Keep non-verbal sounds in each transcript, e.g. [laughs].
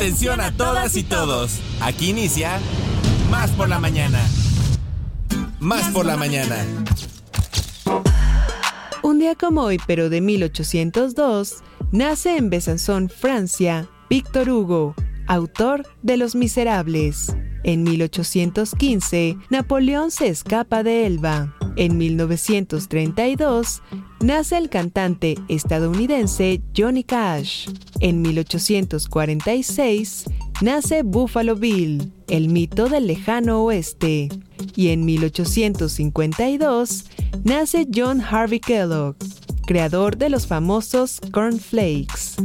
Atención a todas y todos. Aquí inicia Más por la mañana. Más por la mañana. Un día como hoy, pero de 1802, nace en Besançon, Francia, Víctor Hugo, autor de Los Miserables. En 1815, Napoleón se escapa de Elba. En 1932, nace el cantante estadounidense Johnny Cash. En 1846, nace Buffalo Bill, el mito del lejano oeste. Y en 1852, nace John Harvey Kellogg, creador de los famosos cornflakes.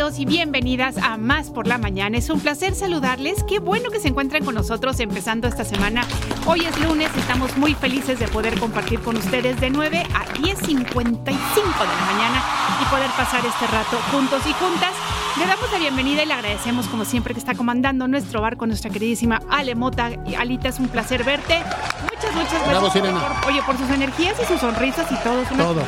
Y bienvenidas a Más por la Mañana. Es un placer saludarles. Qué bueno que se encuentran con nosotros empezando esta semana. Hoy es lunes estamos muy felices de poder compartir con ustedes de 9 a 10.55 de la mañana y poder pasar este rato juntos y juntas. Le damos la bienvenida y le agradecemos como siempre que está comandando nuestro barco, nuestra queridísima Ale Mota. Alita, es un placer verte. Muchas, muchas gracias. Por, oye, por sus energías y sus sonrisas y todo. Es una todo.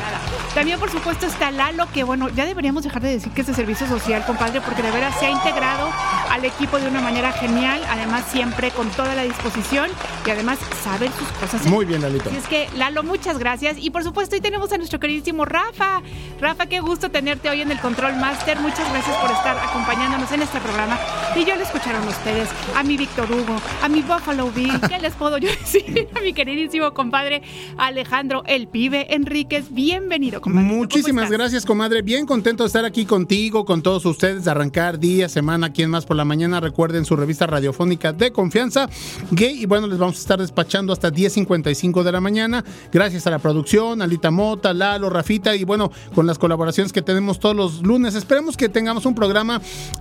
También, por supuesto, está Lalo, que bueno, ya deberíamos dejar de decir que es de servicio social, compadre, porque de veras se ha integrado al equipo de una manera genial, además siempre con toda la disposición y además sabe sus cosas. Muy bien, Lalito. Así es que, Lalo, muchas gracias. Y por supuesto, hoy tenemos a nuestro queridísimo Rafa. Rafa, qué gusto tenerte hoy en el Control Master. Muchas gracias por estar acompañándonos en este programa. Y yo le escucharon a ustedes, a mi Víctor Hugo, a mi Buffalo Bill, ¿qué les puedo yo [laughs] decir? A mi queridísimo compadre Alejandro El Pibe Enríquez. Bienvenido. Muchísimas gracias, comadre. Bien contento de estar aquí contigo, con todos ustedes, de arrancar día, semana, aquí en Más por la Mañana. Recuerden su revista radiofónica de confianza, Gay. Y bueno, les vamos a estar despachando hasta 10.55 de la mañana. Gracias a la producción, a Lita Mota, Lalo, Rafita y bueno, con las colaboraciones que tenemos todos los lunes. Esperemos que tengamos un programa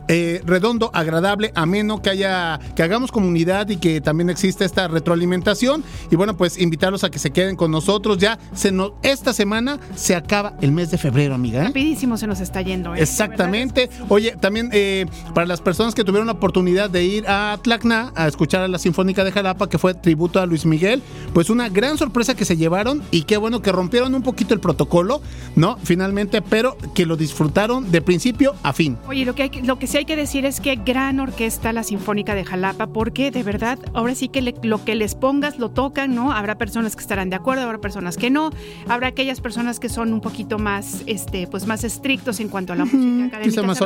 eh, redondo, agradable, ameno, que haya, que hagamos comunidad y que también exista esta retroalimentación. Y bueno, pues invitarlos a que se queden con nosotros. Ya se esta semana se acaba acaba el mes de febrero, amiga. ¿eh? Rapidísimo se nos está yendo. ¿eh? Exactamente. Oye, también eh, para las personas que tuvieron la oportunidad de ir a Tlacna a escuchar a la Sinfónica de Jalapa, que fue tributo a Luis Miguel, pues una gran sorpresa que se llevaron y qué bueno que rompieron un poquito el protocolo, ¿no? Finalmente, pero que lo disfrutaron de principio a fin. Oye, lo que, hay, lo que sí hay que decir es que gran orquesta la Sinfónica de Jalapa, porque de verdad, ahora sí que lo que les pongas lo tocan, ¿no? Habrá personas que estarán de acuerdo, habrá personas que no, habrá aquellas personas que son un poquito más, este, pues más estrictos en cuanto a la música académica más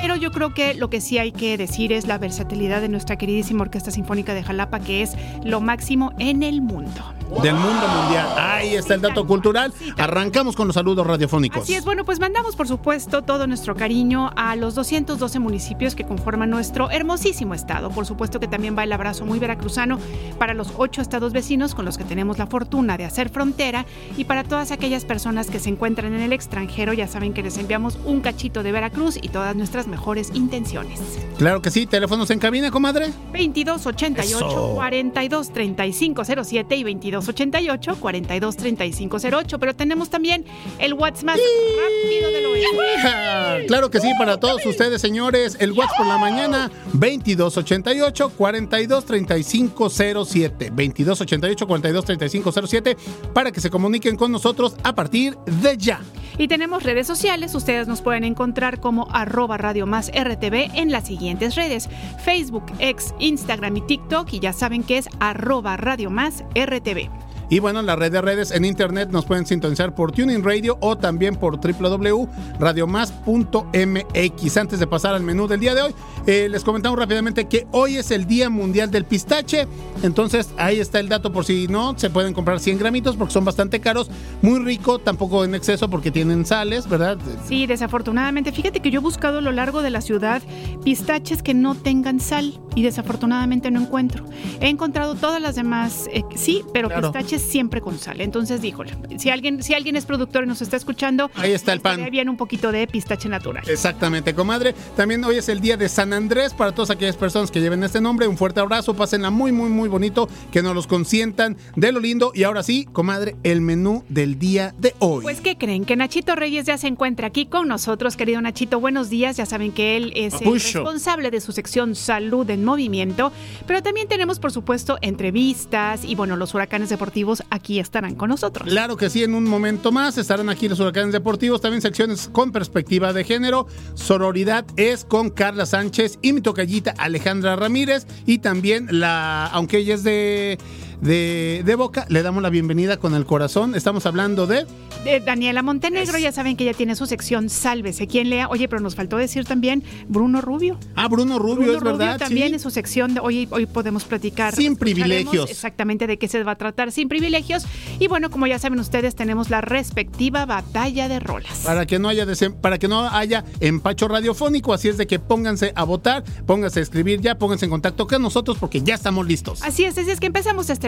Pero yo creo que lo que sí hay que decir es la versatilidad de nuestra queridísima Orquesta Sinfónica de Jalapa, que es lo máximo en el mundo. Del mundo mundial. Ahí está el dato cultural. Arrancamos con los saludos radiofónicos. Así es, bueno, pues mandamos por supuesto todo nuestro cariño a los 212 municipios que conforman nuestro hermosísimo estado. Por supuesto que también va el abrazo muy veracruzano para los ocho estados vecinos con los que tenemos la fortuna de hacer frontera y para todas aquellas personas que se encuentran en el extranjero, ya saben que les enviamos un cachito de Veracruz y todas nuestras mejores intenciones. Claro que sí, teléfonos en cabina, comadre. 2288 423507 y 2288 423508, pero tenemos también el WhatsApp más rápido del oeste. [laughs] Claro que sí, para todos ustedes, señores, el WhatsApp por la mañana 2288 423507 2288 423507 para que se comuniquen con nosotros a partir de ya. Y tenemos redes sociales, ustedes nos pueden encontrar como arroba Radio Más RTV en las siguientes redes, Facebook, X, Instagram y TikTok y ya saben que es arroba Radio Más RTV. Y bueno, la red de redes en internet nos pueden sintonizar por Tuning Radio o también por www.radiomás.mx. Antes de pasar al menú del día de hoy, eh, les comentamos rápidamente que hoy es el Día Mundial del Pistache. Entonces ahí está el dato por si no, se pueden comprar 100 gramitos porque son bastante caros. Muy rico, tampoco en exceso porque tienen sales, ¿verdad? Sí, desafortunadamente. Fíjate que yo he buscado a lo largo de la ciudad pistaches que no tengan sal y desafortunadamente no encuentro. He encontrado todas las demás, eh, sí, pero pistaches siempre con sal. Entonces, díjole, si alguien, si alguien es productor y nos está escuchando, ahí está el pan. Viene un poquito de pistache natural. Exactamente, comadre. También hoy es el día de San Andrés para todas aquellas personas que lleven este nombre. Un fuerte abrazo, pásenla muy, muy, muy bonito, que nos los consientan de lo lindo. Y ahora sí, comadre, el menú del día de hoy. Pues, ¿qué creen? Que Nachito Reyes ya se encuentra aquí con nosotros, querido Nachito. Buenos días, ya saben que él es el responsable de su sección Salud en Movimiento, pero también tenemos, por supuesto, entrevistas y bueno, los huracanes deportivos aquí estarán con nosotros. Claro que sí, en un momento más estarán aquí los huracanes deportivos, también secciones con perspectiva de género. Sororidad es con Carla Sánchez y mi tocallita Alejandra Ramírez y también la, aunque ella es de de, Boca. Le damos la bienvenida con el corazón. Estamos hablando de... de Daniela Montenegro, ya saben que ella tiene su sección Sálvese. Quien lea, oye, pero nos faltó decir también Bruno Rubio. Ah, Bruno Rubio, es verdad. También en su sección de hoy, hoy podemos platicar. Sin privilegios. Exactamente de qué se va a tratar, sin privilegios. Y bueno, como ya saben ustedes, tenemos la respectiva batalla de rolas. Para que no haya, para que no haya empacho radiofónico, así es de que pónganse a votar, pónganse a escribir ya, pónganse en contacto con nosotros porque ya estamos listos. Así es, así es que empezamos este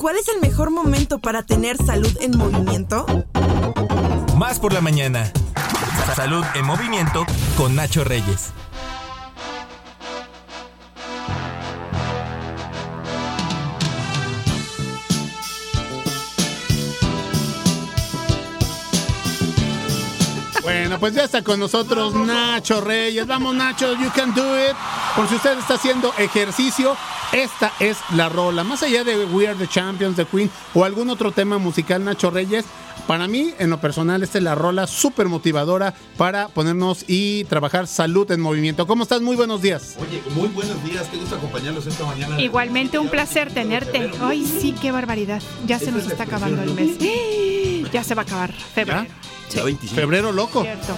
¿Y cuál es el mejor momento para tener salud en movimiento? Más por la mañana. Salud en movimiento con Nacho Reyes. Bueno, pues ya está con nosotros Nacho Reyes. Vamos, Nacho, you can do it. Por si usted está haciendo ejercicio, esta es la rola. Más allá de We Are the Champions, de Queen o algún otro tema musical, Nacho Reyes, para mí, en lo personal, esta es la rola súper motivadora para ponernos y trabajar salud en movimiento. ¿Cómo estás? Muy buenos días. Oye, muy buenos días. Qué gusto acompañarlos esta mañana. Igualmente un placer tenerte. Ay, sí, qué barbaridad. Ya se nos está acabando el mes. [gasps] Ya se va a acabar febrero. Febrero loco. Cierto.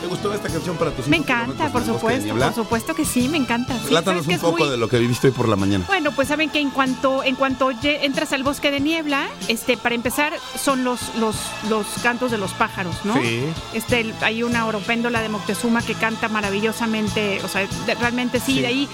¿Te gustó esta canción para tus Me encanta, por supuesto, por supuesto que sí, me encanta. Sí, un poco de lo que viviste hoy por la mañana. Bueno, pues saben que en cuanto en cuanto entras al bosque de niebla, este para empezar son los los los cantos de los pájaros, ¿no? Sí. Este hay una oropéndola de Moctezuma que canta maravillosamente, o sea, realmente sí, de ahí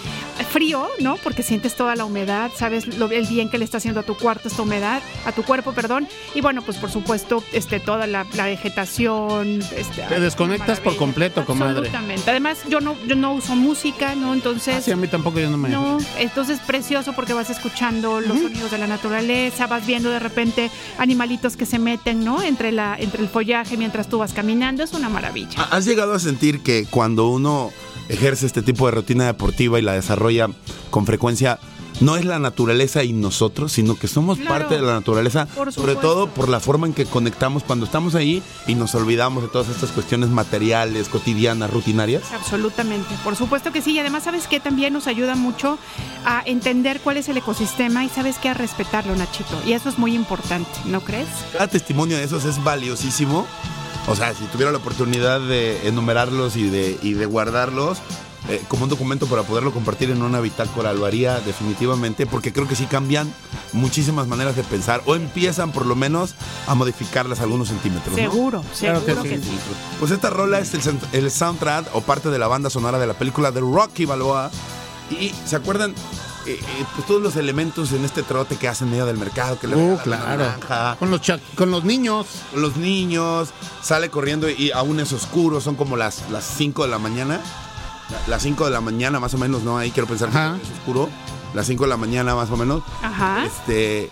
frío, ¿no? Porque sientes toda la humedad, sabes lo, el bien que le está haciendo a tu cuarto esta humedad, a tu cuerpo, perdón. Y bueno, pues por supuesto, este toda la, vegetación, este, te desconectas por completo, comadre. Absolutamente. Además, yo no, yo no uso música, ¿no? Entonces. Ah, sí, a mí tampoco yo no me. No, entonces precioso porque vas escuchando los sonidos de la naturaleza, vas viendo de repente animalitos que se meten, ¿no? Entre, la, entre el follaje mientras tú vas caminando, es una maravilla. ¿Has llegado a sentir que cuando uno ejerce este tipo de rutina deportiva y la desarrolla con frecuencia, no es la naturaleza y nosotros, sino que somos parte de la naturaleza, sobre todo por la forma en que conectamos cuando estamos ahí y nos olvidamos de todas estas cuestiones materiales, cotidianas, rutinarias. Absolutamente, por supuesto que sí, y además sabes que también nos ayuda mucho a entender cuál es el ecosistema y sabes que a respetarlo, Nachito, y eso es muy importante, ¿no crees? Cada testimonio de esos es valiosísimo. O sea, si tuviera la oportunidad de enumerarlos y de, y de guardarlos, eh, como un documento para poderlo compartir en una bitácora lo haría definitivamente porque creo que sí cambian muchísimas maneras de pensar o empiezan por lo menos a modificarlas algunos centímetros. Seguro, seguro que, sí. Pues esta rola es el, soundtrack o parte de la banda sonora de la película de Rocky Balboa. Y se acuerdan eh, eh, pues todos los elementos en este trote que hacen medio del mercado, que le uh, claro. con los con los niños, con los niños, sale corriendo y aún es oscuro, son como las las 5 de la mañana las 5 de la mañana más o menos, ¿no? Ahí quiero pensar que es oscuro. Las 5 de la mañana más o menos. Ajá. Este,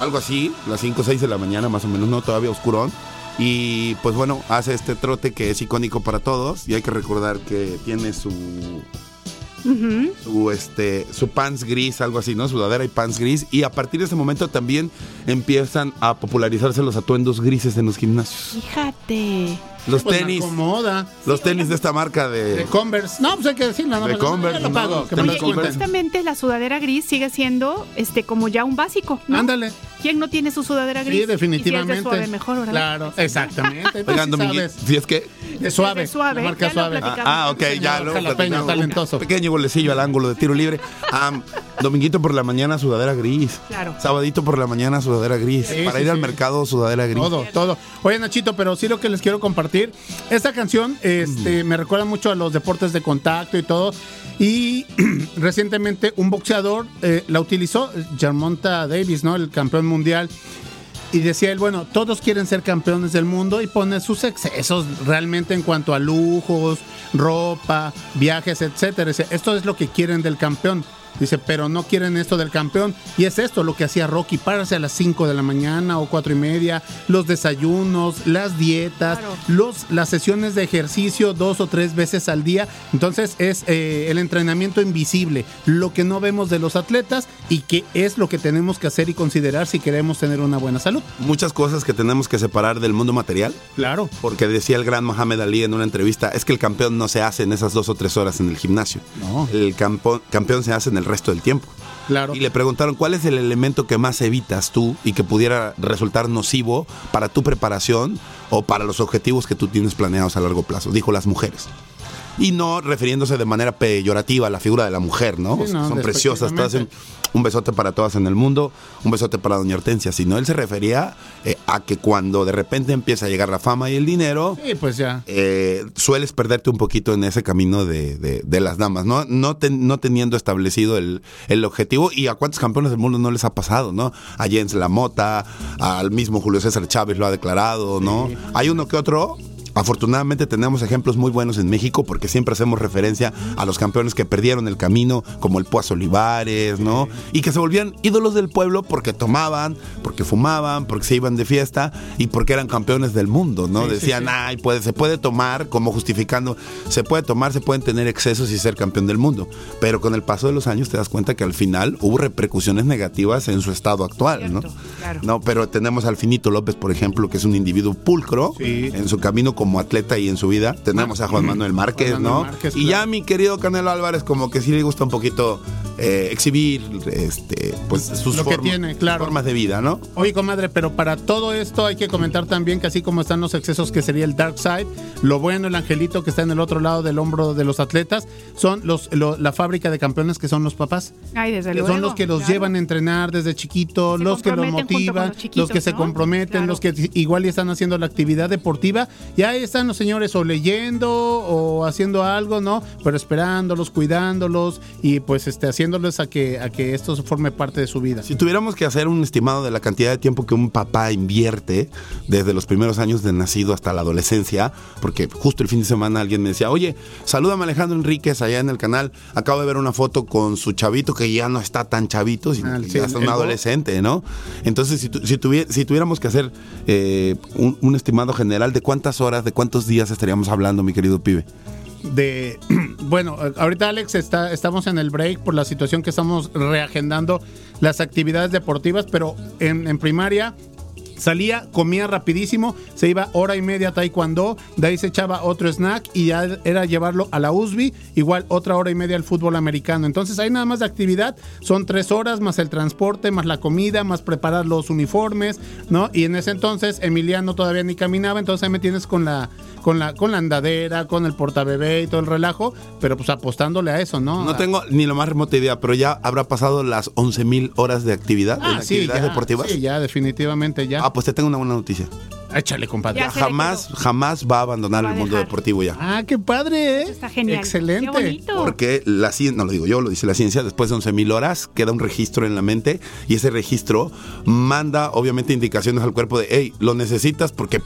algo así, las 5 o 6 de la mañana más o menos, no todavía oscurón. Y pues bueno, hace este trote que es icónico para todos y hay que recordar que tiene su su este su pants gris, algo así, ¿no? Sudadera y pants gris y a partir de ese momento también empiezan a popularizarse los atuendos grises en los gimnasios. Fíjate. Los Pues me tenis, acomoda. los tenis de esta marca De de Converse. No, pues hay que decirlo. No, De no, no, Converse, yo lo ¿no? pago. Que me Oye, y justamente la sudadera gris sigue siendo este como ya un básico, ¿no? Ándale. ¿Quién no tiene su sudadera gris? Sí, Y si definitivamente. es de suave, mejor, ¿verdad? Claro, exactamente. [laughs] Oigan, sabes. si es que Es suave. Suave, La marca suave. Ah, ah, ok, Señor ya lo jalapeño, platicamos. talentoso. Pequeño golecillo al ángulo de tiro libre. Am, dominguito por la mañana, sudadera gris. Claro. Sabadito por la mañana, sudadera gris. Sí, Para sí, ir al mercado, sudadera gris. Todo, todo. Oye, Nachito, pero sí lo que les quiero compartir. Esta canción este, me recuerda mucho a los deportes de contacto y todo. Y [clears throat] recientemente un boxeador eh, la utilizó, Germonta Davis, ¿no? El campeón mundial. Y decía él, bueno, todos quieren ser campeones del mundo y pone sus excesos realmente en cuanto a lujos, ropa, viajes, etcétera. Esto es lo que quieren del campeón. Dice, pero no quieren esto del campeón. Y es esto lo que hacía Rocky, pararse a las 5 de la mañana o cuatro y media, los desayunos, las dietas, Claro. los, las sesiones de ejercicio dos o tres veces al día. Entonces es eh, el entrenamiento invisible, lo que no vemos de los atletas y que es lo que tenemos que hacer y considerar si queremos tener una buena salud. Muchas cosas que tenemos que separar del mundo material. Claro. Porque decía el gran Mohamed Ali en una entrevista, es que el campeón no se hace en esas dos o tres horas en el gimnasio. No. El campo- campeón se hace en el resto del tiempo. Claro. Y le preguntaron cuál es el elemento que más evitas tú y que pudiera resultar nocivo para tu preparación o para los objetivos que tú tienes planeados a largo plazo. Dijo las mujeres. Y no refiriéndose de manera peyorativa a la figura de la mujer, ¿no? Sí, O sea, no, son preciosas todas. en- un besote para todas en el mundo, un besote para doña Hortensia. Sino él se refería eh, a que cuando de repente empieza a llegar la fama y el dinero, Sí, pues ya. eh, sueles perderte un poquito en ese camino de, de- de las damas, ¿no? No, ten- no teniendo establecido el, el objetivo. ¿Y a cuántos campeones del mundo no les ha pasado, no? A Jens Lamota, al mismo Julio César Chávez lo ha declarado, ¿no? Hay uno que otro. Afortunadamente tenemos ejemplos muy buenos en México porque siempre hacemos referencia a los campeones que perdieron el camino, como el Puaz Olivares, ¿no? Y que se volvían ídolos del pueblo porque tomaban, porque fumaban, porque se iban de fiesta y porque eran campeones del mundo, ¿no? Sí, Decían, sí. ay, puede, se puede tomar, como justificando, se puede tomar, se pueden tener excesos y ser campeón del mundo. Pero con el paso de los años te das cuenta que al final hubo repercusiones negativas en su estado actual, ¿no? Claro. No, pero tenemos al Finito López, por ejemplo, que es un individuo pulcro Sí. en su camino como atleta y en su vida. Tenemos a Juan Manuel Márquez, Juan Manuel ¿no? Márquez, y claro. ya mi querido Canelo Álvarez, como que sí le gusta un poquito eh, exhibir este, pues, sus Lo que forma- tiene, claro. formas de vida, ¿no? Oye, comadre, pero para todo esto hay que comentar también que así como están los excesos que sería el dark side, lo bueno, el angelito que está en el otro lado del hombro de los atletas, son los lo- la fábrica de campeones que son los papás. Ay, desde Que luego. son los que los claro. llevan a entrenar desde chiquito, Se los que los motivan, los chiquitos, los que se comprometen, Claro. los que igual y están haciendo la actividad deportiva. Y ahí están los señores o leyendo o haciendo algo, ¿no? Pero esperándolos, cuidándolos y pues este haciéndoles a que a que esto forme parte de su vida. Si tuviéramos que hacer un estimado de la cantidad de tiempo que un papá invierte desde los primeros años de nacido hasta la adolescencia, porque justo el fin de semana alguien me decía, oye, salúdame a Alejandro Enríquez allá en el canal, acabo de ver una foto con su chavito que ya no está tan chavito, sino Ah, que sí, ya es un adolescente, ¿no? Entonces, si, tu- si, tuviéramos que hacer eh, un, un estimado general de cuántas horas, de cuántos días estaríamos hablando, mi querido pibe. de [clears throat] bueno ahorita Alex está estamos en el break por la situación que estamos reagendando las actividades deportivas pero en, en primaria salía comía rapidísimo se iba hora y media a taekwondo de ahí se echaba otro snack y ya era llevarlo a la USB igual otra hora y media al fútbol americano. Entonces hay nada más de actividad son tres horas más el transporte más la comida más preparar los uniformes no y en ese entonces Emiliano todavía ni caminaba entonces ahí me tienes con la con la con la andadera con el portabebé y todo el relajo pero pues apostándole a eso no No A- tengo ni la más remota idea, pero ya habrá pasado las 11 mil horas de actividad, en ah, sí, actividades ya, deportivas. sí, ya definitivamente ya Ah, pues te tengo una buena noticia. échale compadre Ya jamás, jamás va a abandonar Va a el mundo deportivo ya. ah qué padre ¿eh? Está genial. excelente Qué bonito. Porque la ciencia, no lo digo yo, lo dice la ciencia, después de 11.000 horas queda un registro en la mente y ese registro manda obviamente indicaciones al cuerpo de, hey, lo necesitas porque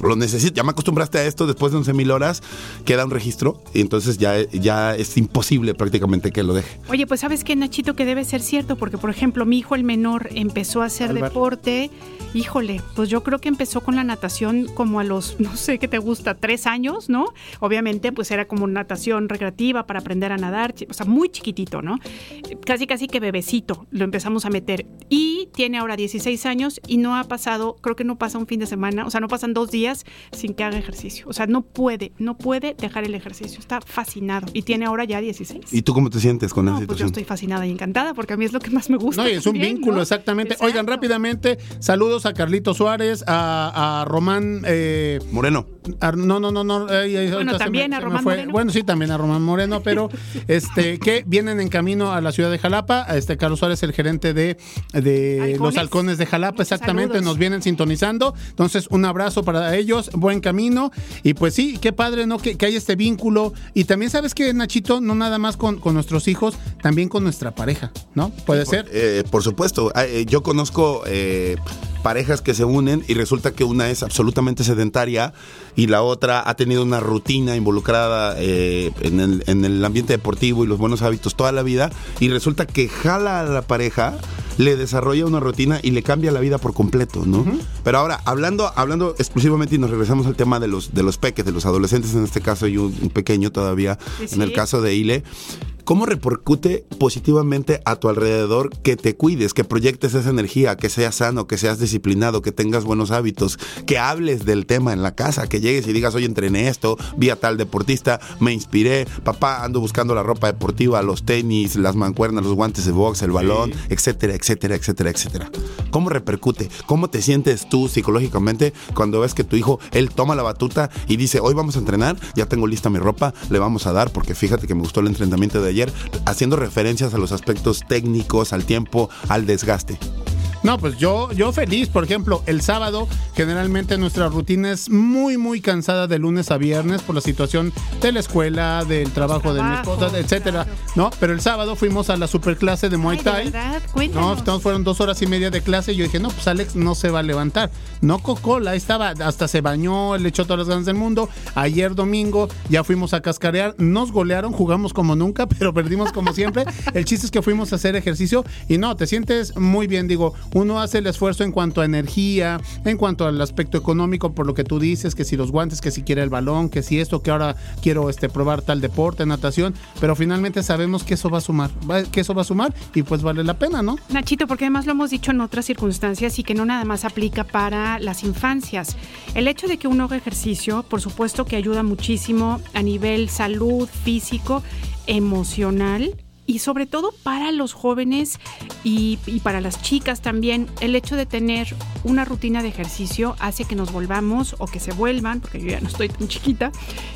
lo necesito, ya me acostumbraste a esto, después de 11 mil horas queda un registro y entonces ya, ya es imposible prácticamente que lo deje. Oye, pues sabes que Nachito que debe ser cierto, porque por ejemplo mi hijo el menor empezó a hacer Álvaro. deporte, híjole, pues yo creo que empezó con la natación como a los, no sé qué te gusta, tres años, ¿no? Obviamente pues era como natación recreativa para aprender a nadar, o sea, muy chiquitito, ¿no? Casi casi que bebecito lo empezamos a meter y tiene ahora 16 años y no ha pasado, creo que no pasa un fin de semana, o sea, no pasan dos días sin que haga ejercicio, o sea, no puede, no puede dejar el ejercicio, está fascinado y tiene ahora ya 16. ¿Y tú cómo te sientes con No, esa pues yo estoy fascinada y encantada porque a mí es lo que más me gusta. No, y es un también, vínculo, ¿no? exactamente. Exacto. Oigan, rápidamente, saludos a Carlito Suárez, a, a Román. eh, Moreno. a- no, no, no, no. se también me- a Román fue. Moreno. Bueno, sí, también a Román Moreno, [laughs] pero este que vienen en camino a la ciudad de Jalapa. Este Carlos Suárez, el gerente de, de Halcones. los halcones de Jalapa, Muchos exactamente, saludos. nos vienen sintonizando. Entonces, un abrazo para ellos, buen camino. Y pues sí, qué padre, ¿no? Que, que hay este vínculo. Y también sabes que, Nachito, no nada más con, con nuestros hijos, también con nuestra pareja, ¿no? Puede ser. Eh, por supuesto, Ah, eh, yo conozco eh, parejas que se unen y resulta que una es absolutamente sedentaria y la otra ha tenido una rutina involucrada eh, en, el, en el ambiente deportivo y los buenos hábitos toda la vida y resulta que jala a la pareja le desarrolla una rutina y le cambia la vida por completo, ¿no? Pero ahora, hablando, hablando exclusivamente y nos regresamos al tema de los, de los peques, de los adolescentes en este caso y un, un pequeño todavía, Sí, en el caso de Ile, ¿Cómo repercute positivamente a tu alrededor que te cuides, que proyectes esa energía, que seas sano, que seas disciplinado, que tengas buenos hábitos, que hables del tema en la casa, que llegues y digas, hoy entrené esto, vi a tal deportista, me inspiré, papá, ando buscando la ropa deportiva, los tenis, las mancuernas, los guantes de box, el balón, etcétera, etcétera, etcétera, etcétera. ¿Cómo repercute? ¿Cómo te sientes tú psicológicamente cuando ves que tu hijo, él toma la batuta y dice, hoy vamos a entrenar, ya tengo lista mi ropa, le vamos a dar, porque fíjate que me gustó el entrenamiento de ayer, haciendo referencias a los aspectos técnicos, al tiempo, al desgaste. No, pues yo, yo feliz. Por ejemplo, el sábado, generalmente nuestra rutina es muy, muy cansada de lunes a viernes por la situación de la escuela, del trabajo de mi Trabajo, esposa, etcétera. claro. ¿No? Pero el sábado fuimos a la superclase de Muay Ay, ¿de Thai. verdad? No, entonces fueron dos horas y media de clase y yo dije, no, pues Alex no se va a levantar. No ahí estaba, hasta se bañó, le echó todas las ganas del mundo. Ayer domingo ya fuimos a cascarear, nos golearon, jugamos como nunca, [laughs] pero perdimos como siempre. El chiste es que fuimos a hacer ejercicio y no, te sientes muy bien, digo, uno hace el esfuerzo en cuanto a energía, en cuanto al aspecto económico, por lo que tú dices, que si los guantes, que si quiere el balón, que si esto, que ahora quiero este probar tal deporte, natación, pero finalmente sabemos que eso va a sumar, que eso va a sumar y pues vale la pena, ¿no? Nachito, porque además lo hemos dicho en otras circunstancias y que no nada más aplica para las infancias. El hecho de que uno haga ejercicio, por supuesto que ayuda muchísimo a nivel salud, físico, emocional y sobre todo para los jóvenes y, para las chicas también, el hecho de tener una rutina de ejercicio hace que nos volvamos o que se vuelvan, porque yo ya no estoy tan chiquita,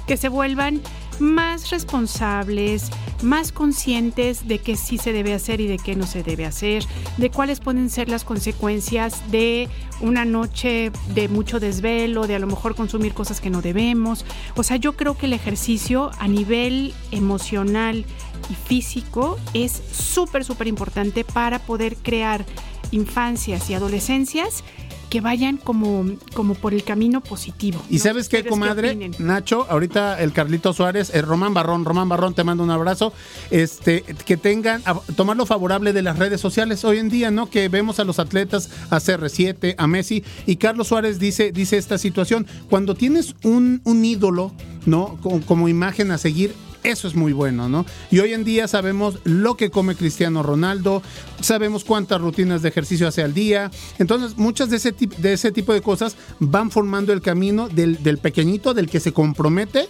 que se vuelvan más responsables, más conscientes de qué sí se debe hacer y de qué no se debe hacer, de cuáles pueden ser las consecuencias de una noche de mucho desvelo, de a lo mejor consumir cosas que no debemos. O sea, yo creo que el ejercicio a nivel emocional y físico es súper, súper importante para poder crear infancias y adolescencias que vayan como, como por el camino positivo. Y No sabes qué, comadre. Nacho, ahorita el Carlito Suárez, el Román Barrón, Román Barrón, te mando un abrazo. Este, que tengan, a- tomar lo favorable de las redes sociales hoy en día, ¿no? Que vemos a los atletas, a CR7, a Messi, y Carlos Suárez dice, dice esta situación, cuando tienes un, un ídolo, ¿no? Como, como imagen a seguir, eso es muy bueno, ¿no? Y hoy en día sabemos lo que come Cristiano Ronaldo, sabemos cuántas rutinas de ejercicio hace al día. Entonces, muchas de ese, de ese tipo de cosas van formando el camino del, del pequeñito, del que se compromete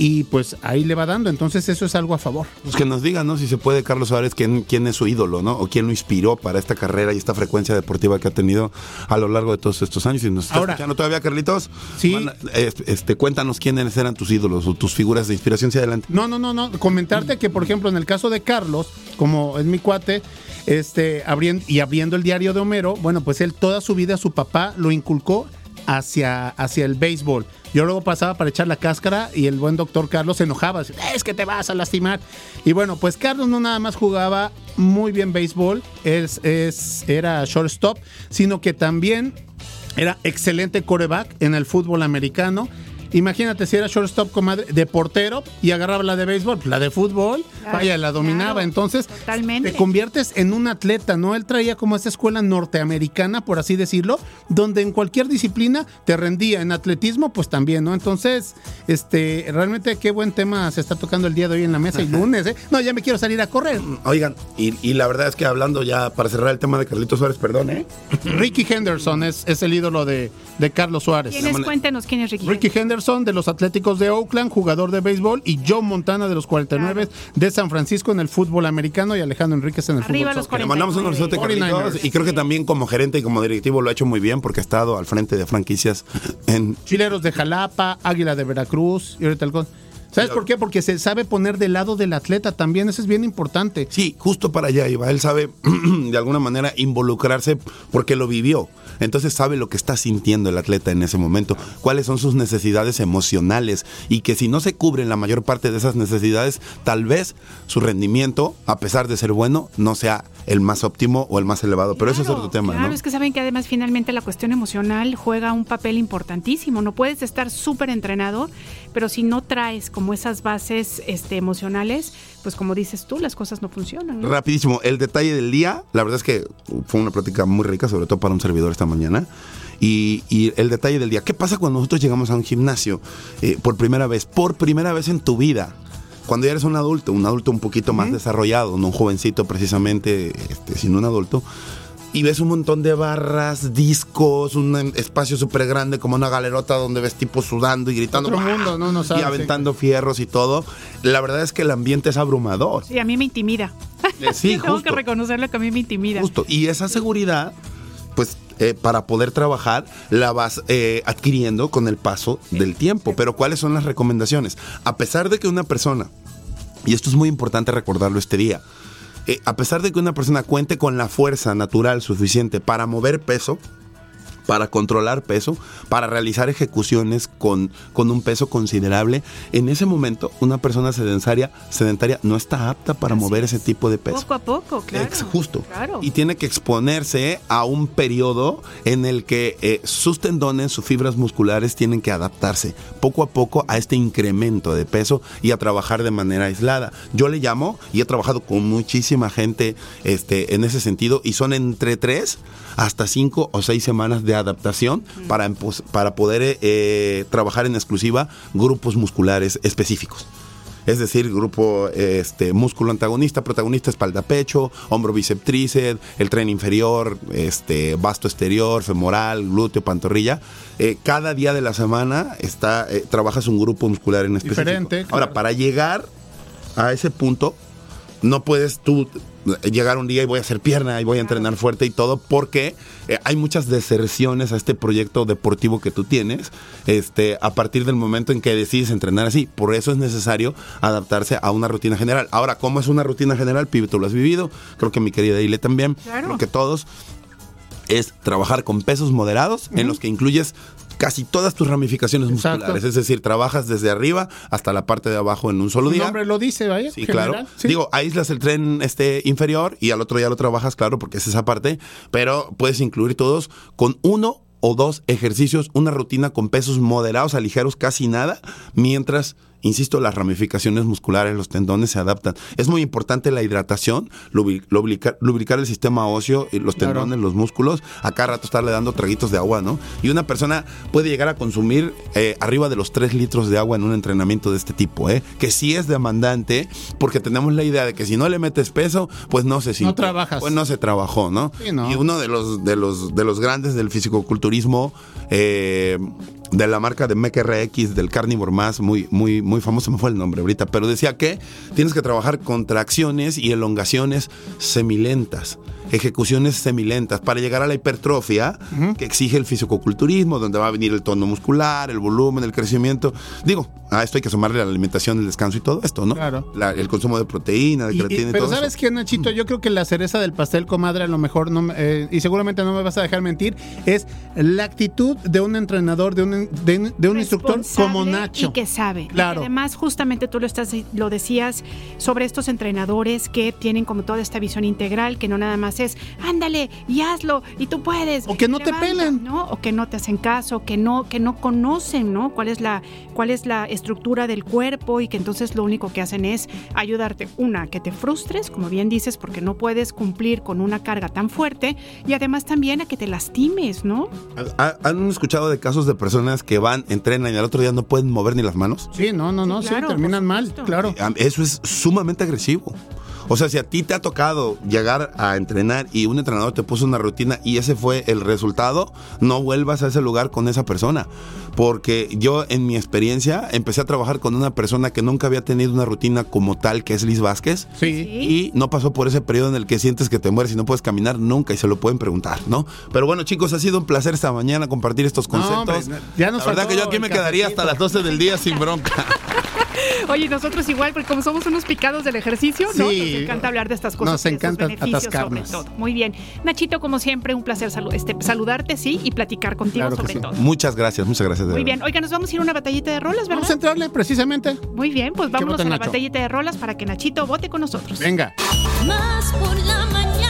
y pues ahí le va dando. Entonces, eso es algo a favor. Pues que nos digan, ¿no? Si se puede, Carlos Suárez, quién, quién es su ídolo, ¿no? O quién lo inspiró para esta carrera y esta frecuencia deportiva que ha tenido a lo largo de todos estos años. Y nos está Ahora- escuchando todavía, Carlitos. Sí. Manda- este, cuéntanos quiénes eran tus ídolos o tus figuras de inspiración hacia adelante. No, no, no, no. Comentarte que, por ejemplo, en el caso de Carlos, como es mi cuate, este, abriendo, y abriendo el diario de Homero, bueno, pues él toda su vida, su papá lo inculcó hacia, hacia el béisbol. Yo luego pasaba para echar la cáscara y el buen doctor Carlos se enojaba. Es que te vas a lastimar. Y bueno, pues Carlos no nada más jugaba muy bien béisbol, es, es, era shortstop, sino que también Era excelente coreback en el fútbol americano. Imagínate si era shortstop comadre, de portero y agarraba la de béisbol, la de fútbol, Claro, vaya, la dominaba. claro, Entonces, totalmente. te conviertes en un atleta, ¿no? Él traía como esta escuela norteamericana, por así decirlo, donde en cualquier disciplina te rendía. En atletismo, pues también, ¿no? Entonces, este, realmente qué buen tema se está tocando el día de hoy en la mesa y lunes, ¿eh? No, ya me quiero salir a correr. Oigan, y, y la verdad es que hablando ya para cerrar el tema de Carlitos Suárez, perdón, ¿eh? Ricky Henderson es, es el ídolo de, de Carlos Suárez. ¿Quién es? Cuéntenos quién es Ricky. Ricky Henderson de los Atléticos de Oakland, jugador de béisbol, y Joe Montana de los 49 de San Francisco en el fútbol americano y Alejandro Enríquez en el Arriba fútbol. Le mandamos un abrazote, 49ers. Carlitos. Y creo que también como gerente y como directivo lo ha hecho muy bien porque ha estado al frente de franquicias en Chileros de Jalapa, Águila de Veracruz y ahorita el con- ¿Sabes por qué? Porque se sabe poner del lado del atleta también, eso es bien importante. Sí, justo para allá iba. Él sabe [clears throat] de alguna manera involucrarse porque lo vivió. Entonces sabe lo que está sintiendo el atleta en ese momento, cuáles son sus necesidades emocionales y que si no se cubren la mayor parte de esas necesidades, tal vez su rendimiento, a pesar de ser bueno, no sea el más óptimo o el más elevado. Pero eso es otro tema, Claro, ¿no? es que saben que además finalmente la cuestión emocional juega un papel importantísimo. No puedes estar súper entrenado, pero si no traes como esas bases este, emocionales, pues como dices tú, las cosas no funcionan. ¿no? Rapidísimo, el detalle del día, la verdad es que fue una plática muy rica, sobre todo para un servidor esta mañana. Y, y el detalle del día, ¿qué pasa cuando nosotros llegamos a un gimnasio eh, por primera vez? Por primera vez en tu vida. Cuando ya eres un adulto, un adulto un poquito más desarrollado, no un jovencito precisamente, este, sino un adulto, y ves un montón de barras, discos, un espacio súper grande como una galerota donde ves tipos sudando y gritando. Otro mundo, no, no y sabes, aventando fierros y todo. La verdad es que el ambiente es abrumador. Sí, a mí me intimida. Eh, sí, [laughs] tengo justo. que reconocerlo que a mí me intimida. Justo. Y esa seguridad, pues, eh, para poder trabajar, la vas eh, adquiriendo con el paso del tiempo. Pero, ¿cuáles son las recomendaciones? A pesar de que una persona, y esto es muy importante recordarlo este día, eh, a pesar de que una persona cuente con la fuerza natural suficiente para mover peso, para controlar peso, para realizar ejecuciones con, con un peso considerable, en ese momento una persona sedentaria, sedentaria no está apta para Así mover es. ese tipo de peso. Poco a poco, claro. Justo. Claro. Y tiene que exponerse a un periodo en el que eh, sus tendones, sus fibras musculares tienen que adaptarse poco a poco a este incremento de peso y a trabajar de manera aislada. Yo le llamo y he trabajado con muchísima gente este, en ese sentido y son entre tres hasta cinco o seis semanas de adaptación para, para poder eh, trabajar en exclusiva grupos musculares específicos. Es decir, grupo este, músculo antagonista, protagonista, espalda, pecho, hombro, bíceps, tríceps, el tren inferior, este, vasto exterior, femoral, glúteo, pantorrilla. Eh, cada día de la semana está, eh, trabajas un grupo muscular en específico. Diferente, Ahora, para llegar a ese punto, no puedes tú llegar un día y voy a hacer pierna y voy a entrenar fuerte y todo porque eh, hay muchas deserciones a este proyecto deportivo que tú tienes este a partir del momento en que decides entrenar así. Por eso es necesario adaptarse a una rutina general. Ahora cómo es una rutina general pibe tú lo has vivido creo que mi querida Ile también Claro. creo que todos es trabajar con pesos moderados en los que incluyes casi todas tus ramificaciones Exacto. musculares es decir trabajas desde arriba hasta la parte de abajo en un solo día nombre lo dice, vaya. Sí, general, claro. sí. Digo, aíslas el tren este inferior y al otro ya lo trabajas, claro, porque es esa parte, pero puedes incluir todos con uno o dos ejercicios, una rutina con pesos moderados a ligeros, casi nada, mientras Insisto, las ramificaciones musculares, los tendones se adaptan. Es muy importante la hidratación, lubri- lubricar, lubricar el sistema óseo, y los Claro. tendones, los músculos, a cada rato estarle dando traguitos de agua, ¿no? Y una persona puede llegar a consumir eh, arriba de los 3 litros de agua en un entrenamiento de este tipo, ¿eh? Que sí es demandante, porque tenemos la idea de que si no le metes peso, pues no se sintió. trabajas. Pues no se trabajó, ¿no? Sí, no. Y uno de los, de los, de los grandes del fisicoculturismo, eh, de la marca de Mech RX, del Carnivore Más, muy, muy, muy famoso, me fue el nombre ahorita, pero decía que tienes que trabajar contracciones y elongaciones semilentas, ejecuciones semilentas, para llegar a la hipertrofia que exige el fisicoculturismo, donde va a venir el tono muscular, el volumen, el crecimiento. Digo, a esto hay que sumarle la alimentación, el descanso y todo esto, ¿no? Claro. La- el consumo de proteína, de Y- y- creatina y pero todo sabes eso. qué, Nachito, yo creo que la cereza del pastel, comadre, a lo mejor no, me- eh, y seguramente no me vas a dejar mentir, es la actitud de un entrenador, de un, de, de un instructor como Nacho. Y que sabe. Y que Claro. además, justamente tú lo, estás, lo decías sobre estos entrenadores que tienen como toda esta visión integral, que no nada más ándale y hazlo y tú puedes. O que no te Levanta", pelen. ¿no? O que no te hacen caso, que no, que no conocen, ¿no? Cuál es la, cuál es la estructura del cuerpo y que entonces lo único que hacen es ayudarte, una, que te frustres, como bien dices, porque no puedes cumplir con una carga tan fuerte y además también a que te lastimes, ¿no? ¿Ha- ¿Han escuchado de casos de personas que van, entrenan y al otro día no pueden mover ni las manos? Sí, no, no, no, Sí, sí, claro, terminan mal, claro. Ah, Eso es sumamente agresivo. O sea, si a ti te ha tocado llegar a entrenar y un entrenador te puso una rutina y ese fue el resultado, no vuelvas a ese lugar con esa persona. Porque yo en mi experiencia empecé a trabajar con una persona que nunca había tenido una rutina como tal, que es Liz Vázquez. Sí. Y no pasó por ese periodo en el que sientes que te mueres y no puedes caminar nunca y se lo pueden preguntar, ¿no? Pero bueno, chicos, ha sido un placer esta mañana compartir estos No, conceptos. hombre, ya nos La verdad que yo aquí me quedaría hasta las 12 del día sin bronca. [laughs] Oye, nosotros igual, porque como somos unos picados del ejercicio. Nos encanta hablar de estas cosas. Nos encanta beneficios atascarnos. sobre todo. Muy bien. Nachito, como siempre, un placer salu- este, saludarte, sí, y platicar contigo Claro sobre sí. todo. Muchas gracias, muchas gracias. de Muy verdad. bien. Oiga, nos vamos a ir a una batallita de rolas, ¿verdad? Vamos a entrarle precisamente. Muy bien, pues vámonos a la Nacho? batallita de rolas para que Nachito vote con nosotros. Venga. Más por la mañana.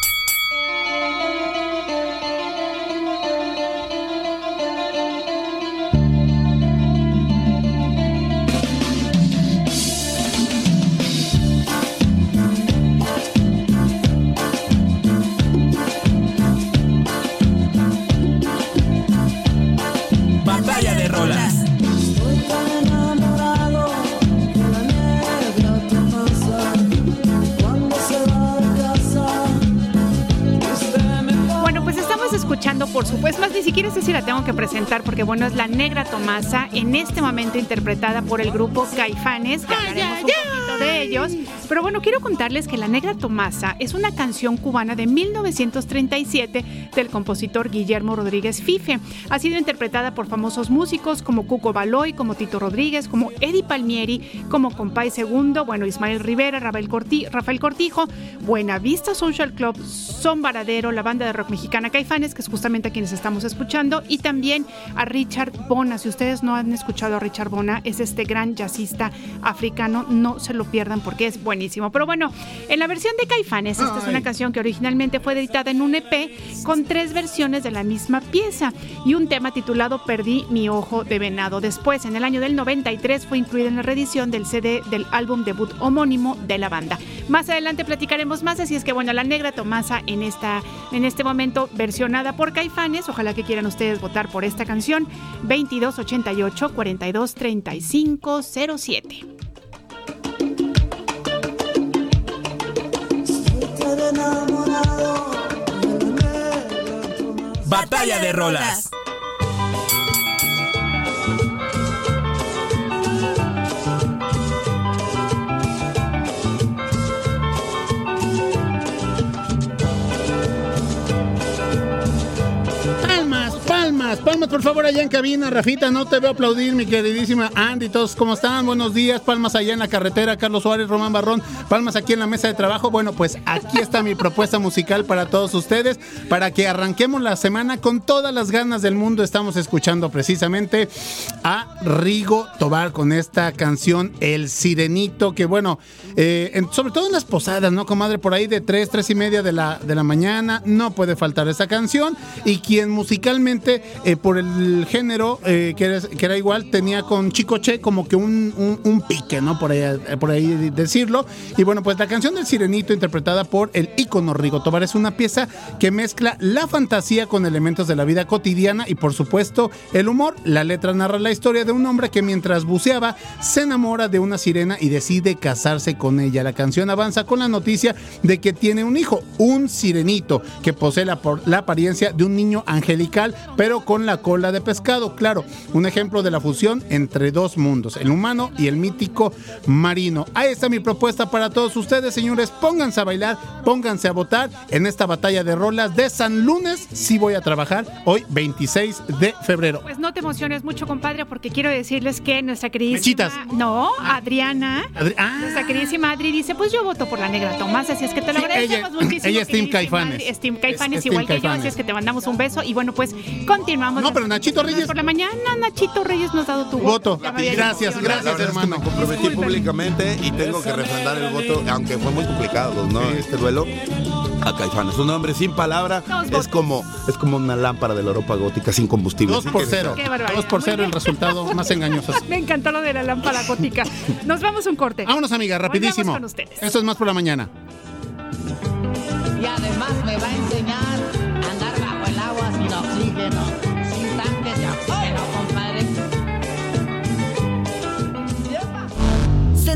Supuesto, más ni siquiera sé si la tengo que presentar, porque bueno, es la Negra Tomasa, en este momento interpretada por el grupo Caifanes, que hablaremos un poquito de ellos. Pero bueno, quiero contarles que la Negra Tomasa es una canción cubana de 1937 del compositor Guillermo Rodríguez Fife. Ha sido interpretada por famosos músicos como Cuco Baloy, como Tito Rodríguez, como Eddie Palmieri, como Compay Segundo, bueno, Ismael Rivera, Rafael, Corti- Rafael Cortijo, Buenavista Social Club, Son Varadero, la banda de rock mexicana Caifanes, que es justamente a quienes estamos escuchando, y también a Richard Bona. Si ustedes no han escuchado a Richard Bona, es este gran jazzista africano, no se lo pierdan porque es buenísimo. Pero bueno, en la versión de Caifanes, esta es una canción que originalmente fue editada en un EP con tres versiones de la misma pieza y un tema titulado Perdí mi ojo de venado. Después, en el año del 93, fue incluida en la reedición del CD del álbum debut homónimo de la banda. Más adelante platicaremos más, así es que bueno, la negra Tomasa en, esta, en este momento versionada por Caifanes. Ojalá que quieran ustedes votar por esta canción. 2288 4235 07. Batalla de rolas. Palmas, por favor, allá en cabina. Rafita, no te veo aplaudir, mi queridísima Andy. Todos, ¿cómo están? Buenos días. Palmas allá en la carretera, Carlos Suárez, Román Barrón. Palmas aquí en la mesa de trabajo. Bueno, pues aquí está mi propuesta musical para todos ustedes, para que arranquemos la semana con todas las ganas del mundo. Estamos escuchando precisamente a Rigo Tobar con esta canción El Sirenito, que bueno, eh, sobre todo en las posadas, ¿no, comadre? Por ahí de 3, 3 y media de la, de la mañana, no puede faltar esa canción. Y quien musicalmente, eh, por el género, eh, que, era, igual, tenía con Chicoche como que un, un- pique, ¿no? Por ahí, eh, por ahí decirlo. Y bueno, pues la canción del Sirenito, interpretada por el ícono Rigo Tobar, es una pieza que mezcla la fantasía con elementos de la vida cotidiana y, por supuesto, el humor. La letra narra la historia de un hombre que mientras buceaba se enamora de una sirena y decide casarse con ella. La canción avanza con la noticia de que tiene un hijo, un sirenito, que posee la, la apariencia de un niño angelical, pero con la cola de pescado. Claro, un ejemplo de la fusión entre dos mundos, el humano y el mítico marino. Ahí está mi propuesta para todos ustedes, señores. Pónganse a bailar, pónganse a votar en esta batalla de rolas de San Lunes. Sí voy a trabajar hoy, 26 de febrero. Pues no te emociones mucho, compadre, porque quiero decirles que nuestra queridísima... Mechitas. No, Adriana, Adri- ah. nuestra queridísima Adri dice, pues yo voto por la negra Tomás, así es que te lo Sí, agradecemos ella- muchísimo. ella es Team Caifanes. Adri. Es Team Caifanes, Es- es igual Team que yo, así es que te mandamos un beso y bueno, pues No, pero Nachito Reyes- Por la mañana, Nachito Reyes nos ha dado tu Voto. Había Gracias, gracias, La verdad es que hermano. me comprometí Disculpen. públicamente y tengo que refrendar el voto, aunque fue muy complicado, ¿no? Este duelo a Caifanes. Un hombre sin palabra es como, es como una lámpara de la Europa gótica sin combustible. Dos por cero. Dos por cero el resultado [laughs] más engañoso. Me encantó lo de la lámpara gótica. Nos vamos a un corte. Vámonos, amiga, rapidísimo. Con ustedes. Esto es más por la mañana. Y además me va a enseñar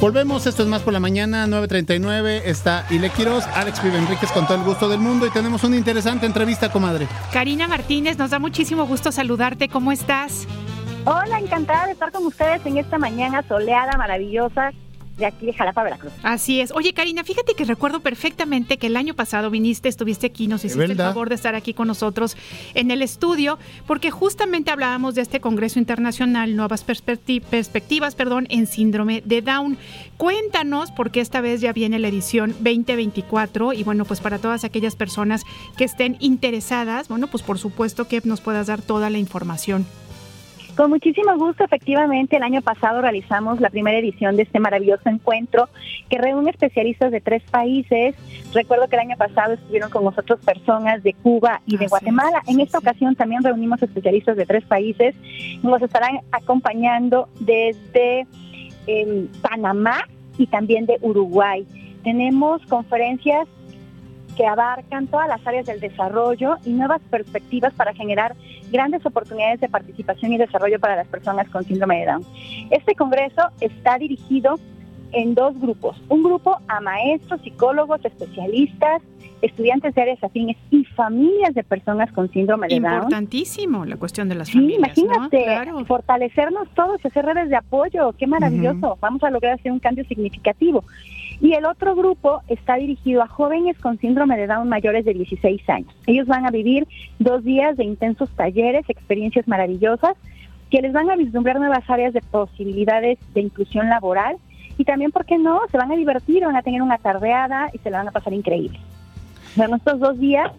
Volvemos, esto es más por la mañana, 9.39, está Ile Quiroz, Alex Pibe Enríquez con todo el gusto del mundo y tenemos una interesante entrevista, comadre. Karina Martínez, nos da muchísimo gusto saludarte. ¿Cómo estás? Hola, encantada de estar con ustedes en esta mañana soleada, maravillosa, de aquí de Jalapa, Veracruz. Así es. Oye, Karina, fíjate que recuerdo perfectamente que el año pasado viniste, estuviste aquí, nos hiciste el favor de estar aquí con nosotros en el estudio, porque justamente hablábamos de este Congreso Internacional Nuevas Perspecti- Perspectivas perdón, en Síndrome de Down. Cuéntanos, porque esta vez ya viene la edición 2024 y bueno, pues para todas aquellas personas que estén interesadas, bueno, pues por supuesto que nos puedas dar toda la información. Con muchísimo gusto, efectivamente, el año pasado realizamos la primera edición de este maravilloso encuentro que reúne especialistas de tres países. Recuerdo que el año pasado estuvieron con nosotros personas de Cuba y de Así es, Guatemala. En esta sí. ocasión también reunimos especialistas de tres países. Nos estarán acompañando desde em, Panamá y también de Uruguay. Tenemos conferencias que abarcan todas las áreas del desarrollo y nuevas perspectivas para generar grandes oportunidades de participación y desarrollo para las personas con síndrome de Down. Este congreso está dirigido en dos grupos. Un grupo a maestros, psicólogos, especialistas, estudiantes de áreas afines y familias de personas con síndrome de Down. Importantísimo la cuestión de las Sí, familias. ¿no? imagínate, Claro. fortalecernos todos, hacer redes de apoyo, qué maravilloso, vamos a lograr hacer un cambio significativo. Y el otro grupo está dirigido a jóvenes con síndrome de Down mayores de 16 años. Ellos van a vivir dos días de intensos talleres, experiencias maravillosas, que les van a vislumbrar nuevas áreas de posibilidades de inclusión laboral y también, ¿por qué no? Se van a divertir, van a tener una tardeada y se la van a pasar increíble. Bueno, estos dos días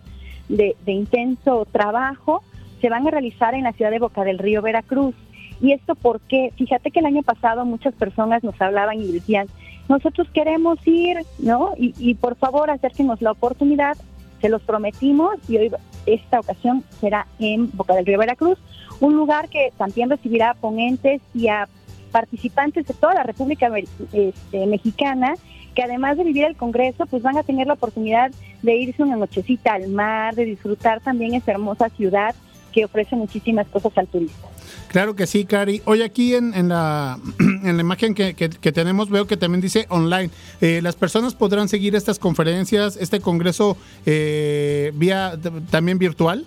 de, de intenso trabajo se van a realizar en la ciudad de Boca del Río, Veracruz. ¿Y esto porque Fíjate que el año pasado muchas personas nos hablaban y decían, nosotros queremos ir, ¿no? Y, por favor acérquenos la oportunidad, se los prometimos y hoy esta ocasión será en Boca del Río, Veracruz, un lugar que también recibirá a ponentes y a participantes de toda la República este, Mexicana que además de vivir el Congreso, pues van a tener la oportunidad de irse una nochecita al mar, de disfrutar también esta hermosa ciudad que ofrece muchísimas cosas al turista. Claro que sí, Cari. Hoy aquí en, en la, [clears throat] en la imagen que, que- que tenemos veo que también dice online. Eh, las personas podrán seguir estas conferencias, este congreso eh, vía también virtual.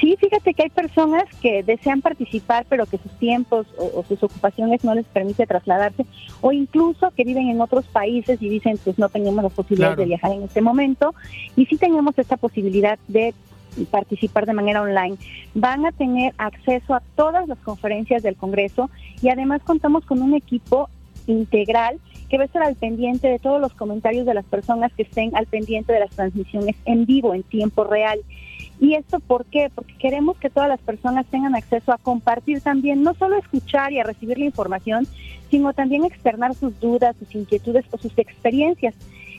Sí, fíjate que hay personas que desean participar, pero que sus tiempos o, o sus ocupaciones no les permite trasladarse, o incluso que viven en otros países y dicen, pues no tenemos la posibilidad Claro. de viajar en este momento, y sí tenemos esta posibilidad de participar de manera online. Van a tener acceso a todas las conferencias del Congreso y además contamos con un equipo integral que va a estar al pendiente de todos los comentarios de las personas que estén al pendiente de las transmisiones en vivo, en tiempo real. ¿Y esto por qué? Porque queremos que todas las personas tengan acceso a compartir también, no solo escuchar y a recibir la información, sino también externar sus dudas, sus inquietudes o sus experiencias.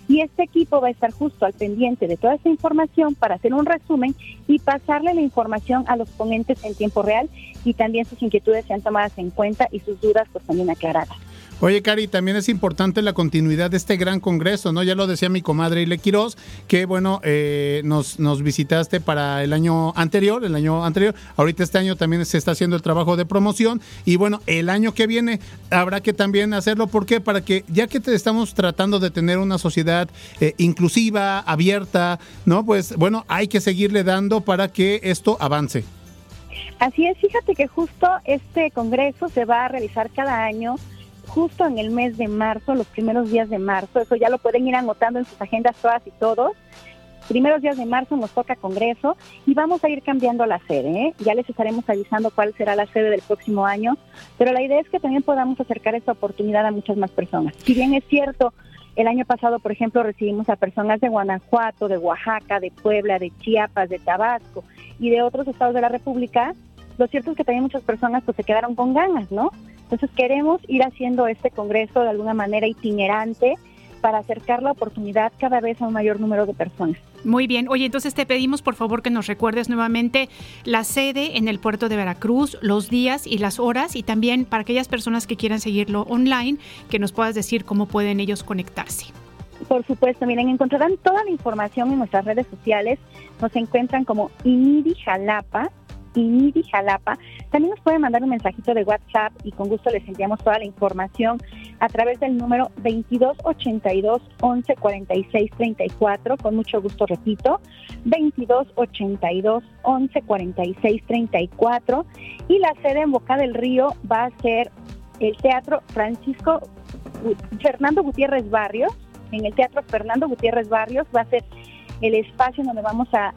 Y este equipo va a estar justo al pendiente de toda esta información para hacer un resumen y pasarle la información a los ponentes en tiempo real y también sus inquietudes sean tomadas en cuenta y sus dudas pues también aclaradas. Oye, Cari, también es importante la continuidad de este gran congreso, ¿no? Ya lo decía mi comadre Ile Quiroz, que bueno, eh, nos, nos visitaste para el año anterior, el año anterior. Ahorita este año también se está haciendo el trabajo de promoción. Y bueno, el año que viene habrá que también hacerlo. ¿Por qué? Para que, ya que te estamos tratando de tener una sociedad eh, inclusiva, abierta, ¿no? Pues bueno, hay que seguirle dando para que esto avance. Así es, fíjate que justo este congreso se va a realizar cada año justo en el mes de marzo, los primeros días de marzo. Eso ya lo pueden ir anotando en sus agendas todas y todos. Primeros días de marzo nos toca congreso y vamos a ir cambiando la sede. ¿eh? Ya les estaremos avisando cuál será la sede del próximo año, pero la idea es que también podamos acercar esta oportunidad a muchas más personas. Si bien es cierto, el año pasado, por ejemplo, recibimos a personas de Guanajuato, de Oaxaca, de Puebla, de Chiapas, de Tabasco y de otros estados de la República, lo cierto es que también muchas personas pues se quedaron con ganas, ¿no? Entonces queremos ir haciendo este congreso de alguna manera itinerante para acercar la oportunidad cada vez a un mayor número de personas. Muy bien. Oye, entonces te pedimos por favor que nos recuerdes nuevamente la sede en el puerto de Veracruz, los días y las horas y también para aquellas personas que quieran seguirlo online, que nos puedas decir cómo pueden ellos conectarse. Por supuesto, miren, encontrarán toda la información en nuestras redes sociales. Nos encuentran como Inidi Jalapa, Inidi Jalapa. También nos pueden mandar un mensajito de WhatsApp y con gusto les enviamos toda la información a través del número 2282 11 46 34. Con mucho gusto repito, 2282 11 46 34. Y la sede en Boca del Río va a ser el Teatro Francisco Fernando Gutiérrez Barrios. En el Teatro Fernando Gutiérrez Barrios va a ser el espacio donde vamos a,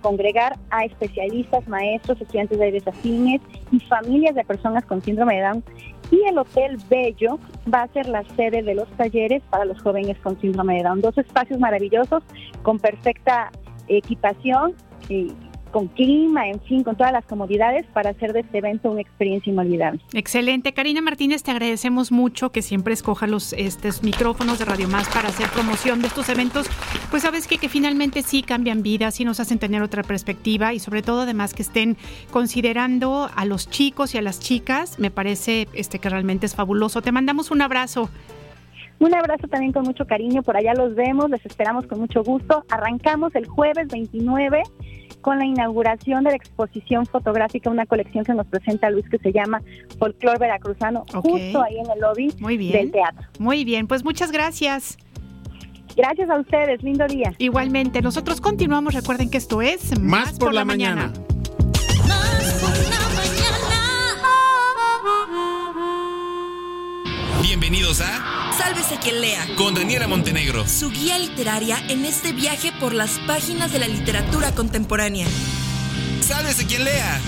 congregar a especialistas, maestros, estudiantes de desafines y familias de personas con síndrome de Down. Y el Hotel Bello va a ser la sede de los talleres para los jóvenes con síndrome de Down. Dos espacios maravillosos con perfecta equipación y con clima, en fin, con todas las comodidades para hacer de este evento una experiencia inolvidable. Excelente. Karina Martínez, te agradecemos mucho que siempre escoja los estos micrófonos de Radio Más para hacer promoción de estos eventos. Pues sabes que, que finalmente sí cambian vidas, sí nos hacen tener otra perspectiva y sobre todo además que estén considerando a los chicos y a las chicas. Me parece este que realmente es fabuloso. Te mandamos un abrazo. Un abrazo también con mucho cariño, por allá los vemos, les esperamos con mucho gusto. Arrancamos el jueves 29 con la inauguración de la exposición fotográfica, una colección que nos presenta Luis que se llama Folclor Veracruzano, justo ahí en el lobby Muy bien. del teatro. Muy bien, pues muchas gracias. Gracias a ustedes, lindo día. Igualmente, nosotros continuamos. Recuerden que esto es Más por la mañana. Bienvenidos a Sálvese quien lea. Con Daniela Montenegro. Su guía literaria en este viaje por las páginas de la literatura contemporánea. Sálvese quien lea.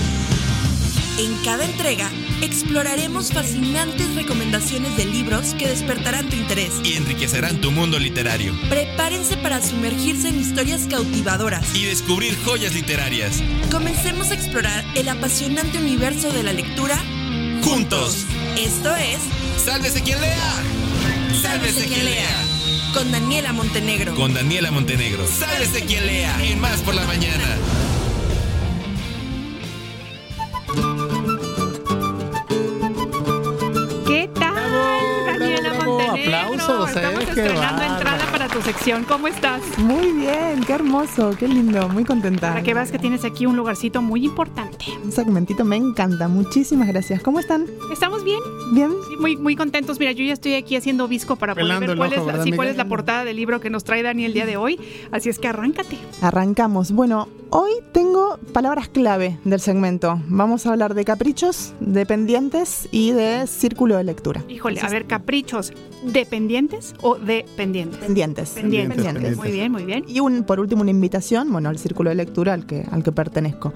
En cada entrega exploraremos fascinantes recomendaciones de libros que despertarán tu interés. Y enriquecerán tu mundo literario. Prepárense para sumergirse en historias cautivadoras. Y descubrir joyas literarias. Comencemos a explorar el apasionante universo de la lectura. Juntos. Esto es Sálvese quien lea. Sálvese quien lea. con Daniela Montenegro. Con Daniela Montenegro. Sálvese quien lea. En Más por la mañana. ¿Qué tal, Daniela bravo, Montenegro? aplausos, ¿eh? Estamos Qué estrenando entrada tu sección. ¿Cómo estás? Muy bien, qué hermoso, qué lindo, muy contenta. Para que veas que tienes aquí un lugarcito muy importante. Un segmentito me encanta, muchísimas gracias. ¿Cómo están? ¿Estamos bien? ¿Bien? Sí, Muy, muy contentos. Mira, yo ya estoy aquí haciendo visco para poder Pelando ver el cuál, ojo, es la, ¿verdad, sí, cuál es la portada del libro que nos trae Dani el día de hoy. Así es que arráncate. Arrancamos. Bueno, hoy tengo palabras clave del segmento. Vamos a hablar de caprichos, de pendientes y de círculo de lectura. Híjole, a ver, caprichos, ¿dependientes o dependientes? Pendientes. Pendientes. Pendientes. Muy bien, muy bien. Y un, por último una invitación, bueno, al círculo de lectura al que, al que pertenezco.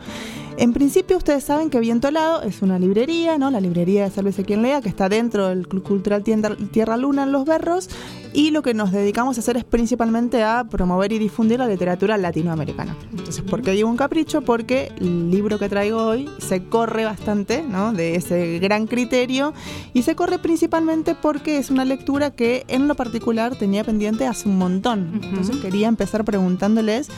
En principio ustedes saben que Viento Helado es una librería, ¿no? La librería de Sálvese quien lea, que está dentro del Club Cultural Tienda- Tierra Luna en Los Berros, y lo que nos dedicamos a hacer es principalmente a promover y difundir la literatura latinoamericana. Entonces, ¿por qué digo un capricho? Porque el libro que traigo hoy se corre bastante, ¿no? De ese gran criterio, y se corre principalmente porque es una lectura que en lo particular tenía pendiente hace un montón. Entonces quería empezar preguntándoles,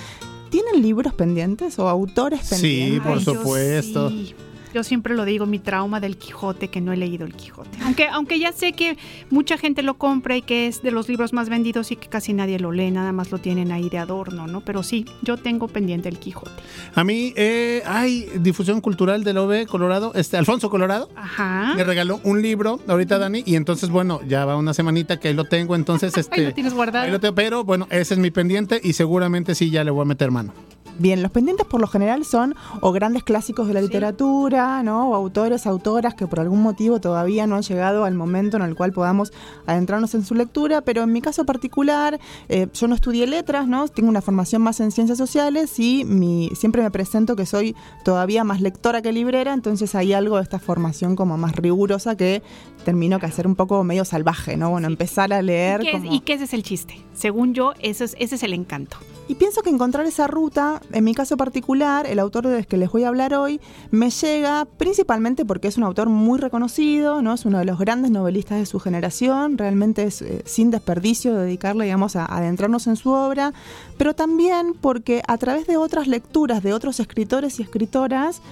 ¿tienen libros pendientes o autores Sí, pendientes? por Ay, yo supuesto. sí. Yo siempre lo digo, mi trauma del Quijote, que no he leído el Quijote. Aunque, aunque ya sé que mucha gente lo compra y que es de los libros más vendidos y que casi nadie lo lee, nada más lo tienen ahí de adorno, ¿no? Pero sí, yo tengo pendiente el Quijote. A mí eh, hay difusión cultural del OB Colorado, este Alfonso Colorado. Ajá. Me regaló un libro ahorita Dani y entonces bueno, ya va una semanita que ahí lo tengo, entonces este [laughs] Ahí lo tienes guardado. ahí lo tengo, pero bueno, ese es mi pendiente y seguramente sí ya le voy a meter mano. Bien, los pendientes por lo general son o grandes clásicos de la literatura, ¿no? O autores, autoras que por algún motivo todavía no han llegado al momento en el cual podamos adentrarnos en su lectura, pero en mi caso particular, eh, yo no estudié letras, ¿no? Tengo una formación más en ciencias sociales y mi, siempre me presento que soy todavía más lectora que librera, entonces hay algo de esta formación como más rigurosa que termino que hacer un poco medio salvaje, ¿no? Bueno, empezar a leer ¿Y qué, como... y que ese es el chiste. Según yo, es, ese es el encanto. Y pienso que encontrar esa ruta, en mi caso particular, el autor del que les voy a hablar hoy, me llega principalmente porque es un autor muy reconocido, ¿no? Es uno de los grandes novelistas de su generación, realmente es eh, sin desperdicio dedicarle, digamos, a, a adentrarnos en su obra, pero también porque a través de otras lecturas de otros escritores y escritoras,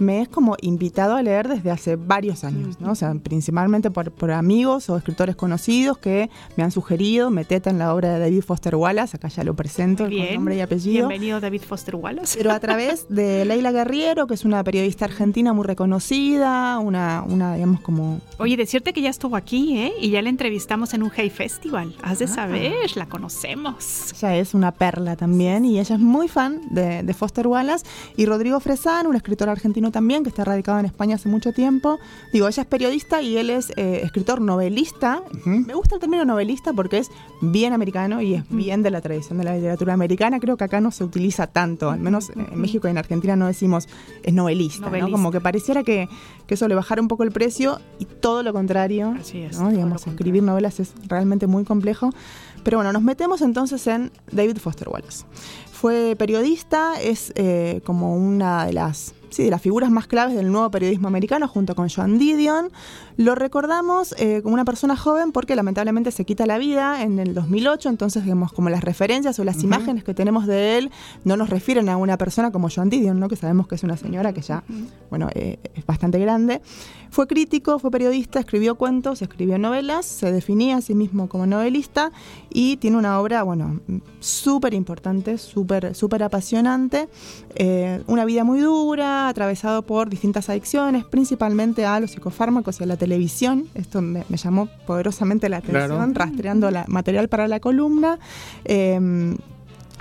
me es como invitado a leer desde hace varios años, ¿no? O sea, principalmente por, por amigos o escritores conocidos que me han sugerido, metete en la obra de David Foster Wallace, acá ya lo presento con Bien. nombre y apellido. Bienvenido David Foster Wallace. Pero a través de Leila Guerriero, que es una periodista argentina muy reconocida, una, una digamos, como Oye, decirte que ya estuvo aquí, ¿eh? Y ya la entrevistamos en un Hey Festival. Has de saber, la conocemos. Ella es una perla también y ella es muy fan de, de Foster Wallace. Y Rodrigo Fresán, un escritor argentino también que está radicado en España hace mucho tiempo. Digo, ella es periodista y él es eh, escritor novelista. Me gusta el término novelista porque es bien americano y es bien de la tradición de la literatura americana. Creo que acá no se utiliza tanto, al menos en México y en Argentina no decimos es novelista, ¿no? Como que pareciera que, que eso le bajara un poco el precio y todo lo contrario. Así es, Digamos, escribir novelas es realmente muy complejo. Pero bueno, nos metemos entonces en David Foster Wallace. Fue periodista, es eh, como una de las, sí, de las figuras más claves del nuevo periodismo americano, junto con Joan Didion. Lo recordamos eh, como una persona joven porque lamentablemente se quita la vida en el 2008, entonces digamos como las referencias o las imágenes que tenemos de él no nos refieren a una persona como Joan Didion, ¿no? que sabemos que es una señora que ya, bueno, eh, es bastante grande. Fue crítico, fue periodista, escribió cuentos, escribió novelas, se definía a sí mismo como novelista y tiene una obra, bueno, súper importante, súper súper apasionante, eh, una vida muy dura, atravesado por distintas adicciones, principalmente a los psicofármacos y a la televisión. Esto me, me llamó poderosamente la atención, Claro. rastreando la, material para la columna. Eh,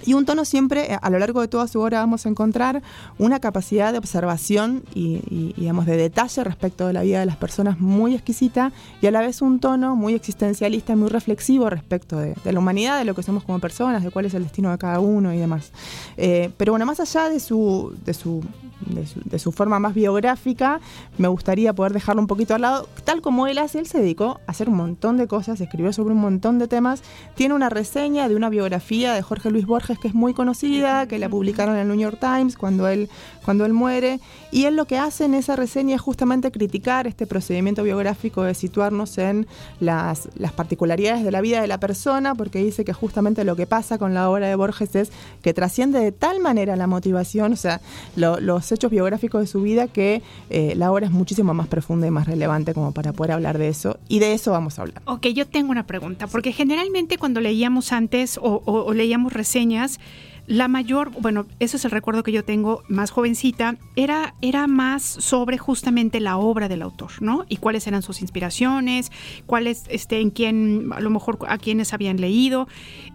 y un tono siempre, eh, a lo largo de toda su obra vamos a encontrar una capacidad de observación y, y, digamos, de detalle respecto de la vida de las personas muy exquisita y a la vez un tono muy existencialista muy reflexivo respecto de, de la humanidad, de lo que somos como personas, de cuál es el destino de cada uno y demás. Eh, pero bueno, más allá de su, de su de su, de su forma más biográfica, me gustaría poder dejarlo un poquito al lado. Tal como él hace, él se dedicó a hacer un montón de cosas, escribió sobre un montón de temas. Tiene una reseña de una biografía de Jorge Luis Borges que es muy conocida, que la publicaron en el New York Times cuando él, cuando él muere. Y él lo que hace en esa reseña es justamente criticar este procedimiento biográfico de situarnos en las, las particularidades de la vida de la persona, porque dice que justamente lo que pasa con la obra de Borges es que trasciende de tal manera la motivación, o sea, lo- los hechos biográficos de su vida, que eh, la obra es muchísimo más profunda y más relevante como para poder hablar de eso. Y de eso vamos a hablar. Ok, yo tengo una pregunta, porque generalmente cuando leíamos antes o, o- o leíamos reseñas, la mayor, bueno, ese es el recuerdo que yo tengo más jovencita, era, era más sobre justamente la obra del autor, ¿no? Y cuáles eran sus inspiraciones, cuáles, este, en quién, a lo mejor a quienes habían leído.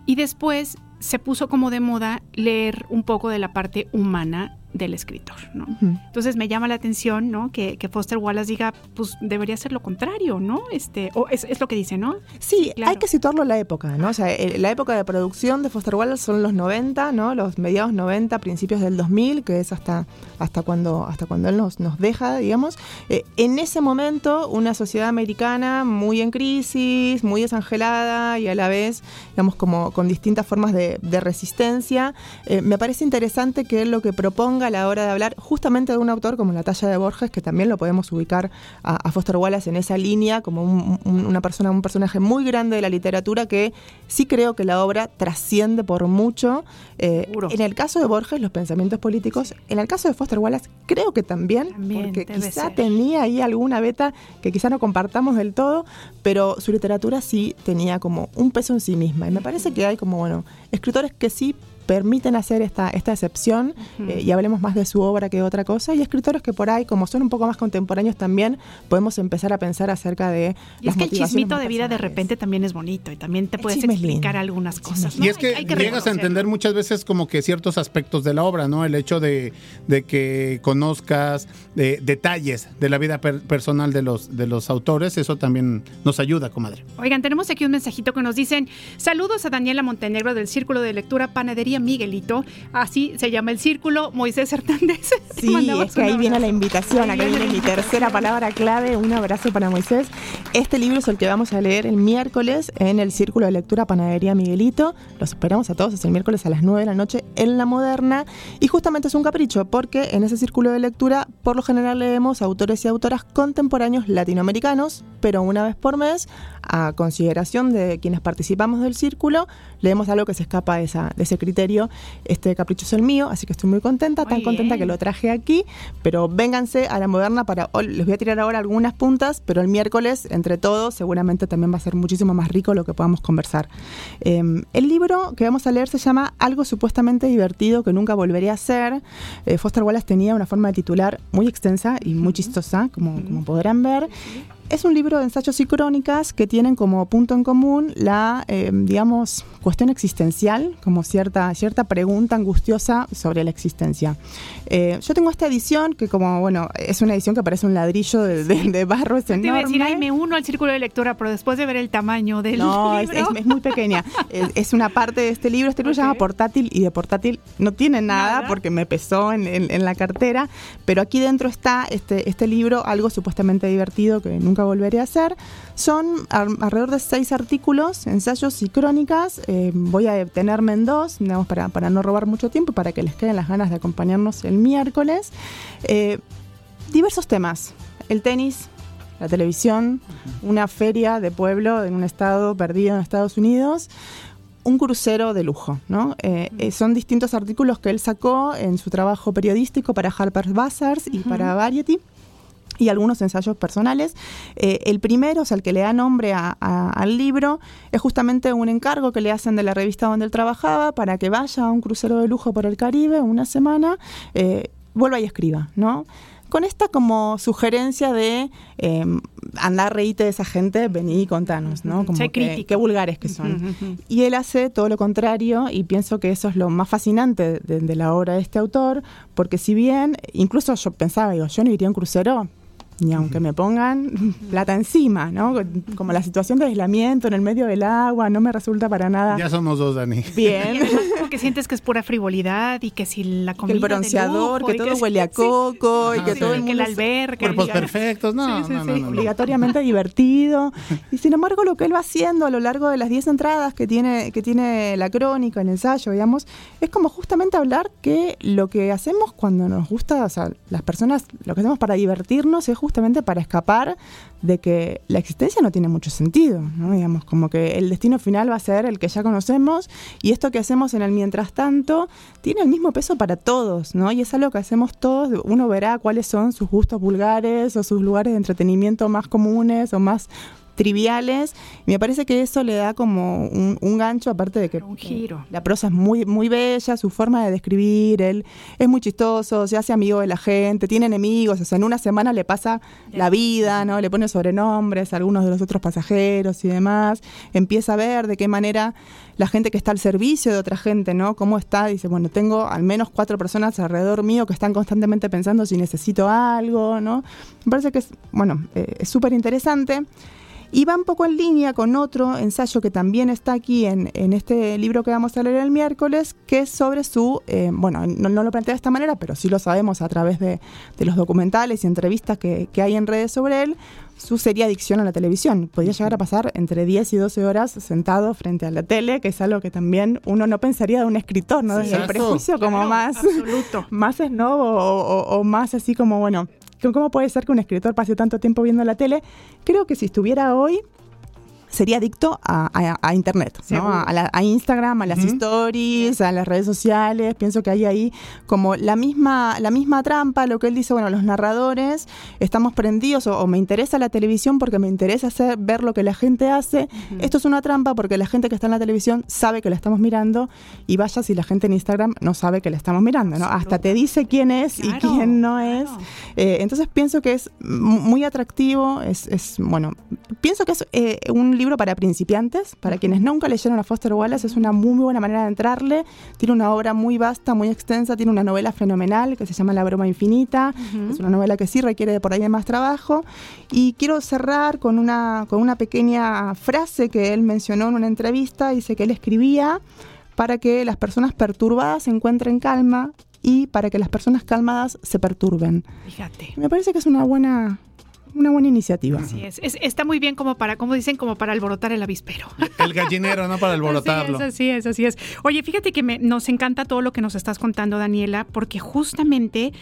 Y después se puso como de moda leer un poco de la parte humana del escritor, ¿no? Entonces me llama la atención, ¿no? Que, que Foster Wallace diga, pues debería ser lo contrario, ¿no? Este, o es, es lo que dice, ¿no? Sí, claro. hay que situarlo en la época, ¿no? O sea, el- la época de producción de Foster Wallace son los 90, ¿no? Los mediados 90, principios del 2000, que es hasta, hasta, cuando, hasta cuando él nos, nos deja, digamos. Eh, en ese momento, una sociedad americana muy en crisis, muy desangelada y a la vez, digamos, como con distintas formas de, de resistencia. Eh, me parece interesante que él lo que proponga a la hora de hablar justamente de un autor como la talla de Borges, que también lo podemos ubicar a, a Foster Wallace en esa línea, como un- un- una persona, un personaje muy grande de la literatura que sí creo que la obra trasciende por mucho. Eh, en el caso de Borges, los pensamientos políticos, en el caso de Foster Wallace, creo que también, También porque quizá ser. tenía ahí alguna beta que quizá no compartamos del todo, pero su literatura sí tenía como un peso en sí misma. Y me parece que hay como, bueno, escritores que sí permiten hacer esta, esta excepción eh, y hablemos más de su obra que de otra cosa y escritores que por ahí como son un poco más contemporáneos también podemos empezar a pensar acerca de Y las es que el chismito de vida de repente también es bonito y también te puedes explicar algunas cosas. ¿no? Y es que, Hay- hay llegas a entender muchas veces como que ciertos aspectos de la obra, ¿no? El hecho de, de que conozcas detalles de la vida per- personal de los, de los autores, eso también nos ayuda, comadre. Oigan, tenemos aquí un mensajito que nos dicen, saludos a Daniela Montenegro del Círculo de Lectura Panadería Miguelito, así se llama el círculo, Moisés Hernández. [laughs] Sí, es que ahí viene la invitación, acá viene mi tercera palabra clave, un abrazo para Moisés. Este libro es el que vamos a leer el miércoles en el Círculo de Lectura Panadería Miguelito. Los esperamos a todos, es el miércoles a las 9 de la noche en La Moderna. Y justamente es un capricho, porque en ese círculo de lectura por lo general leemos autores y autoras contemporáneos latinoamericanos, pero una vez por mes, a consideración de quienes participamos del círculo, leemos algo que se escapa de, esa, de ese criterio. Este capricho es el mío, así que estoy muy contenta, Muy tan contenta que lo traje aquí, pero vénganse a la moderna para, o- les voy a tirar ahora algunas puntas, pero el miércoles, entre todos, seguramente también va a ser muchísimo más rico lo que podamos conversar. Eh, el libro que vamos a leer se llama Algo supuestamente divertido que nunca volveré a hacer. Eh, Foster Wallace tenía una forma de titular muy extensa y muy chistosa, como, como podrán ver. Es un libro de ensayos y crónicas que tienen como punto en común la, eh, digamos, cuestión existencial, como cierta, cierta pregunta angustiosa sobre la existencia. Eh, yo tengo esta edición que como, bueno, es una edición que parece un ladrillo de, de- de barro, es Te iba a decir, enorme. ay, me uno al círculo de lectura, pero después de ver el tamaño del No, es, libro. es- es muy pequeña. [laughs] es, es una parte de este libro. Este libro se llama Portátil y de portátil no tiene nada, Nada. porque me pesó en, en- en la cartera. Pero aquí dentro está este, este libro, algo supuestamente divertido que nunca volveré a hacer. Son ar- alrededor de seis artículos, ensayos y crónicas. Eh, voy a detenerme en dos, digamos, para, para no robar mucho tiempo, para que les queden las ganas de acompañarnos el miércoles. Eh, diversos temas. El tenis, la televisión, una feria de pueblo en un estado perdido en Estados Unidos, un crucero de lujo, ¿no? Eh, eh, son distintos artículos que él sacó en su trabajo periodístico para Harper's Bazaar y para Variety y algunos ensayos personales. Eh, el primero, o sea, el que le da nombre a- a- al libro, es justamente un encargo que le hacen de la revista donde él trabajaba para que vaya a un crucero de lujo por el Caribe una semana, eh, vuelva y escriba, ¿no? Con esta como sugerencia de eh, andar, reíte de esa gente, vení y contanos, ¿no? Como que- qué vulgares que son. Y él hace todo lo contrario y pienso que eso es lo más fascinante de, de la obra de este autor, porque si bien, incluso yo pensaba, digo, yo no iría a un crucero, ni aunque me pongan [laughs] plata encima, ¿no? Como la situación de aislamiento en el medio del agua no me resulta para nada Ya somos dos, Dani. Bien. [laughs] además como que sientes que es pura frivolidad y que si la Que comida el de bronceador, lujo, que todo huele a sí, coco y que sí. todo el que mundo la es- alberca. Cuerpos perfectos, no, Sí, sí, no, no, sí. no, no. obligatoriamente divertido. Y sin embargo, lo que él va haciendo a lo largo de las 10 entradas que tiene, que tiene la crónica, el ensayo, digamos, es como justamente hablar que lo que hacemos cuando nos gusta, o sea, las personas, lo que hacemos para divertirnos es justamente para escapar de que la existencia no tiene mucho sentido, ¿no? Digamos, como que el destino final va a ser el que ya conocemos y esto que hacemos en el mientras tanto tiene el mismo peso para todos, ¿no? Y es algo que hacemos todos, uno verá cuáles son sus gustos vulgares o sus lugares de entretenimiento más comunes o más triviales. Me parece que eso le da como un, un gancho, aparte de que Un giro. la prosa es muy, muy bella, su forma de describir, él es muy chistoso, se hace amigo de la gente, tiene enemigos, o sea, en una semana le pasa la vida, ¿no? Le pone sobrenombres a algunos de los otros pasajeros y demás, empieza a ver de qué manera la gente que está al servicio de otra gente, ¿no? Cómo está, dice, bueno, tengo al menos cuatro personas alrededor mío que están constantemente pensando si necesito algo, ¿no? Me parece que es, bueno, eh, es súper interesante. Y va un poco en línea con otro ensayo que también está aquí en, en este libro que vamos a leer el miércoles, que es sobre su, eh, bueno, no, no lo plantea de esta manera, pero sí lo sabemos a través de, de los documentales y entrevistas que, que hay en redes sobre él, su seria adicción a la televisión. Podía llegar a pasar entre 10 y 12 horas sentado frente a la tele, que es algo que también uno no pensaría de un escritor, ¿no? Desde el prejuicio como Claro, más, absoluto. [laughs] más snob o, o- o más así como, bueno, ¿cómo puede ser que un escritor pase tanto tiempo viendo la tele? Creo que si estuviera hoy sería adicto a, a- a Internet, a, la- a Instagram, a las stories, a las redes sociales. Pienso que hay ahí como la misma, la misma trampa, lo que él dice, bueno, los narradores estamos prendidos o, o me interesa la televisión porque me interesa hacer, ver lo que la gente hace. Esto es una trampa porque la gente que está en la televisión sabe que la estamos mirando y vaya si la gente en Instagram no sabe que la estamos mirando, ¿no? Hasta te dice quién es y quién no es. claro. Eh, entonces pienso que es mu- muy atractivo, es, es, bueno, pienso que es eh, un libro para principiantes, para quienes nunca leyeron a Foster Wallace, es una muy, buena manera de entrarle, tiene una obra muy vasta, muy extensa, tiene una novela fenomenal que se llama La broma infinita, es una novela que sí requiere de por ahí de más trabajo, y quiero cerrar con una, con una pequeña frase que él mencionó en una entrevista, dice que él escribía para que las personas perturbadas encuentren calma y para que las personas calmadas se perturben. Fíjate. Me parece que es una buena, una buena iniciativa. Así es. Es- Está muy bien como para, como dicen, como para alborotar el avispero. El gallinero, ¿no? Para alborotarlo. [laughs] Así es, así es, así es. Oye, fíjate que me- nos encanta todo lo que nos estás contando, Daniela, porque justamente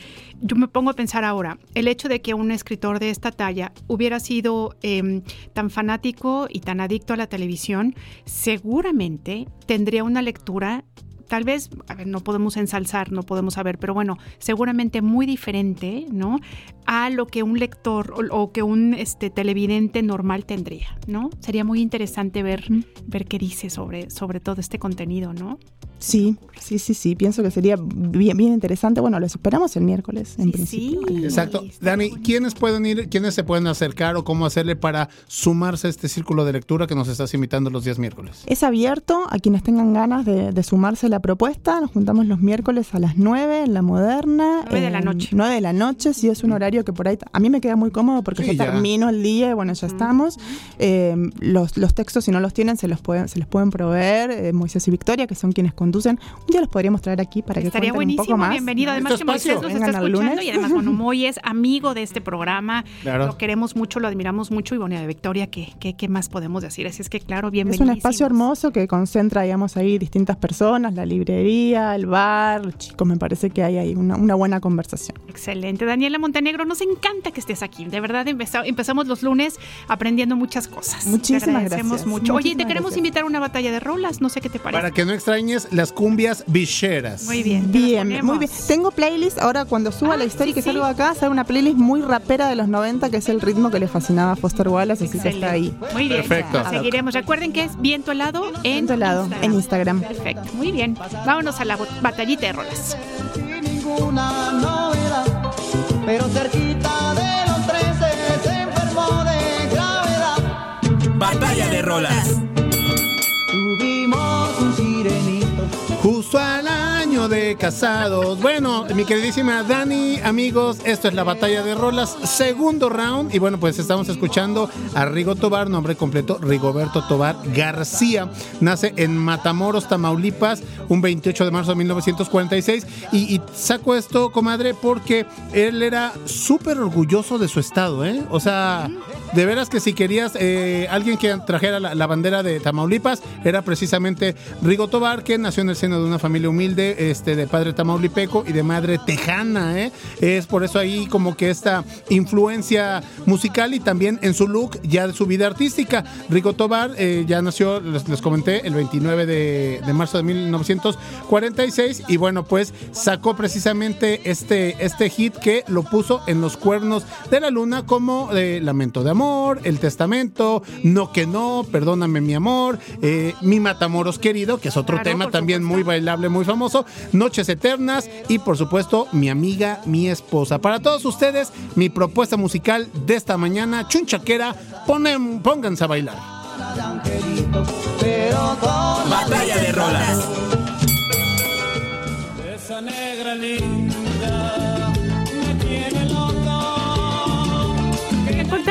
yo me pongo a pensar ahora, el hecho de que un escritor de esta talla hubiera sido em, tan fanático y tan adicto a la televisión, seguramente tendría una lectura tal vez, a ver, no podemos ensalzar, no podemos saber, pero bueno, seguramente muy diferente, ¿no? A lo que un lector o, o que un este, televidente normal tendría, ¿no? Sería muy interesante ver, ver qué dice sobre, sobre todo este contenido, ¿no? Sí, sí, sí, sí. Pienso que sería bien, bien interesante. Bueno, lo esperamos el miércoles, en principio. Exacto. Dani, ¿quiénes pueden ir, quiénes se pueden acercar o cómo hacerle para sumarse a este círculo de lectura que nos estás invitando los días miércoles? Es abierto a quienes tengan ganas de, de sumarse la propuesta. Nos juntamos los miércoles a las 9 en la moderna. Nueve de la noche. 9 de la noche, sí, es un horario que por ahí a mí me queda muy cómodo porque Sí, yo ya. termino el día y bueno, ya estamos. Eh, los, los textos, si no los tienen, se los pueden, se les pueden proveer. eh, Moisés y Victoria, que son quienes conducen. Un día los podríamos traer aquí para que Estaría cuenten un buenísimo, poco más. bienvenido. Además que Moisés nos Vengan está escuchando lunes. y además, bueno, [laughs] Moy es amigo de este programa. Claro. Lo queremos mucho, lo admiramos mucho y bueno, de Victoria, ¿qué, qué, qué más podemos decir? Así es que claro, Es bienvenido. un espacio hermoso que concentra, digamos, ahí distintas personas, la librería, el bar, los chicos, me parece que hay ahí una, una buena conversación. Excelente. Daniela Montenegro, nos encanta que estés aquí. De verdad, empeza- empezamos los lunes aprendiendo muchas cosas. Muchísimas te agradecemos gracias. mucho. Oye, te queremos gracias. invitar a una batalla de rolas, no sé qué te parece. Para que no extrañes las cumbias bicheras. Muy bien. Bien, muy bien. Tengo playlist, ahora cuando suba Ah, la historia y sí, que sí. salgo acá, sale una playlist muy rapera de los 90, que es el ritmo que le fascinaba a Foster Wallace, así que está ahí. Muy bien. Perfecto. Seguiremos. Recuerden que es viento helado en Viento helado Instagram. en Instagram. Perfecto. Muy bien. Vámonos a la batallita de rolas. ninguna novedad, pero cerquita de los 13 se enfermó de gravedad. Batalla de rolas. Tuvimos un sirenito. Justo al de casados. Bueno, mi queridísima Dani, amigos, esto es la batalla de rolas, segundo round. Y bueno, pues estamos escuchando a Rigo Tobar, nombre completo, Rigoberto Tobar García. Nace en Matamoros, Tamaulipas, un 28 de marzo de 1946. Y, saco esto, comadre, porque él era súper orgulloso de su estado, ¿eh? O sea, de veras que si querías eh, alguien que trajera la, la bandera de Tamaulipas, era precisamente Rigo Tobar, que nació en el seno de una familia humilde, este, de padre tamaulipeco y de madre tejana, ¿eh? Es por eso ahí como que esta influencia musical y también en su look ya de su vida artística. Rigo Tobar eh, ya nació, les, les comenté, el 29 de, de marzo de 1946 y bueno, pues sacó precisamente este, este hit que lo puso en los cuernos de la luna como eh, Lamento de Amor, El Testamento, No que no, Perdóname mi amor, eh, Mi Matamoros querido, que es otro Claro, tema también muy bailable, muy famoso, Noches Eternas y por supuesto Mi amiga, mi esposa. Para todos ustedes, mi propuesta musical de esta mañana, chunchaquera, ponen, pónganse a bailar. Batalla de rolas.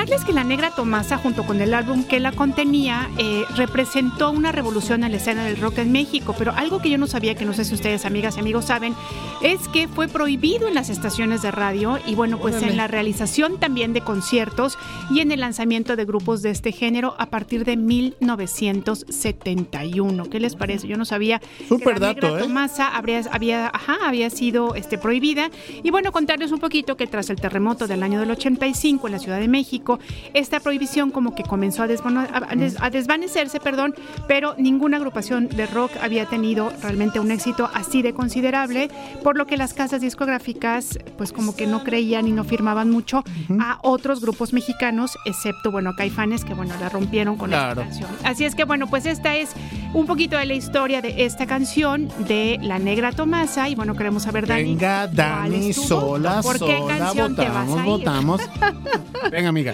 Decirles que La Negra Tomasa, junto con el álbum que la contenía, eh, representó una revolución en la escena del rock en México. Pero algo que yo no sabía, que no sé si ustedes, amigas y amigos, saben, es que fue prohibido en las estaciones de radio y bueno, pues Órale. en la realización también de conciertos y en el lanzamiento de grupos de este género a partir de 1971. ¿Qué les parece? Yo no sabía Súper que la dato, Negra ¿eh? Tomasa habría, había, ajá, había sido este, prohibida. Y bueno, contarles un poquito que tras el terremoto del año del 85 en la Ciudad de México, esta prohibición como que comenzó a, desvano- a- a des- a desvanecerse, perdón, pero ninguna agrupación de rock había tenido realmente un éxito así de considerable, por lo que las casas discográficas pues como que no creían y no firmaban mucho a otros grupos mexicanos, excepto, bueno, Caifanes, que bueno, la rompieron con Claro. esta canción. Así es que bueno, pues esta es un poquito de la historia de esta canción de La Negra Tomasa y bueno, queremos saber, Dani. Venga, ¿cuál Dani, sola, ¿Por qué sola, canción te vas a votamos, ir? votamos. [laughs] Venga, amiga.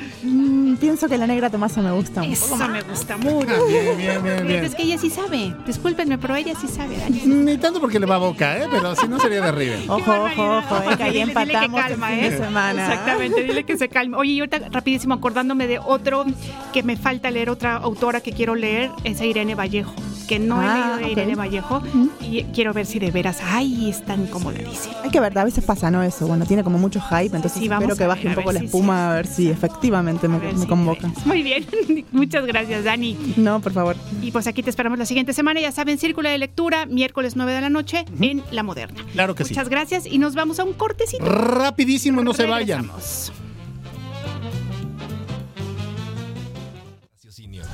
Mm, pienso que la negra Tomasa me gusta un Eso poco más. me gusta mucho. Bien, bien, bien, bien. Es que ella sí sabe. Discúlpenme, pero ella sí sabe, Dani. Ni tanto porque le va a boca, ¿eh? Pero si no sería de River. Ojo, ojo, ojo, eh, que ahí Dile- dile que empatamos calma, el fin ¿eh? de semana. Exactamente, dile que se calme. Oye, y ahorita rapidísimo acordándome de otro que me falta leer, otra autora que quiero leer, es a Irene Vallejo, que no Ah, he leído de ok. Irene Vallejo y quiero ver si de veras, ay, es tan como la dice. Hay que ver, a veces pasa, ¿no? Eso, bueno, tiene como mucho hype, entonces Sí, vamos espero que a baje ver, un a poco ver la si espuma, a ver si efectivamente me, ver convoca. Muy bien, [laughs] muchas gracias, Dani. No, por favor. Y pues aquí te esperamos la siguiente semana, ya saben, Círculo de Lectura, miércoles 9 de la noche en La Moderna. Claro que sí. Muchas gracias y nos vamos a un cortecito. Rapidísimo, no se vayan.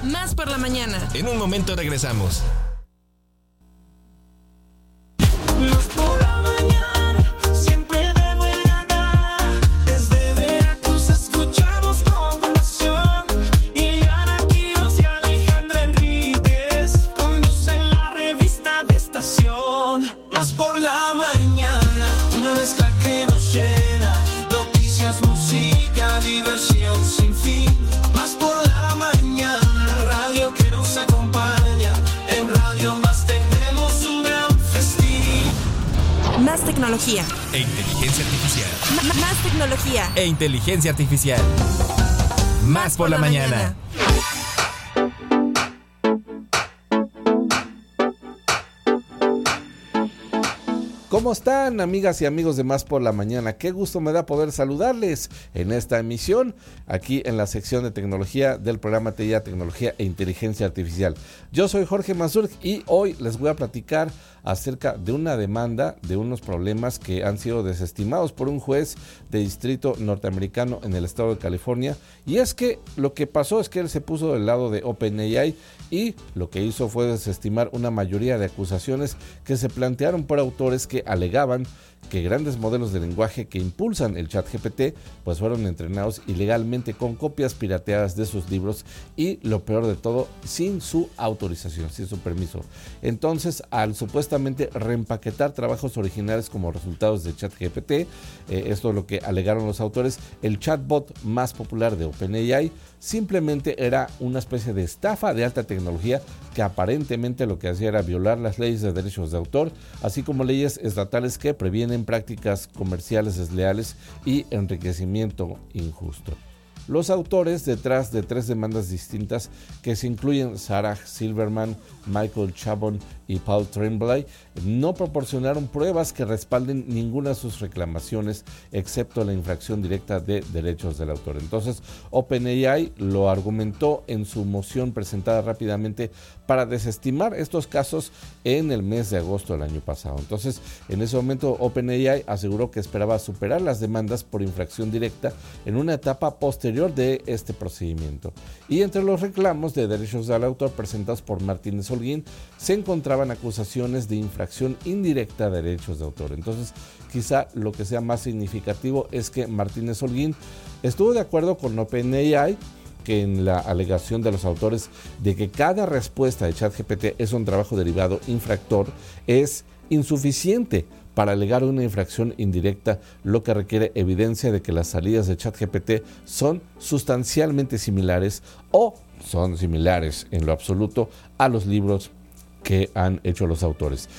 Más por la mañana. En un momento regresamos. Más la mañana, una mezcla que nos llena. Noticias, música, diversión sin fin. Más por la mañana, radio que nos acompaña. En Radio Más tenemos un gran festín. Más tecnología. E inteligencia artificial. M- más tecnología. E inteligencia artificial. Más por la mañana. ¿Cómo están, amigas y amigos de Más por la Mañana? Qué gusto me da poder saludarles en esta emisión, aquí en la sección de tecnología del programa TIA Tecnología e Inteligencia Artificial. Yo soy Jorge Mazur y hoy les voy a platicar acerca de una demanda de unos problemas que han sido desestimados por un juez de distrito norteamericano en el estado de California. Y es que lo que pasó es que él se puso del lado de OpenAI y lo que hizo fue desestimar una mayoría de acusaciones que se plantearon por autores que alegaban que grandes modelos de lenguaje que impulsan el chat GPT pues fueron entrenados ilegalmente con copias pirateadas de sus libros y lo peor de todo sin su autorización, sin su permiso. Entonces al supuestamente reempaquetar trabajos originales como resultados de chat GPT, eh, esto es lo que alegaron los autores, el chatbot más popular de OpenAI simplemente era una especie de estafa de alta tecnología que aparentemente lo que hacía era violar las leyes de derechos de autor, así como leyes estatales que previenen prácticas comerciales desleales y enriquecimiento injusto. Los autores detrás de tres demandas distintas que se incluyen Sarah Silverman, Michael Chabon y Paul Tremblay no proporcionaron pruebas que respalden ninguna de sus reclamaciones excepto la infracción directa de derechos del autor. Entonces OpenAI lo argumentó en su moción presentada rápidamente para desestimar estos casos en el mes de agosto del año pasado. Entonces en ese momento OpenAI aseguró que esperaba superar las demandas por infracción directa en una etapa posterior de este procedimiento. Y entre los reclamos de derechos del autor presentados por Martínez Holguín se acusaciones de infracción indirecta de derechos de autor. Entonces, quizá lo que sea más significativo es que Martínez Holguín estuvo de acuerdo con OpenAI que en la alegación de los autores de que cada respuesta de ChatGPT es un trabajo derivado infractor es insuficiente para alegar una infracción indirecta, lo que requiere evidencia de que las salidas de ChatGPT son sustancialmente similares o son similares en lo absoluto a los libros que han hecho los autores.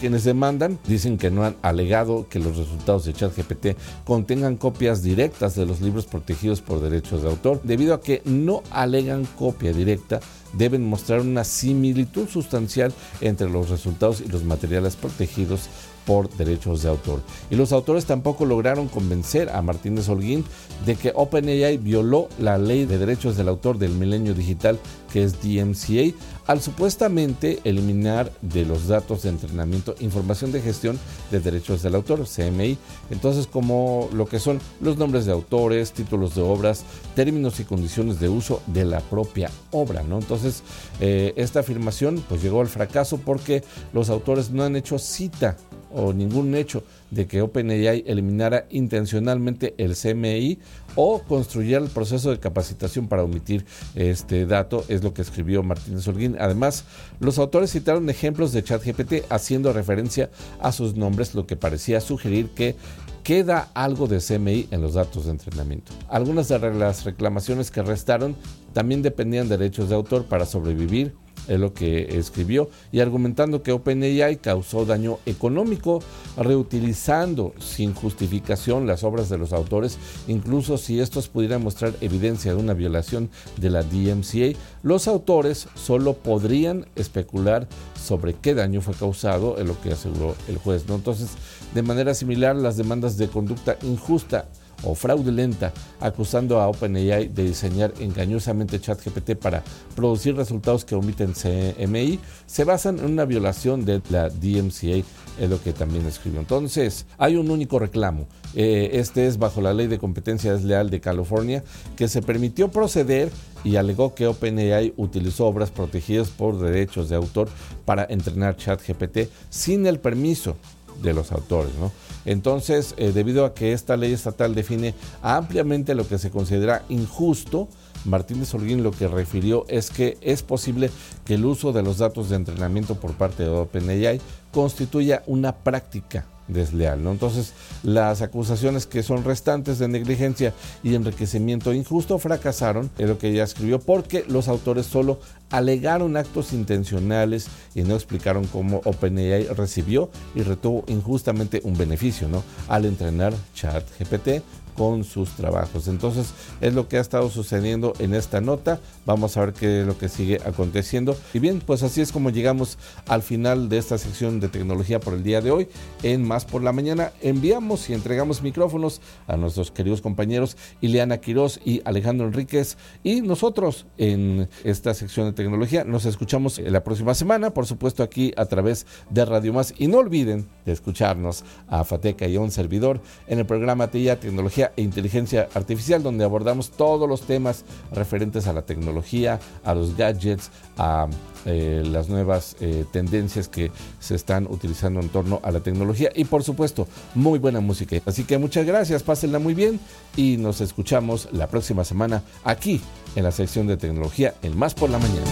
Quienes demandan dicen que no han alegado que los resultados de ChatGPT contengan copias directas de los libros protegidos por derechos de autor, debido a que no alegan copia directa deben mostrar una similitud sustancial entre los resultados y los materiales protegidos por derechos de autor. Y los autores tampoco lograron convencer a Martínez Holguín de que OpenAI violó la ley de derechos del autor del milenio digital, que es DMCA, al supuestamente eliminar de los datos de entrenamiento información de gestión de derechos del autor, CMI. Entonces, como lo que son los nombres de autores, títulos de obras, términos y condiciones de uso de la propia obra, ¿no? Entonces, eh, esta afirmación pues llegó al fracaso porque los autores no han hecho cita o ningún hecho de que OpenAI eliminara intencionalmente el CMI o construyera el proceso de capacitación para omitir este dato, es lo que escribió Martínez Holguín. Además, los autores citaron ejemplos de ChatGPT haciendo referencia a sus nombres, lo que parecía sugerir que queda algo de CMI en los datos de entrenamiento. Algunas de las reclamaciones que restaron también dependían de derechos de autor para sobrevivir es lo que escribió, y argumentando que OpenAI causó daño económico reutilizando sin justificación las obras de los autores, incluso si estos pudieran mostrar evidencia de una violación de la DMCA, los autores solo podrían especular sobre qué daño fue causado, es lo que aseguró el juez. ¿no? Entonces, de manera similar, las demandas de conducta injusta o fraudulenta, acusando a OpenAI de diseñar engañosamente ChatGPT para producir resultados que omiten CMI, se basan en una violación de la DMCA, es lo que también escribió. Entonces, hay un único reclamo. Eh, este es bajo la ley de competencia desleal de California, que se permitió proceder y alegó que OpenAI utilizó obras protegidas por derechos de autor para entrenar ChatGPT sin el permiso de los autores, ¿no? Entonces, eh, debido a que esta ley estatal define ampliamente lo que se considera injusto, Martínez Holguín lo que refirió es que es posible que el uso de los datos de entrenamiento por parte de OpenAI constituya una práctica desleal. ¿no? Entonces, las acusaciones que son restantes de negligencia y enriquecimiento injusto fracasaron, es lo que ella escribió, porque los autores solo alegaron actos intencionales y no explicaron cómo OpenAI recibió y retuvo injustamente un beneficio ¿no? al entrenar ChatGPT con sus trabajos. Entonces es lo que ha estado sucediendo en esta nota. Vamos a ver qué es lo que sigue aconteciendo. Y bien, pues así es como llegamos al final de esta sección de tecnología por el día de hoy. En Más por la Mañana enviamos y entregamos micrófonos a nuestros queridos compañeros Ileana Quiroz y Alejandro Enríquez y nosotros en esta sección de tecnología. Nos escuchamos la próxima semana, por supuesto aquí a través de Radio Más. Y no olviden de escucharnos a Fateca y a un servidor en el programa TIA Tecnología e Inteligencia Artificial, donde abordamos todos los temas referentes a la tecnología, a los gadgets, a eh, las nuevas eh, tendencias que se están utilizando en torno a la tecnología y por supuesto muy buena música. Así que muchas gracias, pásenla muy bien y nos escuchamos la próxima semana aquí en la sección de tecnología El Más por la Mañana.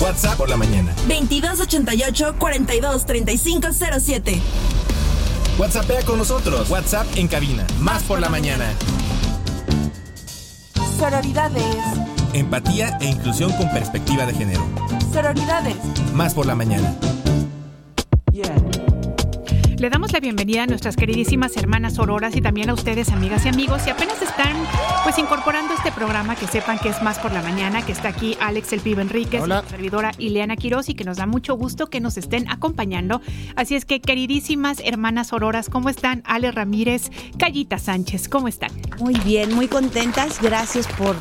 WhatsApp por la mañana. 2288 423507. WhatsAppea con nosotros. WhatsApp en cabina. Más por la mañana. Sororidades. Empatía e inclusión con perspectiva de género. Sororidades. Más por la mañana. Le damos la bienvenida a nuestras queridísimas hermanas auroras y también a ustedes, amigas y amigos. Si apenas están pues incorporando este programa, que sepan que es más por la mañana, que está aquí Alex El Pibe Enríquez, Hola. la servidora Ileana Quiroz y que nos da mucho gusto que nos estén acompañando. Así es que, queridísimas hermanas auroras, ¿cómo están? Ale Ramírez, Callita Sánchez, ¿cómo están? Muy bien, muy contentas. Gracias por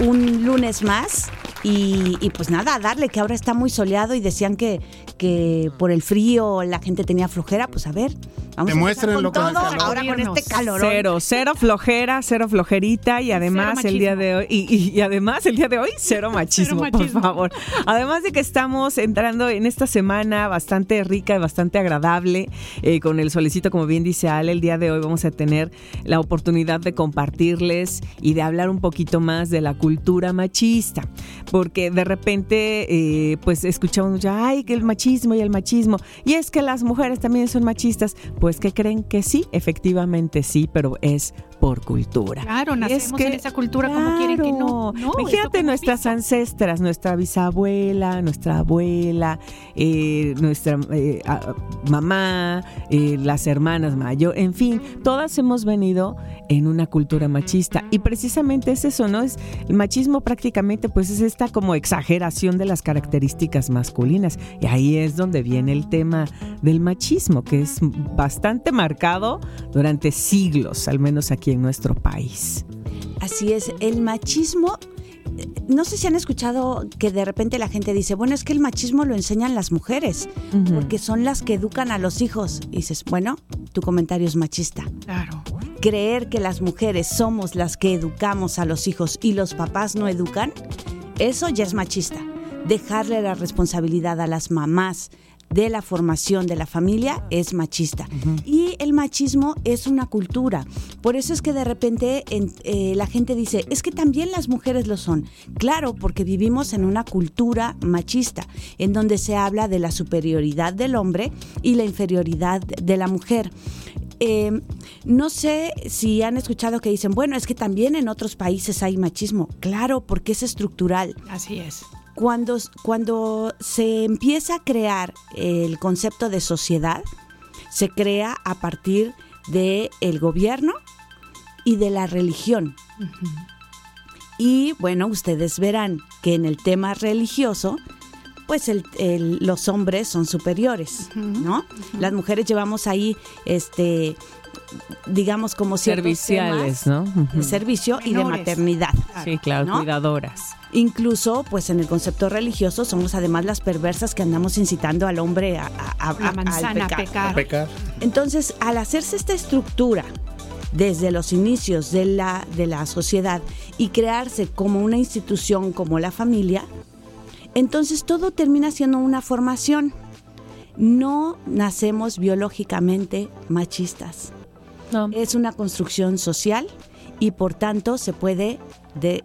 un lunes más. Y, y pues nada, a darle, que ahora está muy soleado y decían que, que por el frío la gente tenía flojera. Pues a ver, vamos a empezar Demuéstrenlo con con el todo. calor. Ahora con este calor. Cero, cero flojera, cero flojerita y además el día de hoy y, y- y además el día de hoy cero machismo, [laughs] Cero machismo. por favor. Además de que estamos entrando en esta semana bastante rica y bastante agradable eh, con el solecito, como bien dice Ale, el día de hoy vamos a tener la oportunidad de compartirles y de hablar un poquito más de la cultura machista. Porque de repente, eh, pues escuchamos ya, ay, que el machismo y el machismo, y es que las mujeres también son machistas, pues que creen que sí, efectivamente sí, pero es por cultura. Claro, nacemos en esa cultura como quieren que no. no Fíjate, nuestras ancestras, nuestra bisabuela, nuestra abuela, eh, nuestra eh, a- mamá, eh, las hermanas mayor, en fin, todas hemos venido en una cultura machista y precisamente es eso, ¿no? Es el machismo prácticamente pues es esta como exageración de las características masculinas y ahí es donde viene el tema del machismo que es bastante marcado durante siglos, al menos aquí en nuestro país. Así es, el machismo, no sé si han escuchado que de repente la gente dice, bueno, es que el machismo lo enseñan las mujeres, porque son las que educan a los hijos. Y dices, bueno, tu comentario es machista. Claro. Creer que las mujeres somos las que educamos a los hijos y los papás no educan, eso ya es machista. Dejarle la responsabilidad a las mamás de la formación de la familia es machista. Y el machismo es una cultura. Por eso es que de repente en- eh, la gente dice, es que también las mujeres lo son. Claro, porque vivimos en una cultura machista, en donde se habla de la superioridad del hombre y la inferioridad de la mujer. Eh, no sé si han escuchado que dicen, bueno, es que también en otros países hay machismo. Claro, porque es estructural. Así es. Cuando, cuando se empieza a crear el concepto de sociedad, se crea a partir del el gobierno y de la religión. Y bueno, ustedes verán que en el tema religioso, pues el- el- los hombres son superiores, ¿no? Las mujeres llevamos ahí, este, digamos como ciertos Serviciales, temas ¿no? De servicio y de maternidad. Sí, claro, ¿no? cuidadoras. Incluso, pues en el concepto religioso somos además las perversas que andamos incitando al hombre a, a- a- al manzana, a pecar. Entonces, al hacerse esta estructura desde los inicios de la, de la sociedad y crearse como una institución como la familia, entonces todo termina siendo una formación. No nacemos biológicamente machistas. Es una construcción social y por tanto se puede de-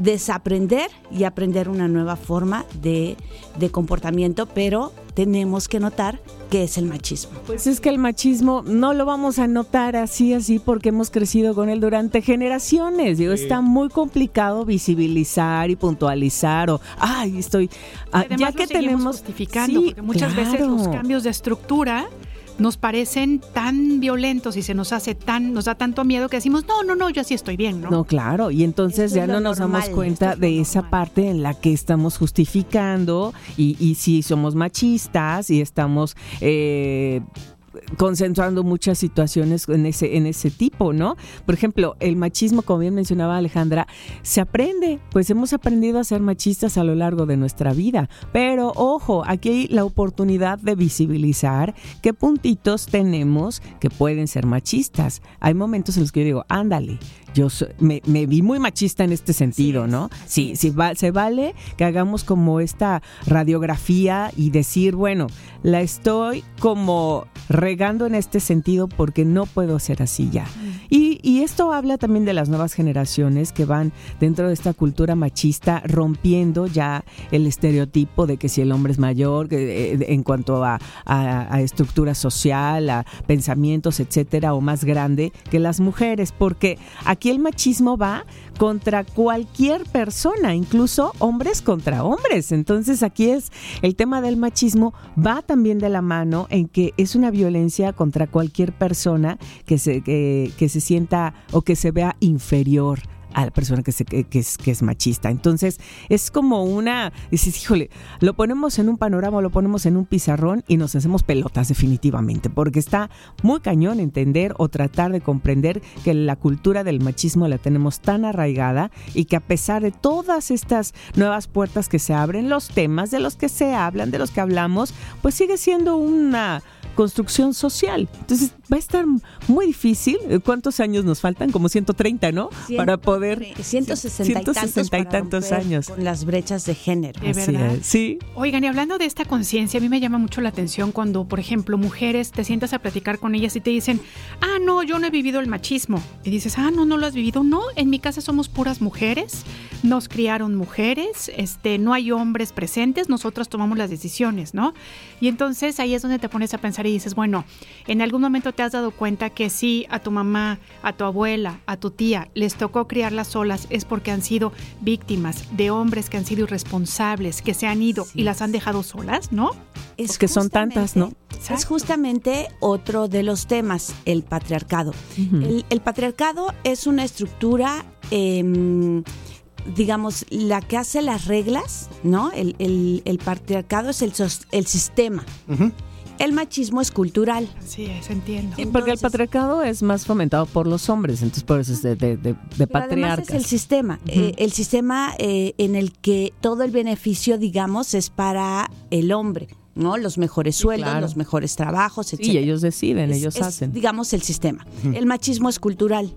desaprender y aprender una nueva forma de, de comportamiento, pero tenemos que notar que es el machismo. Pues es que el machismo no lo vamos a notar así, así, porque hemos crecido con él durante generaciones. Digo, Sí. está muy complicado visibilizar y puntualizar o, ay, estoy... ah, Además, ya que seguimos tenemos... justificando, Sí, porque muchas veces los cambios de estructura nos parecen tan violentos y se nos hace tan, nos da tanto miedo que decimos, no, no, no, yo así estoy bien, ¿no? No, claro, y entonces Esto ya no nos normal, damos cuenta de esa parte en la que estamos justificando y, y si somos machistas y estamos eh, concentrando muchas situaciones en ese, en ese tipo, ¿no? Por ejemplo, el machismo, como bien mencionaba Alejandra, se aprende, pues hemos aprendido a ser machistas a lo largo de nuestra vida, pero ojo, aquí hay la oportunidad de visibilizar qué puntitos tenemos que pueden ser machistas. Hay momentos en los que yo digo, ándale, yo soy- me, me vi muy machista en este sentido, ¿no? Sí, sí, va- se vale que hagamos como esta radiografía y decir, bueno, la estoy como regando en este sentido porque no puedo ser así ya. Y, y esto habla también de las nuevas generaciones que van dentro de esta cultura machista rompiendo ya el estereotipo de que si el hombre es mayor, que, eh, en cuanto a, a- a estructura social, a pensamientos, etcétera, o más grande que las mujeres, porque aquí el machismo va contra cualquier persona, incluso hombres contra hombres. Entonces aquí es el tema del machismo va también de la mano en que es una violencia contra cualquier persona que se, que, que se sienta o que se vea inferior a la persona que, se, que, es, que es machista. Entonces, es como una, dices, híjole, lo ponemos en un panorama, lo ponemos en un pizarrón y nos hacemos pelotas definitivamente, porque está muy cañón entender o tratar de comprender que la cultura del machismo la tenemos tan arraigada y que a pesar de todas estas nuevas puertas que se abren, los temas de los que se hablan, de los que hablamos, pues sigue siendo una construcción social. Entonces va a estar muy difícil. ¿Cuántos años nos faltan? Como 130, ¿no? Para poder... 160 y tantos, 160 y tantos años. Con las brechas de género. De verdad. Sí. Oigan, y hablando de esta conciencia, a mí me llama mucho la atención cuando, por ejemplo, mujeres te sientas a platicar con ellas y te dicen, ah, no, yo no he vivido el machismo. Y dices, ah, no, no lo has vivido. No, en mi casa somos puras mujeres. nos criaron mujeres, este, no hay hombres presentes, nosotros tomamos las decisiones, ¿no? Y entonces ahí es donde te pones a pensar y dices, bueno, en algún momento te has dado cuenta que si a tu mamá, a tu abuela, a tu tía les tocó criarlas solas es porque han sido víctimas de hombres que han sido irresponsables, que se han ido y las han dejado solas, ¿no? Es Porque son tantas, ¿no? Es justamente otro de los temas, el patriarcado. el, el patriarcado es una estructura, em, digamos, la que hace las reglas, ¿no? El, el- el patriarcado es el, sos- el sistema. El machismo es cultural. Sí, es, entiendo. Porque el patriarcado es más fomentado por los hombres, entonces por eso es de, de, de- patriarcas. es el sistema, eh, el sistema eh, en el que todo el beneficio, digamos, es para el hombre, ¿no? Los mejores sueldos, claro. los mejores trabajos, etc. Sí, ellos deciden, Es- ellos es, hacen. digamos, el sistema. El machismo es cultural.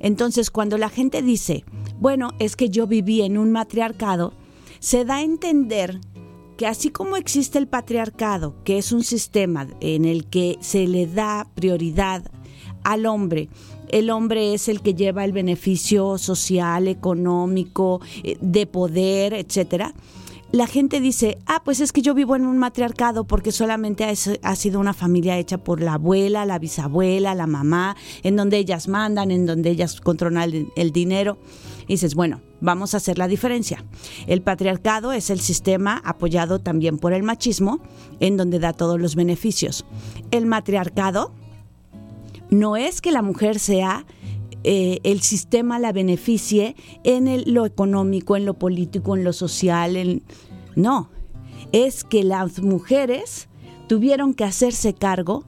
Entonces, cuando la gente dice, bueno, es que yo viví en un matriarcado, se da a entender que así como existe el patriarcado, que es un sistema en el que se le da prioridad al hombre, el hombre es el que lleva el beneficio social, económico, eh, de poder, etcétera. La gente dice, ah, pues es que yo vivo en un matriarcado porque solamente ha sido una familia hecha por la abuela, la bisabuela, la mamá, en donde ellas mandan, en donde ellas controlan el dinero. Y dices, bueno, vamos a hacer la diferencia. El patriarcado es el sistema apoyado también por el machismo, en donde da todos los beneficios. El matriarcado no es que la mujer sea eh, el sistema la beneficie en el- lo económico, en lo político, en lo social, en- no, es que las mujeres tuvieron que hacerse cargo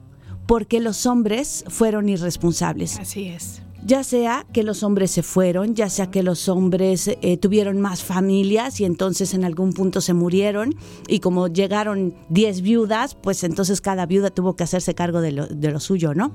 porque los hombres fueron irresponsables. Así es. Ya sea que los hombres se fueron, ya sea que los hombres eh, tuvieron más familias y entonces en algún punto se murieron y como llegaron 10 viudas, pues entonces cada viuda tuvo que hacerse cargo de lo, de lo suyo, ¿no?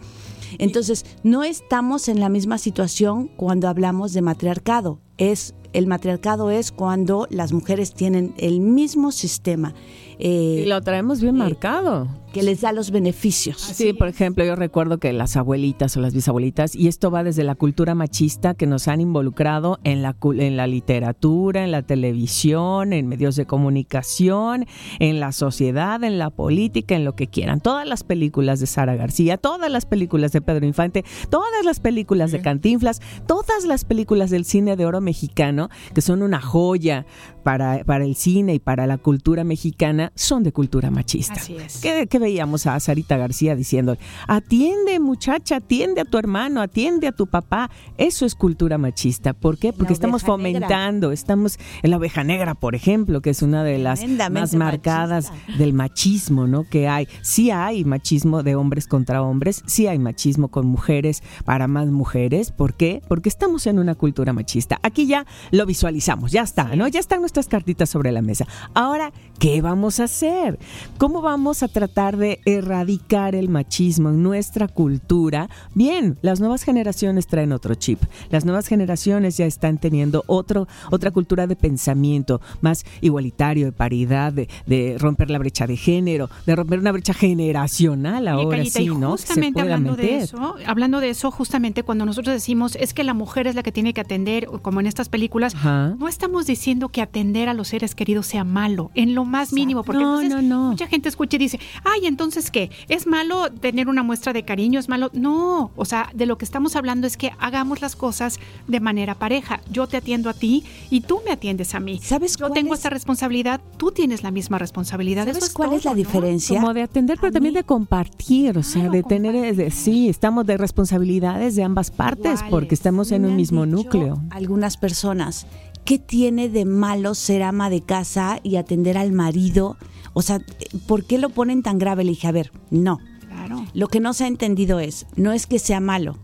Entonces, no estamos en la misma situación cuando hablamos de matriarcado. Es, el matriarcado es cuando las mujeres tienen el mismo sistema. eh, y lo traemos bien marcado. Que les da los beneficios. Sí, por ejemplo, yo recuerdo que las abuelitas o las bisabuelitas, y esto va desde la cultura machista que nos han involucrado en la, en la literatura, en la televisión, en medios de comunicación, en la sociedad, en la política, en lo que quieran. Todas las películas de Sara García, todas las películas de Pedro Infante, todas las películas de Cantinflas, todas las películas del cine de oro mexicano, que son una joya para, para el cine y para la cultura mexicana, son de cultura machista. Así es. ¿Qué, qué veíamos a Sarita García diciendo? Atiende, muchacha, atiende a tu hermano, atiende a tu papá. Eso es cultura machista. ¿Por qué? Porque estamos negra. fomentando, estamos en la oveja negra, por ejemplo, que es una de las más marcadas del machismo, ¿no? Que hay. Sí hay machismo de hombres contra hombres, sí hay machismo con mujeres para más mujeres. ¿Por qué? Porque estamos en una cultura machista. Aquí ya lo visualizamos, ya está, ¿no? Ya están nuestras cartitas sobre la mesa. Ahora, ¿qué vamos a hacer? ¿Cómo vamos a tratar de erradicar el machismo en nuestra cultura? Bien, las nuevas generaciones traen otro chip. Las nuevas generaciones ya están teniendo otro, otra cultura de pensamiento más igualitario, de paridad, de, de romper la brecha de género, de romper una brecha generacional ahora sí, ¿no? Se justamente pueda hablando de eso, hablando de eso, justamente cuando nosotros decimos es que la mujer es la que tiene que atender, como en estas películas, Ajá. no estamos diciendo que atender a los seres queridos sea malo, en lo más mínimo, porque No, entonces no, no. mucha gente escucha y dice, ay, entonces qué, es malo tener una muestra de cariño, es malo. No, o sea, de lo que estamos hablando es que hagamos las cosas de manera pareja. Yo te atiendo a ti y tú me atiendes a mí. ¿Sabes Yo tengo esta responsabilidad, tú tienes la misma responsabilidad. ¿Sabes Eso cuál es la diferencia? Como de atender, pero también de compartir, o sea, de tener, eh, de- sí, estamos de responsabilidades de ambas partes, Iguales. porque estamos en Me un mismo núcleo. Algunas personas, ¿qué tiene de malo ser ama de casa y atender al marido? O sea, ¿por qué lo ponen tan grave? Le dije, a ver, no. Claro. Lo que no se ha entendido es, no es que sea malo,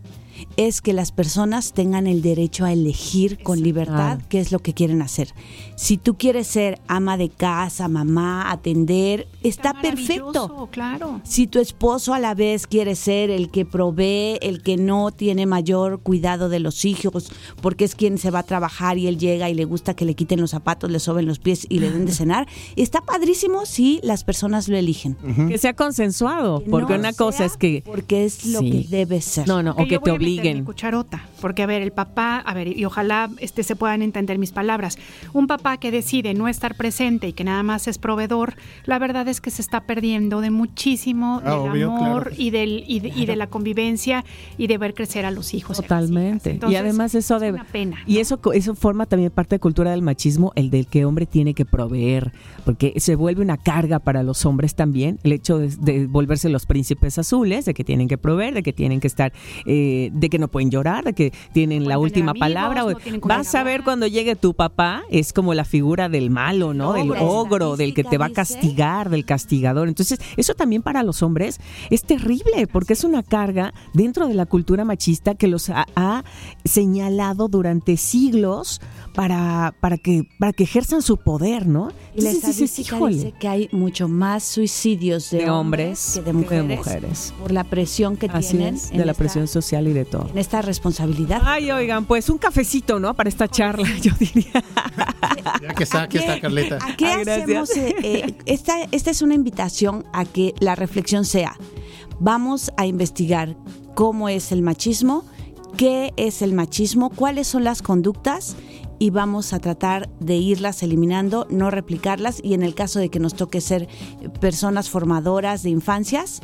es que las personas tengan el derecho a elegir con libertad qué es lo que quieren hacer. Si tú quieres ser ama de casa, mamá, atender, está perfecto. Claro. Si tu esposo a la vez quiere ser el que provee, el que no tiene mayor cuidado de los hijos, porque es quien se va a trabajar y él llega y le gusta que le quiten los zapatos, le soben los pies y le den de [laughs] cenar, está padrísimo si las personas lo eligen. Que sea consensuado, porque no una cosa es que... Porque es lo Sí. que debe ser. No, no, o Que te obliguen. mi cucharota, porque a ver, el papá, a ver, y ojalá este se puedan entender mis palabras. Un papá que decide no estar presente y que nada más es proveedor, la verdad es que se está perdiendo de muchísimo Ah, del obvio, amor claro. y del y de, y de la convivencia y de ver crecer a los hijos. y Totalmente. y Entonces, además eso es de una pena. y eso co- eso forma también parte de cultura del machismo, el del que hombre tiene que proveer, porque se vuelve una carga para los hombres también, el hecho de, de volverse los príncipes azules, de que tienen que proveer, de que tienen que estar, eh, de que no pueden llorar, de que tienen la última amigos, palabra. no Vas a ver cuando llegue tu papá, es como la figura del malo, ¿no? Del ogro. del que te va a castigar, del castigador. Entonces, eso también para los hombres es terrible, porque es una carga dentro de la cultura machista que los ha, ha señalado durante siglos para, para, que, para que ejerzan su poder, ¿no? Y la estadística dice que hay mucho más suicidios de, De hombres hombres que de que de mujeres, mujeres. por la presión que Así tienen es, de la esta- presión social y de todo. en esta responsabilidad. Ay, oigan, pues un cafecito, ¿no? Para esta charla, [laughs] yo diría. Ya que está, aquí está Carleta. ¿A qué Ay, gracias. hacemos? eh, eh, esta, esta es una invitación a que la reflexión sea, vamos a investigar cómo es el machismo, qué es el machismo, cuáles son las conductas y vamos a tratar de irlas eliminando, no replicarlas y en el caso de que nos toque ser personas formadoras de infancias,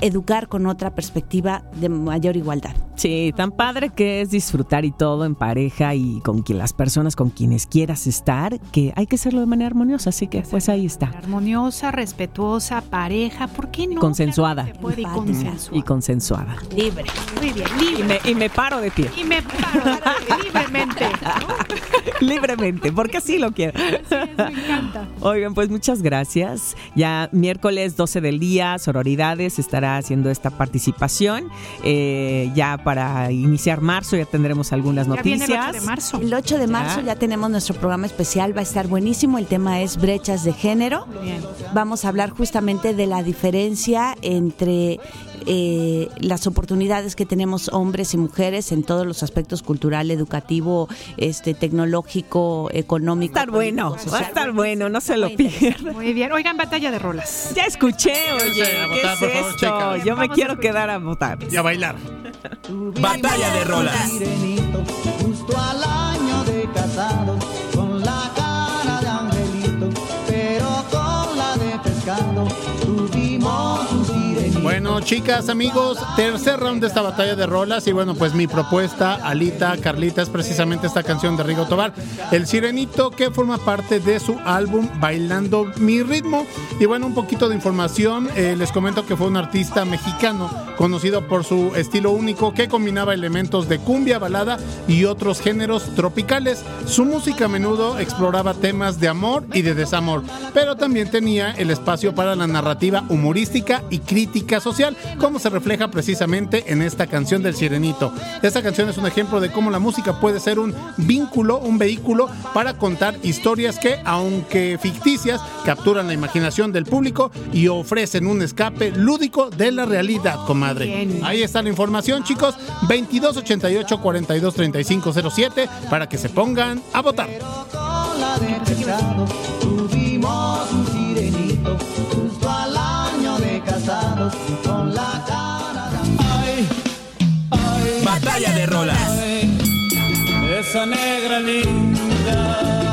educar con otra perspectiva de mayor igualdad. Sí, tan padre que es disfrutar y todo en pareja y con quien las personas con quienes quieras estar, que hay que hacerlo de manera armoniosa, así que pues ahí está. Armoniosa, respetuosa, pareja, ¿por qué no? Consensuada. Claro puede y consensuada. Y consensuada. Libre. Muy bien, Y libre. me, y me paro de pie. Y me paro [laughs] libremente. Libremente, porque así lo quiero. me encanta. Oigan, pues muchas gracias. Ya miércoles 12 del día, Sororidades estará haciendo esta participación. Eh, ya para iniciar marzo ya tendremos algunas Ya viene noticias. el 8 de marzo. El 8 de marzo ya tenemos nuestro programa especial, va a estar buenísimo. El tema es brechas de género. Bien. Vamos a hablar justamente de la diferencia entre eh, las oportunidades que tenemos hombres y mujeres en todos los aspectos cultural, educativo, este, tecnológico, económico. Va a estar bueno, va a estar bueno, no se lo pierdan. Muy bien. Oigan, batalla de rolas. Ya escuché, oye, ¿qué votar, es favor, esto? checa. Yo me Vamos quiero quedar a votar. Y a bailar. Batalla de rolas. Sirenito, justo al año de casado, Bueno, chicas, amigos, tercer round de esta batalla de rolas. Y bueno, pues mi propuesta, Alita, Carlita, es precisamente esta canción de Rigo Tobar, El Sirenito, que forma parte de su álbum Bailando Mi Ritmo. Y bueno, un poquito de información. eh, les comento que fue un artista mexicano conocido por su estilo único que combinaba elementos de cumbia, balada y otros géneros tropicales. Su música a menudo exploraba temas de amor y de desamor, pero también tenía el espacio para la narrativa humorística y crítica social, como se refleja precisamente en esta canción del Sirenito. Esta canción es un ejemplo de cómo la música puede ser un vínculo, un vehículo para contar historias que, aunque ficticias, capturan la imaginación del público y ofrecen un escape lúdico de la realidad, comadre. Bien. Ahí está la información, chicos. 2288 42 35 07 para que se pongan a votar. Con la con la cara de Ay, ay, Batalla de rolas. esa negra linda.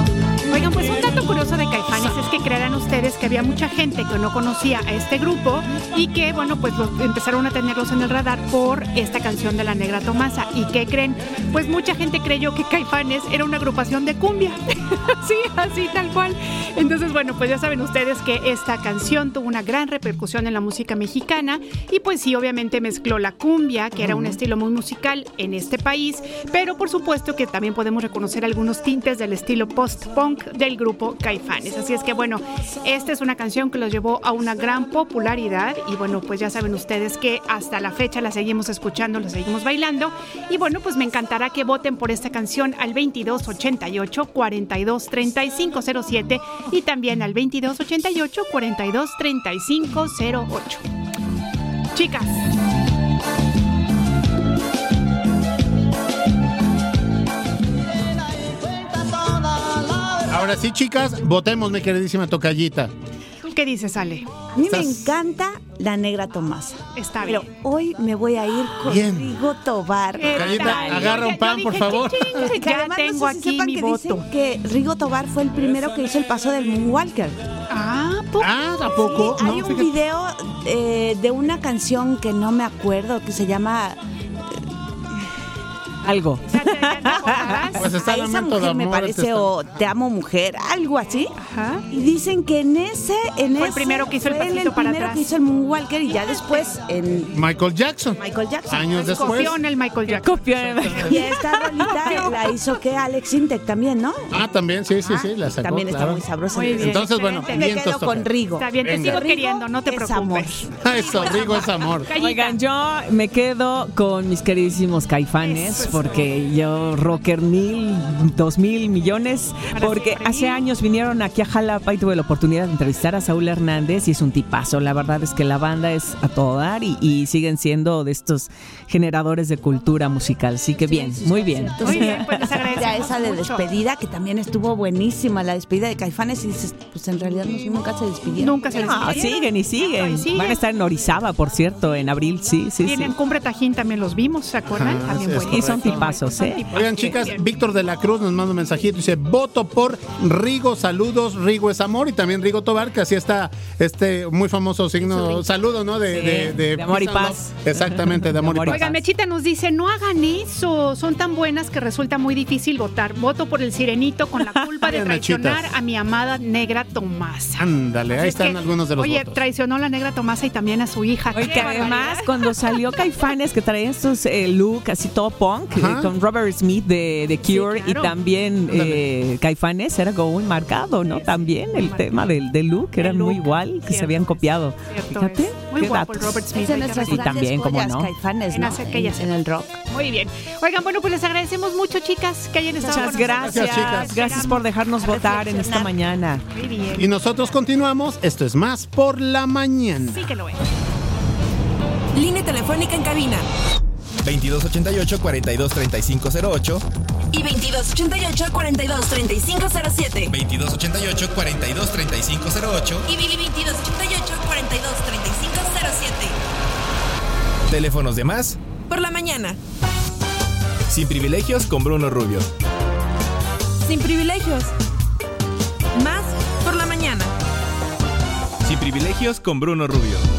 Dato curioso de Caifanes es que creerán ustedes que había mucha gente que no conocía a este grupo y que, bueno, pues los- empezaron a tenerlos en el radar por esta canción de la Negra Tomasa. ¿Y qué creen? Pues mucha gente creyó que Caifanes era una agrupación de cumbia. [laughs] sí, así tal cual. Entonces, bueno, pues ya saben ustedes que esta canción tuvo una gran repercusión en la música mexicana y pues sí, obviamente mezcló la cumbia, que era un estilo muy musical en este país, pero por supuesto que también podemos reconocer algunos tintes del estilo post-punk del grupo Caifanes. Así es que bueno, esta es una canción que los llevó a una gran popularidad y bueno, pues ya saben ustedes que hasta la fecha la seguimos escuchando, la seguimos bailando y bueno, pues me encantará que voten por esta canción al 2288 42 35 07 y también al 2288 42 35 08. Chicas, Ahora sí, chicas, votemos, mi queridísima tocallita. ¿Qué dices, Ale? A mí me encanta la negra Tomasa. Está Pero bien. hoy me voy a ir con Bien. Rigo Tobar. ¿Qué Callita, tal? agarra un Yo pan, dije, por favor. ching, ching, Que Ya además, no tengo sé si aquí sepan mi que voto. dicen que Rigo Tobar fue el primero que hizo el paso del Moonwalker. Ah, ¿poco? Ah, ¿tampoco? Hay No, un fíjate. video eh, de una canción que no me acuerdo, que se llama Algo. [laughs] Pues está A esa mujer me Amor, parece este está- o Te amo mujer, algo así. Ajá. Y dicen que en ese en Fue el primero que hizo el fue pasito para primero atrás. que hizo el Moonwalker y ya después en Michael Jackson. Michael Jackson. Años después. Copión el Michael Jackson. Y esta rolita [laughs] la hizo que Alex Intec también, ¿no? Ah, también, sí, sí, sí, la sacó. También está claro. muy sabrosa. Muy bien, Entonces, bueno, me quedo con Rigo. Está bien, te Venga. sigo queriendo, no te es preocupes. Ah, [laughs] Eso, Rigo es amor. Oigan, yo me quedo con mis queridísimos caifanes Eso. Porque yo rocker mil, dos mil millones, porque hace años vinieron aquí a Jalapa y tuve la oportunidad de entrevistar a Saúl Hernández y es un tipazo. La verdad es que la banda es a todo dar y, y siguen siendo de estos generadores de cultura musical. Así que bien, muy bien. Muy bien, [laughs] pues les Ya esa de mucho. despedida, que también estuvo buenísima, la despedida de Caifanes, y dices, pues en realidad no, nunca se despidieron. Nunca se Ah, despidieron. siguen y siguen. Van a estar en Orizaba, por cierto, en abril. Sí, sí, Y en sí. Cumbre Tajín también los vimos, ¿se acuerdan? Ajá, también sí. Y son tipazos, ¿eh? Oigan, chicas, Bien. Víctor de la Cruz nos manda un mensajito. Dice: Voto por Rigo, saludos, Rigo es amor. Y también Rigo Tobar, que así está este muy famoso signo, saludo, ¿no? De, Sí, de, de amor y paz. Exactamente, de amor y amor y paz. Oigan, Mechita nos dice, no hagan eso, son tan buenas que resulta muy difícil votar. Voto por el sirenito con la culpa de [laughs] traicionar Mechitas. a mi amada negra Tomasa. Ándale, ahí Es están que, algunos de los Oye, votos. traicionó a la negra Tomasa y también a su hija. Oye, ¡Qué que barbaridad! además cuando salió Caifanes que traía estos eh, look así todo punk eh, con Robert Smith de, de Cure claro. y también eh, Caifanes era como un marcado, ¿no? También el tema del, del look era muy igual, que se habían copiado. cierto Fíjate, es. Muy qué guapo el datos. Robert Smith. Y también, En ¿no? Hace En, aquellas en el rock. Muy bien. Oigan, bueno, pues les agradecemos mucho, chicas, que hayan estado Muchas con nosotros. gracias, Gracias, gracias, por dejarnos votar en esta mañana. Muy bien. Y nosotros continuamos. Esto es más por la mañana. Sí que lo es. Línea telefónica en cabina 2288 423508 y 2288 423507 2288 423508 y 2288 423507 Teléfonos de más por la mañana. sin privilegios con Bruno Rubio. Sin privilegios. Más por la mañana. Sin privilegios con Bruno Rubio.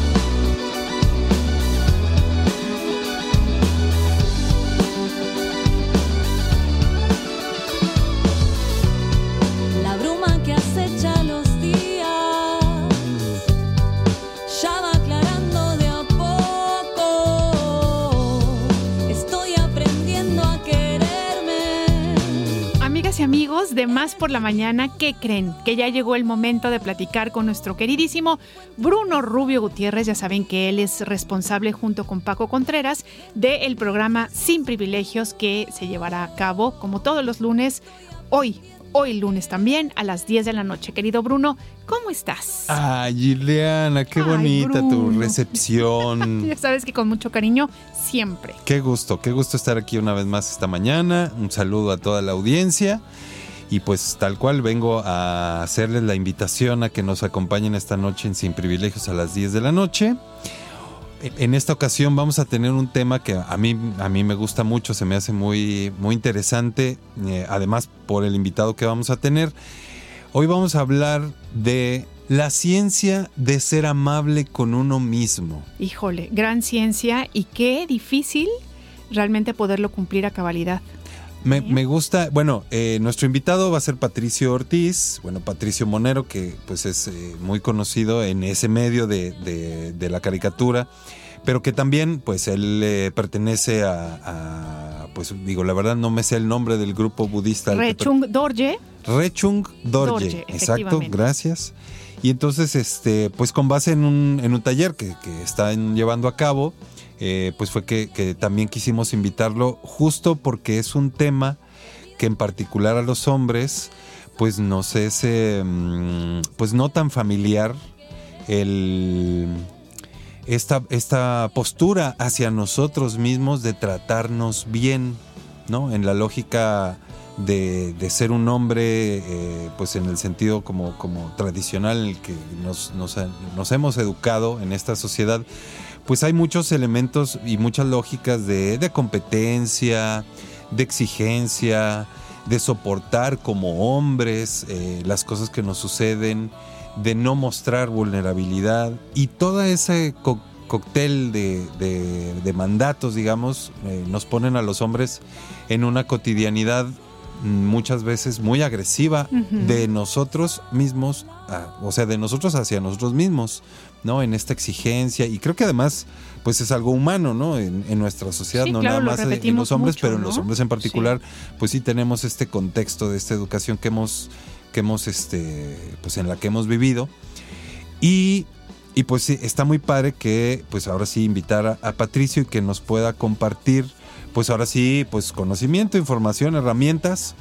De Más por la Mañana, ¿qué creen? Que ya llegó el momento de platicar con nuestro queridísimo Bruno Rubio Gutiérrez. Ya saben que él es responsable junto con Paco Contreras del programa Sin Privilegios que se llevará a cabo como todos los lunes, hoy, hoy lunes también a las 10 de la noche. Querido Bruno, ¿cómo estás? Ay, Giliana, qué Ay, bonita tu recepción. [laughs] Ya sabes que con mucho cariño, siempre. Qué gusto, qué gusto estar aquí una vez más esta mañana. Un saludo a toda la audiencia. Y pues tal cual vengo a hacerles la invitación a que nos acompañen esta noche en Sin Privilegios a las 10 de la noche. En esta ocasión vamos a tener un tema que a mí, a mí me gusta mucho, se me hace muy, muy interesante, eh, además por el invitado que vamos a tener. Hoy vamos a hablar de la ciencia de ser amable con uno mismo. Híjole, gran ciencia y qué difícil realmente poderlo cumplir a cabalidad. Me, me gusta, bueno, eh, nuestro invitado va a ser Patricio Ortiz, bueno, Patricio Monero, que pues es eh, muy conocido en ese medio de, de- de la caricatura, pero que también pues él eh, pertenece a, a, pues digo, la verdad no me sé el nombre del grupo budista. Rechung Dorje, Rechung Dorje, Dorje, exacto, gracias. Y entonces, este, pues con base en un, en un taller que, que están llevando a cabo, eh, pues fue que, también quisimos invitarlo justo porque es un tema que en particular a los hombres, pues nos es, mm, pues no tan familiar el esta, esta postura hacia nosotros mismos de tratarnos bien, ¿no? En la lógica de, ser un hombre, eh, pues en el sentido como, como tradicional en el que nos, nos, nos hemos educado en esta sociedad, pues hay muchos elementos y muchas lógicas de, de competencia, de exigencia, de soportar como hombres eh, las cosas que nos suceden, de no mostrar vulnerabilidad y todo ese cóctel de, de- mandatos, digamos, eh, nos ponen a los hombres en una cotidianidad muchas veces muy agresiva de nosotros mismos, a- o sea, de nosotros hacia nosotros mismos, ¿no? En esta exigencia y creo que además pues es algo humano, ¿no? En, en nuestra sociedad, Sí, no claro, nada lo más en- en los hombres, mucho, pero en los hombres en particular, pues sí tenemos este contexto de esta educación que hemos, que hemos, este, pues en la que hemos vivido. Y, y pues sí, está muy padre que, pues ahora sí, invitar a, a Patricio y que nos pueda compartir, pues ahora sí, pues conocimiento, información, herramientas.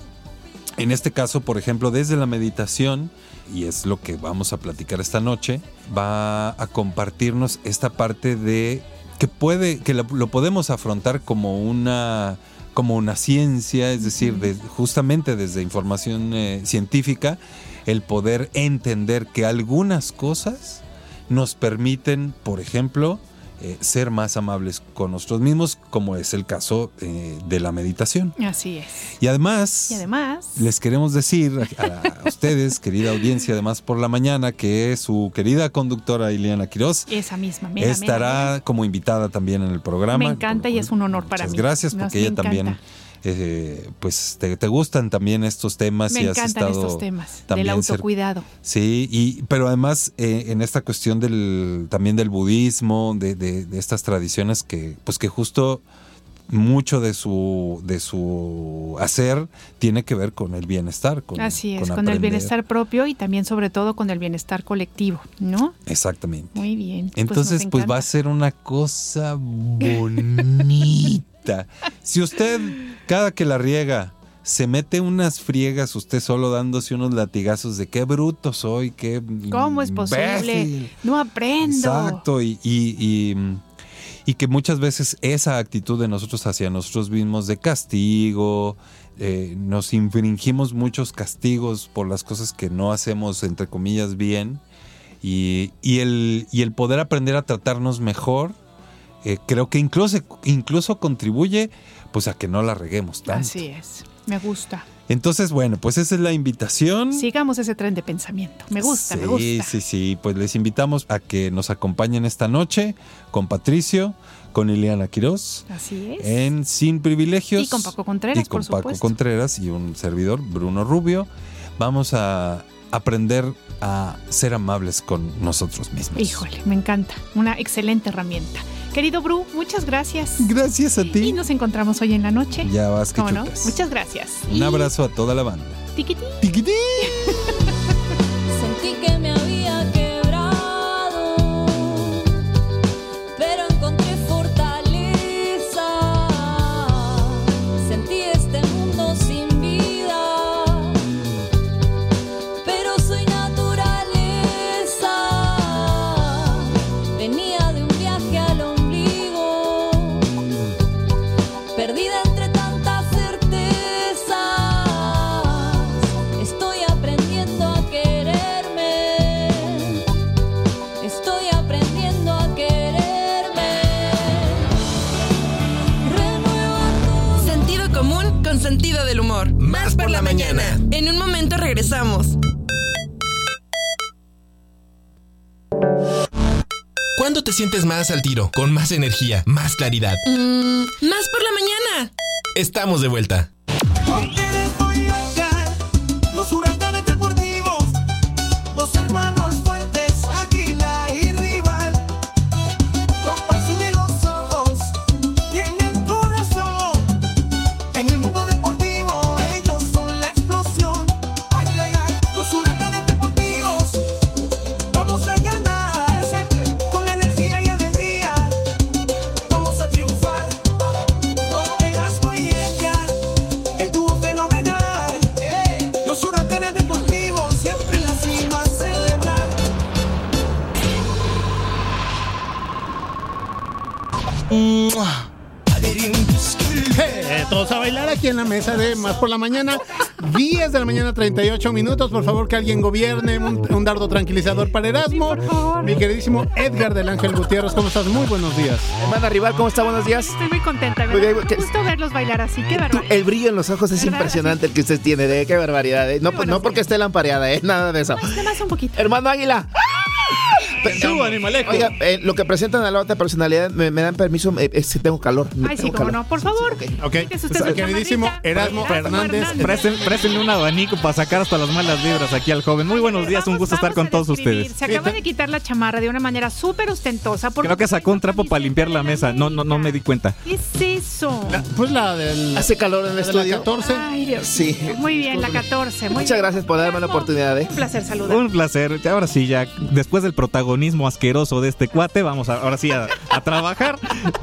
En este caso, por ejemplo, desde la meditación, y es lo que vamos a platicar esta noche, va a compartirnos esta parte de que puede, que lo, lo podemos afrontar como una como una ciencia, es decir, de- justamente desde información eh, científica, el poder entender que algunas cosas nos permiten, por ejemplo, eh, ser más amables con nosotros mismos, como es el caso eh, de la meditación. Así es. Y además, Y además, les queremos decir a, a [laughs] ustedes, querida audiencia, además por la mañana, que su querida conductora Ileana Quiroz esa misma, mera, estará como invitada también en el programa. Me encanta y es un honor para Muchas mí. gracias, porque ella también. Eh, pues te, te gustan también estos temas Me y has encantan estado estos temas del también cer- autocuidado. Sí, y, pero además eh, en esta cuestión del también del budismo, de, de- de estas tradiciones que, pues que justo mucho de su de su hacer tiene que ver con el bienestar, con, Así es, con, el bienestar propio y también sobre todo con el bienestar colectivo, ¿no? Exactamente. Muy bien. pues Entonces, pues, va a ser una cosa bonita. Si usted, cada que la riega, se mete unas friegas usted solo dándose unos latigazos de qué bruto soy, qué... ¿Cómo es posible? imbécil". No aprendo. Exacto, y, y- y, y que muchas veces esa actitud de nosotros hacia nosotros mismos de castigo, eh, nos infringimos muchos castigos por las cosas que no hacemos, entre comillas, bien, y, y el, y el poder aprender a tratarnos mejor, eh, creo que incluso, incluso contribuye pues a que no la reguemos tanto. Así es. Me gusta. Entonces, bueno, pues esa es la invitación. Sigamos ese tren de pensamiento. Me gusta, sí, me gusta. Sí, sí, pues les invitamos a que nos acompañen esta noche con Patricio, con Ileana Quiroz, Así es. en Sin Privilegios. Y con Paco Contreras, Y con por Paco supuesto. Contreras y un servidor, Bruno Rubio. Vamos a aprender a ser amables con nosotros mismos. Híjole, me encanta. Una excelente herramienta. Querido Bru, muchas gracias. Gracias a ti. Y nos encontramos hoy en la noche. Ya vas que ¿Cómo no? Muchas gracias. Un abrazo a toda la banda. Tiquitín. Tiquitín. Sentí que me había quebrado, sientes más al tiro, con más energía, más claridad? Mm, más por la mañana. Estamos de vuelta. Más por la Mañana. 10 de la mañana, 38 minutos. Por favor, que alguien gobierne un, un dardo tranquilizador para Erasmo. Mi queridísimo Edgar del Ángel Gutiérrez, ¿cómo estás? Muy buenos días. Hermana Rival, ¿cómo está? Buenos días. Estoy muy contenta, Muy ¿verdad? bien, ¿qué- Me gusto verlos bailar así, qué barbaridad. El brillo en los ojos es impresionante el que usted tiene, de qué barbaridad. ¿eh? No, pues, no porque esté lampareada, ¿eh? nada de eso. Más un poquito. Hermano Águila. Tú, animalejo. Oiga, eh, lo que presentan a la otra personalidad, me, me dan permiso, eh, es que tengo calor. Ay, sí, tengo cómo calor. no, por favor. Ok, Quítese usted pues, queridísimo. Erasmo Fernández. Préstenle un abanico para sacar hasta las malas vibras aquí al joven. Muy buenos días, un gusto estar con todos ustedes. Se acaba de quitar la chamarra de una manera súper ostentosa. porque- Creo que sacó un trapo para limpiar la mesa. No, no, no me di cuenta. ¿Qué es eso? Pues la del. Hace calor en el la de la estudio. 14. Ay, Dios. Sí. Muy bien, la 14. Muy Muchas bien. gracias por darme la oportunidad, ¿eh? Un placer saludar. Un placer. Ahora sí, ya después del protagonismo asqueroso de este cuate, vamos a, ahora sí a, a trabajar.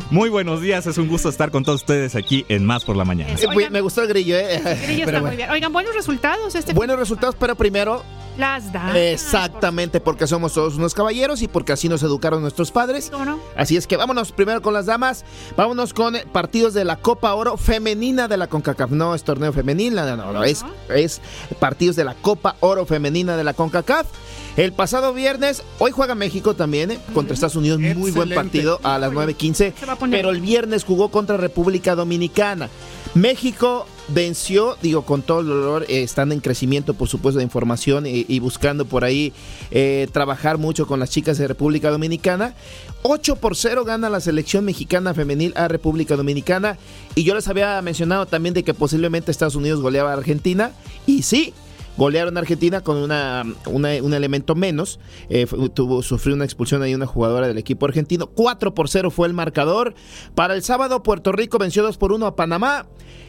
Muy buenos días, es un gusto estar con todos ustedes aquí en Más por la Mañana. Eh, me gustó el grillo, ¿eh? Grillo Pero está muy bien. Oigan, buenos resultados este Buenos resultados, pero primero, Las damas. exactamente, porque somos todos unos caballeros y porque así nos educaron nuestros padres. ¿Cómo no? Así es que vámonos primero con las damas. Vámonos con partidos de la Copa Oro femenina de la CONCACAF. No es torneo femenil, no, no, no, es, es partidos de la Copa Oro femenina de la CONCACAF. El pasado viernes, hoy juega México también eh, contra Estados Unidos. Muy buen partido a las 9.15. Se va a poner- Pero el viernes jugó contra República Dominicana. México venció, digo, con todo el dolor, eh, están en crecimiento, por supuesto, de información y, y buscando por ahí eh, trabajar mucho con las chicas de República Dominicana. 8 por 0 gana la selección mexicana femenil a República Dominicana. Y yo les había mencionado también de que posiblemente Estados Unidos goleaba a Argentina. Y sí, golearon a Argentina con una, un elemento menos. Eh, tuvo, sufrió una expulsión ahí una jugadora del equipo argentino. 4 por 0 fue el marcador. Para el sábado, Puerto Rico venció 2 por 1 a Panamá.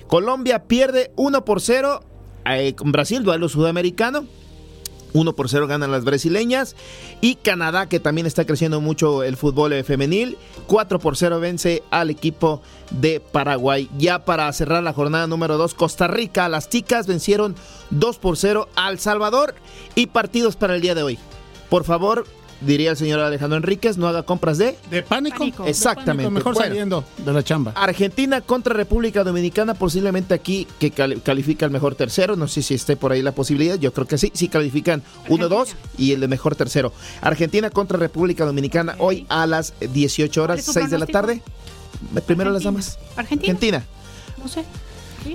Colombia pierde 1 por 0 eh, con Brasil, duelo sudamericano. 1 por 0 ganan las brasileñas. Y Canadá, que también está creciendo mucho el fútbol eh, femenil. 4 por 0 vence al equipo de Paraguay. Ya para cerrar la jornada número 2, Costa Rica. Las chicas vencieron 2 por 0 al Salvador. Y partidos para el día de hoy. Por favor, diría el señor Alejandro Enríquez, no haga compras de... De pánico. Pánico. Exactamente. De pánico, mejor Bueno. saliendo de la chamba. Argentina contra República Dominicana, posiblemente aquí que cali- califica el mejor tercero. No sé si esté por ahí la posibilidad. Yo creo que sí. Sí califican 1-2 y el de mejor tercero. Argentina contra República Dominicana hoy a las 18 horas, ¿Cuál es su 6 de la tarde. Primero las damas. Argentina. Argentina. No sé.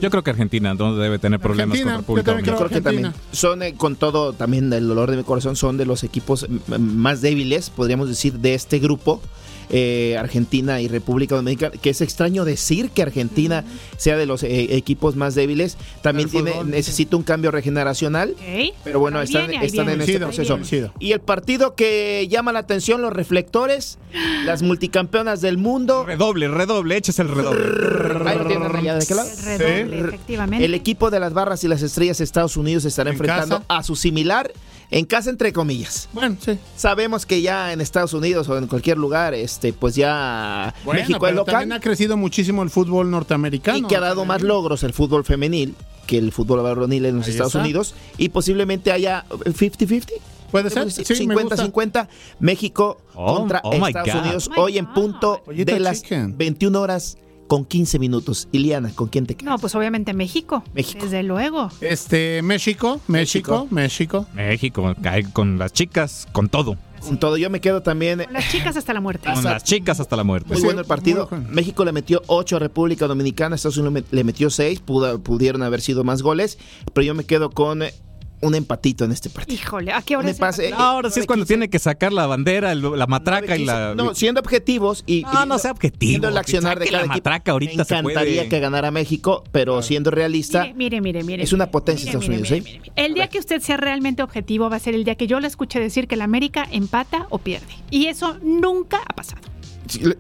Yo creo que Argentina no debe tener problemas Argentina, con República también Yo Dominicana. creo que también son eh, con todo también el dolor de mi corazón son de los equipos más débiles podríamos decir de este grupo eh, Argentina y República Dominicana que es extraño decir que Argentina sea de los eh, equipos más débiles también tiene fútbol, necesita un cambio regeneracional pero bueno Ahí están, viene, están viene. en este proceso coincido. y el partido que llama la atención los reflectores [gasps] las multicampeonas del mundo Redoble, redoble, eches el redoble. Ahí lo tienen allá, ¿de qué lado? El redoble, efectivamente. El equipo de las barras y las estrellas de Estados Unidos estará ¿En enfrentando casa? a su similar en casa entre comillas. Bueno, sí. Sabemos que ya en Estados Unidos o en cualquier lugar, este, pues ya Bueno, México es pero local también ha crecido muchísimo el fútbol norteamericano. y que ha dado más logros el fútbol femenil que el fútbol varonil en los Ahí Estados está. Unidos y posiblemente haya 50-50. ¿Puede ser? Sí, Sí, me gusta. 50-50 México Oh, contra oh Estados God. Unidos Oh hoy en punto de las chicken. 21 horas con 15 minutos. Iliana, ¿con quién te quedas? No, pues obviamente México. México. Desde luego. Este, México, México, México. México cae con las chicas, con todo. Con todo, yo me quedo también Con las chicas hasta la muerte. Con las chicas hasta la muerte. Muy Sí, bueno el partido. bueno. México le metió 8 a República Dominicana, Estados Unidos le metió 6, pudieron haber sido más goles, pero yo me quedo con eh, un empatito en este partido. Híjole, ¿a qué hora es? Ahora sí es cuando tiene que sacar la bandera, el- la matraca y la. No, siendo objetivos y No, no sea objetivo, Viendo el accionar de cada la equipo. matraca ahorita me se encantaría puede. que ganara México, pero siendo realista, Mire, mire, mire. es una potencia mire, Estados mire, Unidos, mire, ¿eh? mire, mire. El día que usted sea realmente objetivo va a ser el día que yo le escuche decir que la América empata o pierde. Y eso nunca ha pasado.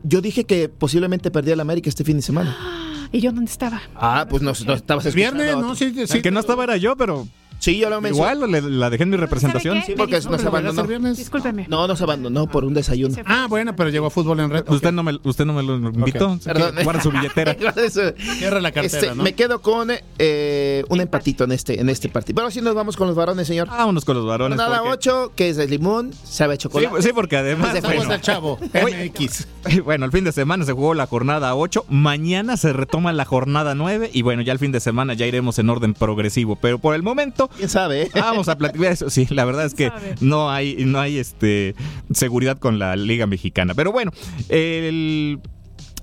Yo dije que posiblemente perdía la América este fin de semana. [gasps] ¿Y yo dónde estaba? Ah, pues no, no estabas El escuchando. viernes, ¿no? Sí, sí. El que no estaba era yo, pero Sí, yo lo mencioné. Igual le- la dejé en mi representación. Sí, porque nos abandonó. Discúlpeme. No, nos abandonó por un desayuno. Ah, bueno, pero llegó a fútbol en red. Usted no me, usted no me lo invitó. Perdón. Guarda su billetera. [laughs] Cierra la cartera, Este, ¿no? Me quedo con eh, un empatito en este, en este partido. Pero así nos vamos con los varones, señor. Vámonos con los varones. Nada porque- 8, que es de limón, sabe a Sí, chocolate. sí, porque además. Es de bueno, fresa. chavo, [laughs] MX. [laughs] Bueno, el fin de semana se jugó la jornada 8. Mañana se retoma la jornada 9. Y bueno, ya el fin de semana ya iremos en orden progresivo. Pero por el momento. ¿Quién sabe? eh? [laughs] Vamos a platicar eso. Sí, la verdad es que no hay, no hay este seguridad con la Liga Mexicana. Pero bueno, el.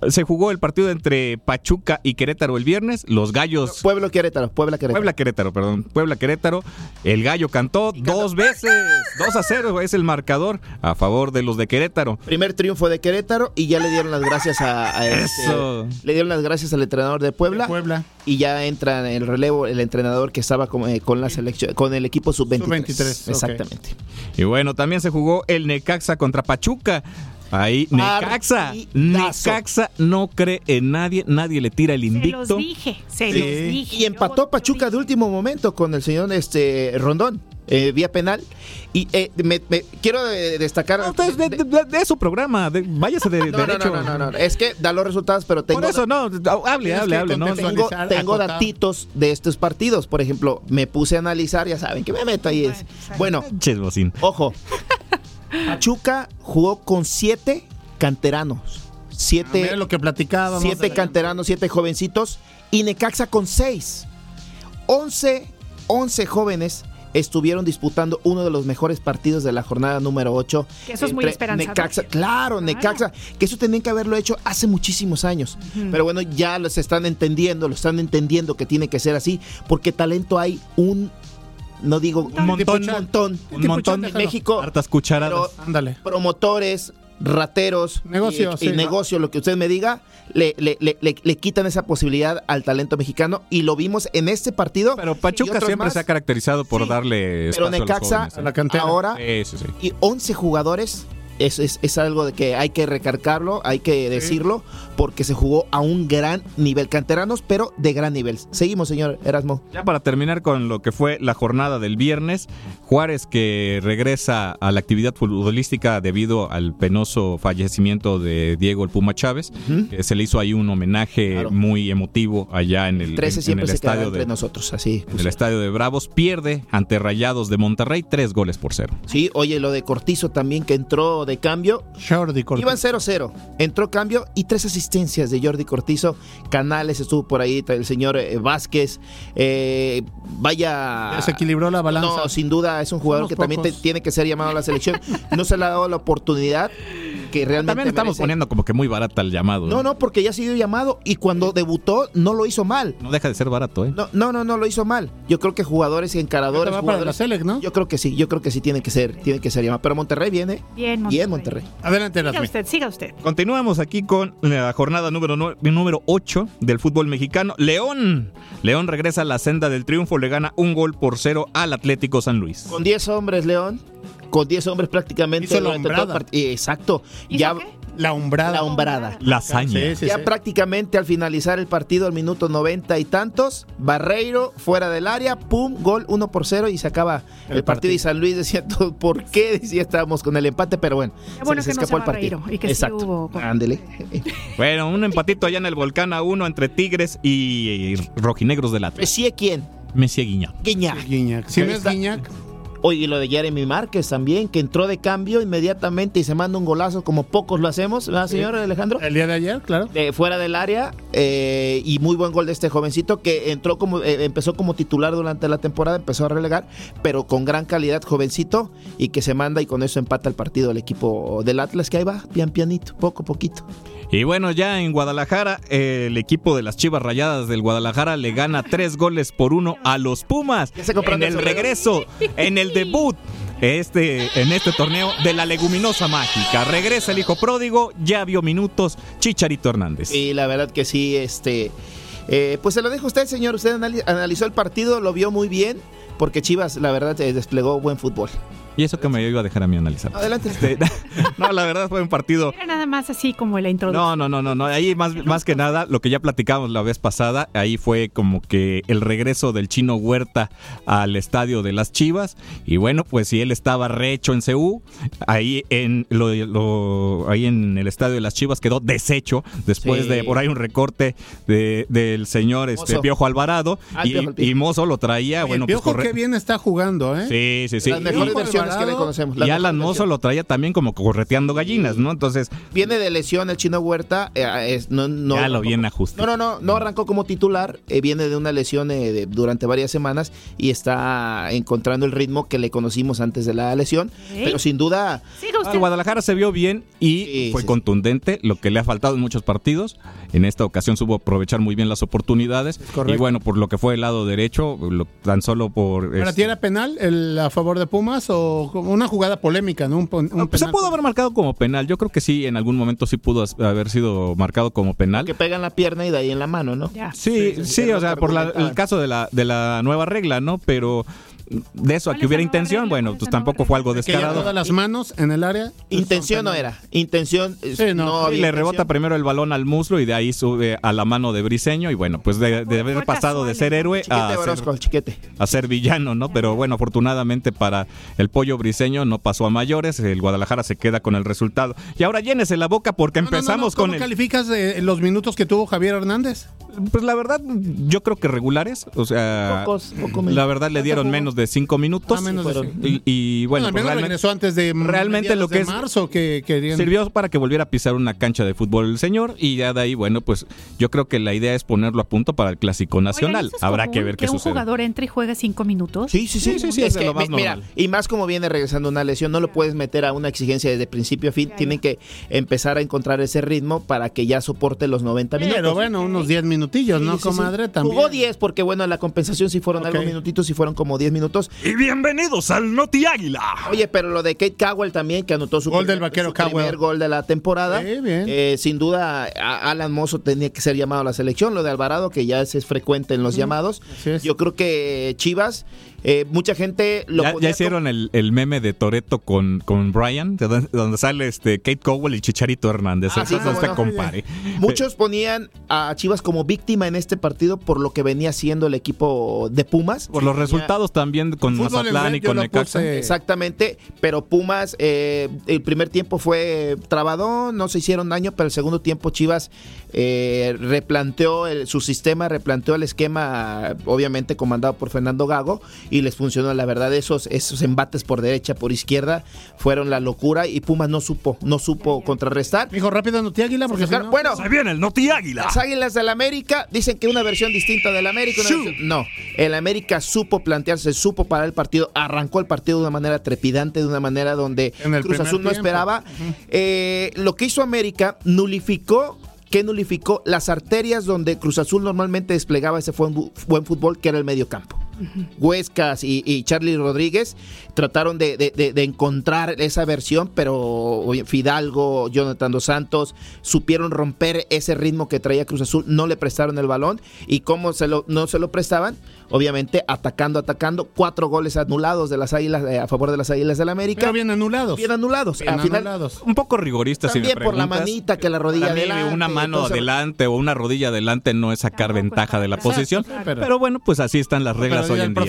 Se jugó el partido entre Pachuca y Querétaro el viernes. Los gallos. Pueblo Querétaro, Puebla Querétaro. Puebla Querétaro, perdón. Puebla Querétaro. El gallo cantó dos veces. 2 a 0 es el marcador a favor de los de Querétaro. Primer triunfo de Querétaro y ya le dieron las gracias a, a este- Eso. le dieron las gracias al entrenador de Puebla, Puebla. y ya entra en el relevo el entrenador que estaba con, eh, con la selección con el equipo sub 23. Sub-23, ok. Exactamente. Y bueno, también se jugó el Necaxa contra Pachuca. Ahí, Necaxa. Necaxa no cree en nadie, nadie le tira el Se invicto. los dije, se Sí. los dije. Y empató Pachuca de último momento con el señor este Rondón. eh, vía penal y eh, me, me- quiero eh, destacar de, de- de- de su programa, de- váyase de, [laughs] no, no, derecho. no, no, no, no, es que da los resultados, pero tengo Por eso, no, hable, hable, hable. No, Tengo, tengo datitos de estos partidos. Por ejemplo, me puse a analizar, ya saben que me meto ahí. Es. Bueno, Ches, bocín. ojo. [laughs] Pachuca jugó con siete canteranos. Siete, Ah, mira lo que platicábamos. siete canteranos, siete jovencitos. Y Necaxa con seis. Once, once jóvenes estuvieron disputando uno de los mejores partidos de la jornada número 8. Que eso es muy esperanzador. Necaxa, claro, Necaxa, que eso tenían que haberlo hecho hace muchísimos años. Pero bueno, ya los están entendiendo, lo están entendiendo que tiene que ser así, porque talento hay un, no digo Un montón. un montón, Un montón. en México. Hartas cucharadas. pero Ándale. promotores, rateros, Negocio, y, sí, y ¿no? negocio, lo que usted me diga, le, le- le- le- le quitan esa posibilidad al talento mexicano y lo vimos en este partido. Pero Pachuca siempre más. se ha caracterizado por darle Pero espacio a los Necaxa, jóvenes, ¿eh? la cantera. ahora Sí, sí, sí. y 11 jugadores. Es, es, es algo de que hay que recargarlo, hay que decirlo, porque se jugó a un gran nivel. Canteranos, pero de gran nivel. Seguimos, señor Erasmo. Ya para terminar con lo que fue la jornada del viernes, Juárez que regresa a la actividad futbolística debido al penoso fallecimiento de Diego el Puma Chávez, que se le hizo ahí un homenaje Claro. muy emotivo allá en el, 13 en- en siempre el se queda estadio entre de, nosotros, así. en el estadio de Bravos, pierde ante Rayados de Monterrey tres goles por cero. Sí, oye, lo de Cortizo también que entró de cambio. Jordi Cortés. Iban 0-0. Entró cambio y tres asistencias de Jordi Cortizo. Canales estuvo por ahí, el señor eh, Vázquez. Eh, vaya. Desequilibró la balanza. No, sin duda es un jugador que también te- tiene que ser llamado a la selección. No se le ha dado la oportunidad que realmente. También estamos merece. poniendo como que muy barata el llamado. No, no, porque ya ha sido llamado y cuando debutó no lo hizo mal. No deja de ser barato, ¿eh? No, no, no, no lo hizo mal. Yo creo que jugadores y encaradores. Va para la jugadores- Selec, ¿no? Yo creo que sí, yo creo que sí tiene que ser, tiene que ser llamado. Pero Monterrey viene. Bien, Monterrey. Bien, Monterrey. Adelante, Siga usted, siga usted. Continuamos aquí con la jornada número, número 8 del fútbol mexicano. León. León regresa a la senda del triunfo, le gana un gol por cero al Atlético San Luis. Con 10 hombres, León. Con 10 hombres prácticamente. Hizo la hombrada. eh, Exacto. ¿Hizo Ya, qué? La umbrada. la hombrada. La hazaña. Sí, sí, ya sí. prácticamente al finalizar el partido al minuto 90 y tantos, Barreiro fuera del área, pum, gol 1 por 0 y se acaba el, El partido. partido. Y San Luis decía todo, ¿por qué? Decía, estábamos con el empate, pero bueno, bueno se que no escapó se el partido. Barreiro y que sí Exacto. hubo- Ándele. Bueno, un empatito allá en el volcán a uno entre Tigres y rojinegros del Atlas. ¿Sí quién? Messi Guiña. Guiñac. Guiñac. Si no es Guiñac, Oye, y lo de Jeremy Márquez también, que entró de cambio inmediatamente y se manda un golazo como pocos lo hacemos, ¿verdad, señor Alejandro? el día de ayer, claro. De fuera del área eh, y muy buen gol de este jovencito que entró como eh, empezó como titular durante la temporada, empezó a relegar, pero con gran calidad jovencito y que se manda y con eso empata el partido el equipo del Atlas que ahí va pian pianito, poco a poquito. Y bueno, ya en Guadalajara, el equipo de las Chivas Rayadas del Guadalajara le gana tres goles por uno a los Pumas Ya se compraron en el regreso, en el debut. Este, en este torneo de la leguminosa mágica. Regresa el hijo pródigo, ya vio minutos, Chicharito Hernández. Y la verdad que sí, este eh, pues se lo dejo a usted, señor, usted anali- analizó el partido, lo vio muy bien porque Chivas la verdad eh, desplegó buen fútbol. Y eso que me iba a dejar a mí analizar. Adelante. Este, [laughs] no, la verdad fue un partido Era nada más así como la introducción. No, no, no, no, no. Ahí más, más que nada, lo que ya platicamos la vez pasada, ahí fue como que el regreso del chino Huerta al estadio de las Chivas. Y bueno, pues si él estaba rehecho en CU, ahí en lo, lo- ahí en el estadio de las Chivas quedó deshecho después Sí. de por ahí un recorte de- del señor este. Piojo Alvarado. Ah, y, Piojo, el Piojo. y Mozo lo traía, Oye, bueno, el pues Piojo corre- qué bien está jugando, ¿eh? Sí, sí, sí. Las mejores Y- versiones que le conocemos. Y Alan Mozo lo traía también como correteando gallinas, ¿no? Entonces, Viene de lesión el chino Huerta. eh, es- no, no, ya lo viene ajustado. No, no, no, no arrancó como titular. eh, viene de una lesión eh, de- durante varias semanas y está encontrando el ritmo que le conocimos antes de la lesión. Pero sin duda, Ah, Guadalajara se vio bien y fue contundente, lo que le ha faltado en muchos partidos. En esta ocasión supo aprovechar muy bien las oportunidades. correcto. Y bueno, por lo que fue el lado derecho, lo- tan solo por... ¿Para este, ti era penal el a favor de Pumas o como una jugada polémica, ¿no? Un, pues se pudo haber marcado como penal. Yo creo que sí, en algún momento sí pudo as- haber sido marcado como penal. que pega en la pierna y de ahí en la mano, ¿no? Sí, sí, o sea, por la- el caso de la, de la nueva regla, ¿no? Pero de eso, a que hubiera intención, bueno, pues tampoco fue algo Que descarado. todas las manos en el área. Intención no era. Intención eh, no, había le intención. rebota primero el balón al muslo y de ahí sube a la mano de Briseño y bueno, pues de, de haber pasado de ser héroe a ser, Orozco, el chiquete. a ser villano, ¿no? Pero bueno, afortunadamente para el pollo briseño no pasó a mayores, el Guadalajara se queda con el resultado. Y ahora llénese la boca porque No, no, no, empezamos ¿Cómo con el... calificas eh, los minutos que tuvo Javier Hernández? Pues la verdad, yo creo que regulares, o sea, Pocos, poco menos. la verdad le dieron menos de cinco minutos. Ah, menos de y, y bueno, al pues menos realmente, regresó antes de realmente lo que de es marzo que querían. sirvió para que volviera a pisar una cancha de fútbol el señor y ya de ahí, bueno, pues yo creo que la idea es ponerlo a punto para el clásico nacional. ¿eso es Habrá que ver qué un sucede. jugador entre y juegue cinco minutos. Sí, sí, sí. Sí, sí, sí, es es de que, lo más mi- mira, normal. y más como viene regresando una lesión, no lo puedes meter a una exigencia desde principio a fin. Tienen que empezar a encontrar ese ritmo para que ya soporte los 90 minutos. Pero bueno, unos 10 minutillos, ¿no, Sí, sí. comadre? También. Jugó 10 porque, bueno, la compensación sí fueron Ok. algo minutitos, sí fueron como 10 minutos. Y bienvenidos al Noti Águila. Oye, pero lo de Kate Cowell también, que anotó su, Gol primer, del vaquero su primer gol de la temporada. Sí, bien. Eh, sin duda, Alan Mozo tenía que ser llamado a la selección. Lo de Alvarado, que ya es, es frecuente en los llamados. Yo creo que Chivas, eh, mucha gente lo Ya, ponía ya hicieron el, el meme de Toreto con, con Brian, de donde, donde sale este Kate Cowell y Chicharito Hernández. Ah, sí, no. compare. Muchos ponían a Chivas como víctima en este partido por lo que venía siendo el equipo de Pumas. Por los resultados también con Mazatlán y con Necaxa. Exactamente, pero Pumas, eh, el primer tiempo fue trabadón, no se hicieron daño, pero el segundo tiempo Chivas eh, replanteó el- su sistema, replanteó el esquema, obviamente comandado por Fernando Gago, y les funcionó. La verdad, esos, esos embates por derecha, por izquierda, fueron la locura y Pumas no supo, no supo contrarrestar. Dijo rápido Noti Águila porque si no- Bueno, Se viene el Noti Águila. las Águilas del América dicen que una versión distinta del América. una versión- no, el América supo plantearse, supo parar el partido, arrancó el partido de una manera trepidante, de una manera donde En el Cruz Azul no tiempo. esperaba. Eh, lo que hizo América nulificó. que nulificó las arterias donde Cruz Azul normalmente desplegaba ese buen fútbol, que era el medio campo? Huescas y, y Charlie Rodríguez trataron de, de- encontrar esa versión, pero Fidalgo, Jonathan Dos Santos supieron romper ese ritmo que traía Cruz Azul, no le prestaron el balón y como se lo, no se lo prestaban, obviamente atacando, atacando, cuatro goles anulados de las Águilas eh, a favor de las Águilas del América. Pero bien anulados. Bien anulados. Bien Al final, anulados. Un poco rigorista, si me también por la manita que la rodilla adelante, una mano entonces- adelante o una rodilla adelante no es sacar ventaja de la posición. pero- Pero, bueno, pues así están las reglas hoy en día.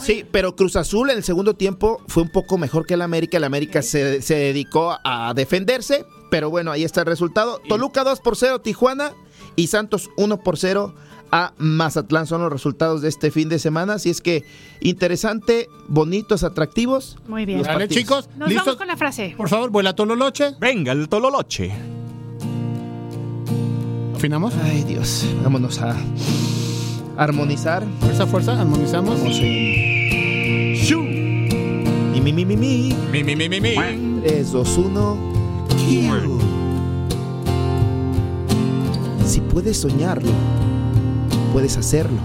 Sí, pero Cruz Azul en el segundo tiempo fue un poco mejor que el América. El América se, se dedicó a defenderse, pero bueno, ahí está el resultado. Toluca 2 por 0, Tijuana y Santos 1 por 0 a Mazatlán. Son los resultados de este fin de semana. Así es que interesante, bonitos, atractivos. Muy bien. los Dale, chicos. Nos ¿Listos? vamos con la frase. Por favor, vuela Tololoche. Venga, el Tololoche. ¿Afinamos? Ay, Dios. Vámonos a armonizar. Fuerza, fuerza, armonizamos. Vamos en. ¡Shu! Mi, mi, mi, mi, mi. Mi, mi, mi, mi, mi. 3, 2, 1. Si puedes soñarlo, puedes hacerlo.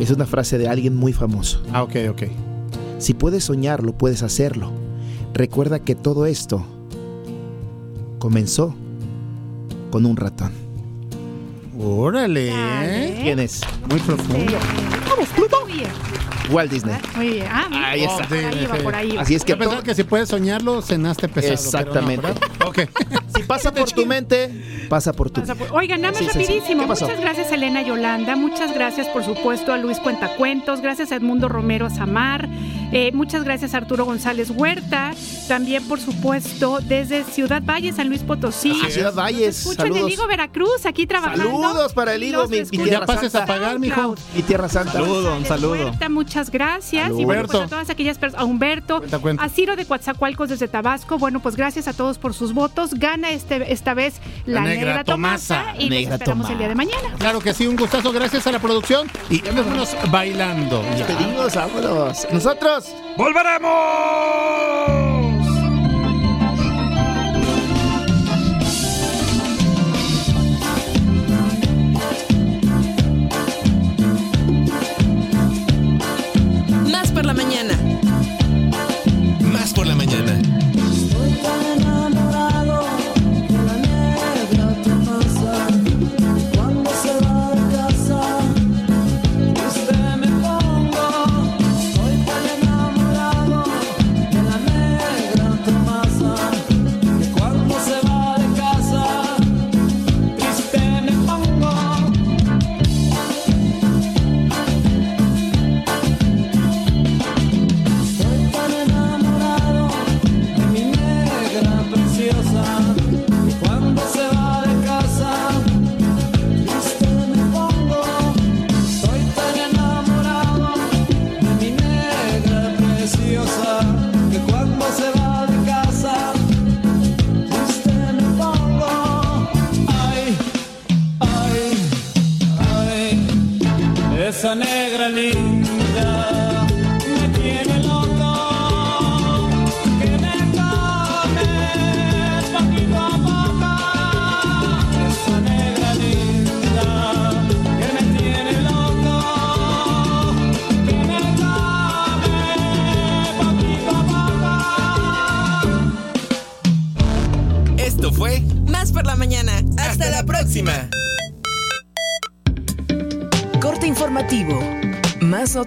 Es una frase de alguien muy famoso. Ah, ok, ok. Si puedes soñarlo, puedes hacerlo. Recuerda que todo esto comenzó con un ratón. Órale. ¿Quién es? Muy profundo. Vamos, Pluto. Walt Disney. Muy bien. Ah, mira, Ahí está. Por ahí va, por ahí va. Así es que Yo pensaba que si puedes soñarlo, cenaste pesado. Exactamente. pero no, ¿verdad? ok. [laughs] Si pasa por tu mente, pasa por tu. Oigan, nada más Sí, sí, sí. rapidísimo. Muchas gracias Elena Yolanda, muchas gracias por supuesto a Luis Cuentacuentos, gracias a Edmundo Romero Azamar, eh, muchas gracias a Arturo González Huerta, también por supuesto desde Ciudad Valle, San Luis Potosí. Ah, Ciudad Valles, Escuchan el. Higo Veracruz aquí trabajando. Saludos para el Higo, mi, mi escucho. tierra Ya pases santa. a pagar, mijo. Mi tierra santa. Saludo, un saludo. Huerta, muchas gracias. Saludos. Y bueno, pues a Humberto. todas aquellas personas, a Humberto, Cuenta, cuenta. a Ciro de Coatzacoalcos desde Tabasco. Bueno, pues gracias a todos por sus votos. Gana este, esta vez la, La Negra Tomasa. Y Negra nos esperamos el día de mañana. Claro que sí, un gustazo. Gracias a la producción. Y vámonos bailando. Despedimos, vámonos. Nosotros. Más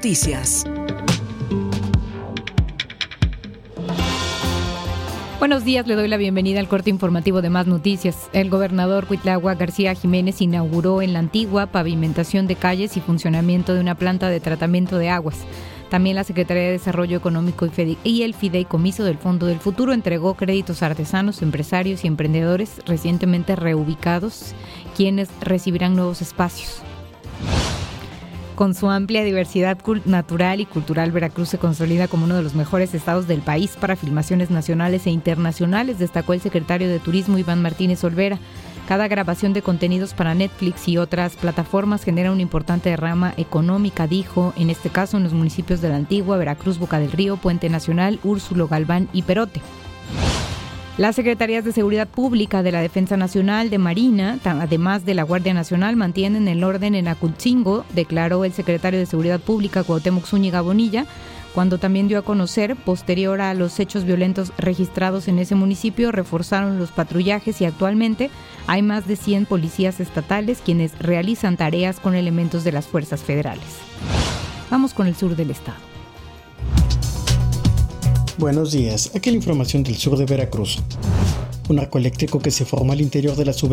noticias. Buenos días, le doy la bienvenida al corte informativo de Más Noticias. El gobernador Cuitlagua García Jiménez inauguró en la antigua pavimentación de calles y funcionamiento de una planta de tratamiento de aguas. También la Secretaría de Desarrollo Económico y, el Fideicomiso del Fondo del Futuro entregó créditos a artesanos, empresarios y emprendedores recientemente reubicados, quienes recibirán nuevos espacios. Con su amplia diversidad natural y cultural, Veracruz se consolida como uno de los mejores estados del país para filmaciones nacionales e internacionales, destacó el secretario de Turismo Iván Martínez Olvera. Cada grabación de contenidos para Netflix y otras plataformas genera una importante rama económica, dijo, en este caso en los municipios de la Antigua, Veracruz, Boca del Río, Puente Nacional, Úrsulo, Galván y Perote. Las Secretarías de Seguridad Pública de la Defensa Nacional, de Marina, además de la Guardia Nacional, mantienen el orden en Acutzingo, declaró el secretario de Seguridad Pública, Cuauhtémoc Zúñiga Bonilla, cuando también dio a conocer, posterior a los hechos violentos registrados en ese municipio, reforzaron los patrullajes y actualmente hay más de 100 policías estatales quienes realizan tareas con elementos de las fuerzas federales. Vamos con el sur del estado. Buenos días, aquí la información del sur de Veracruz. Un arco eléctrico que se forma al interior de la subestación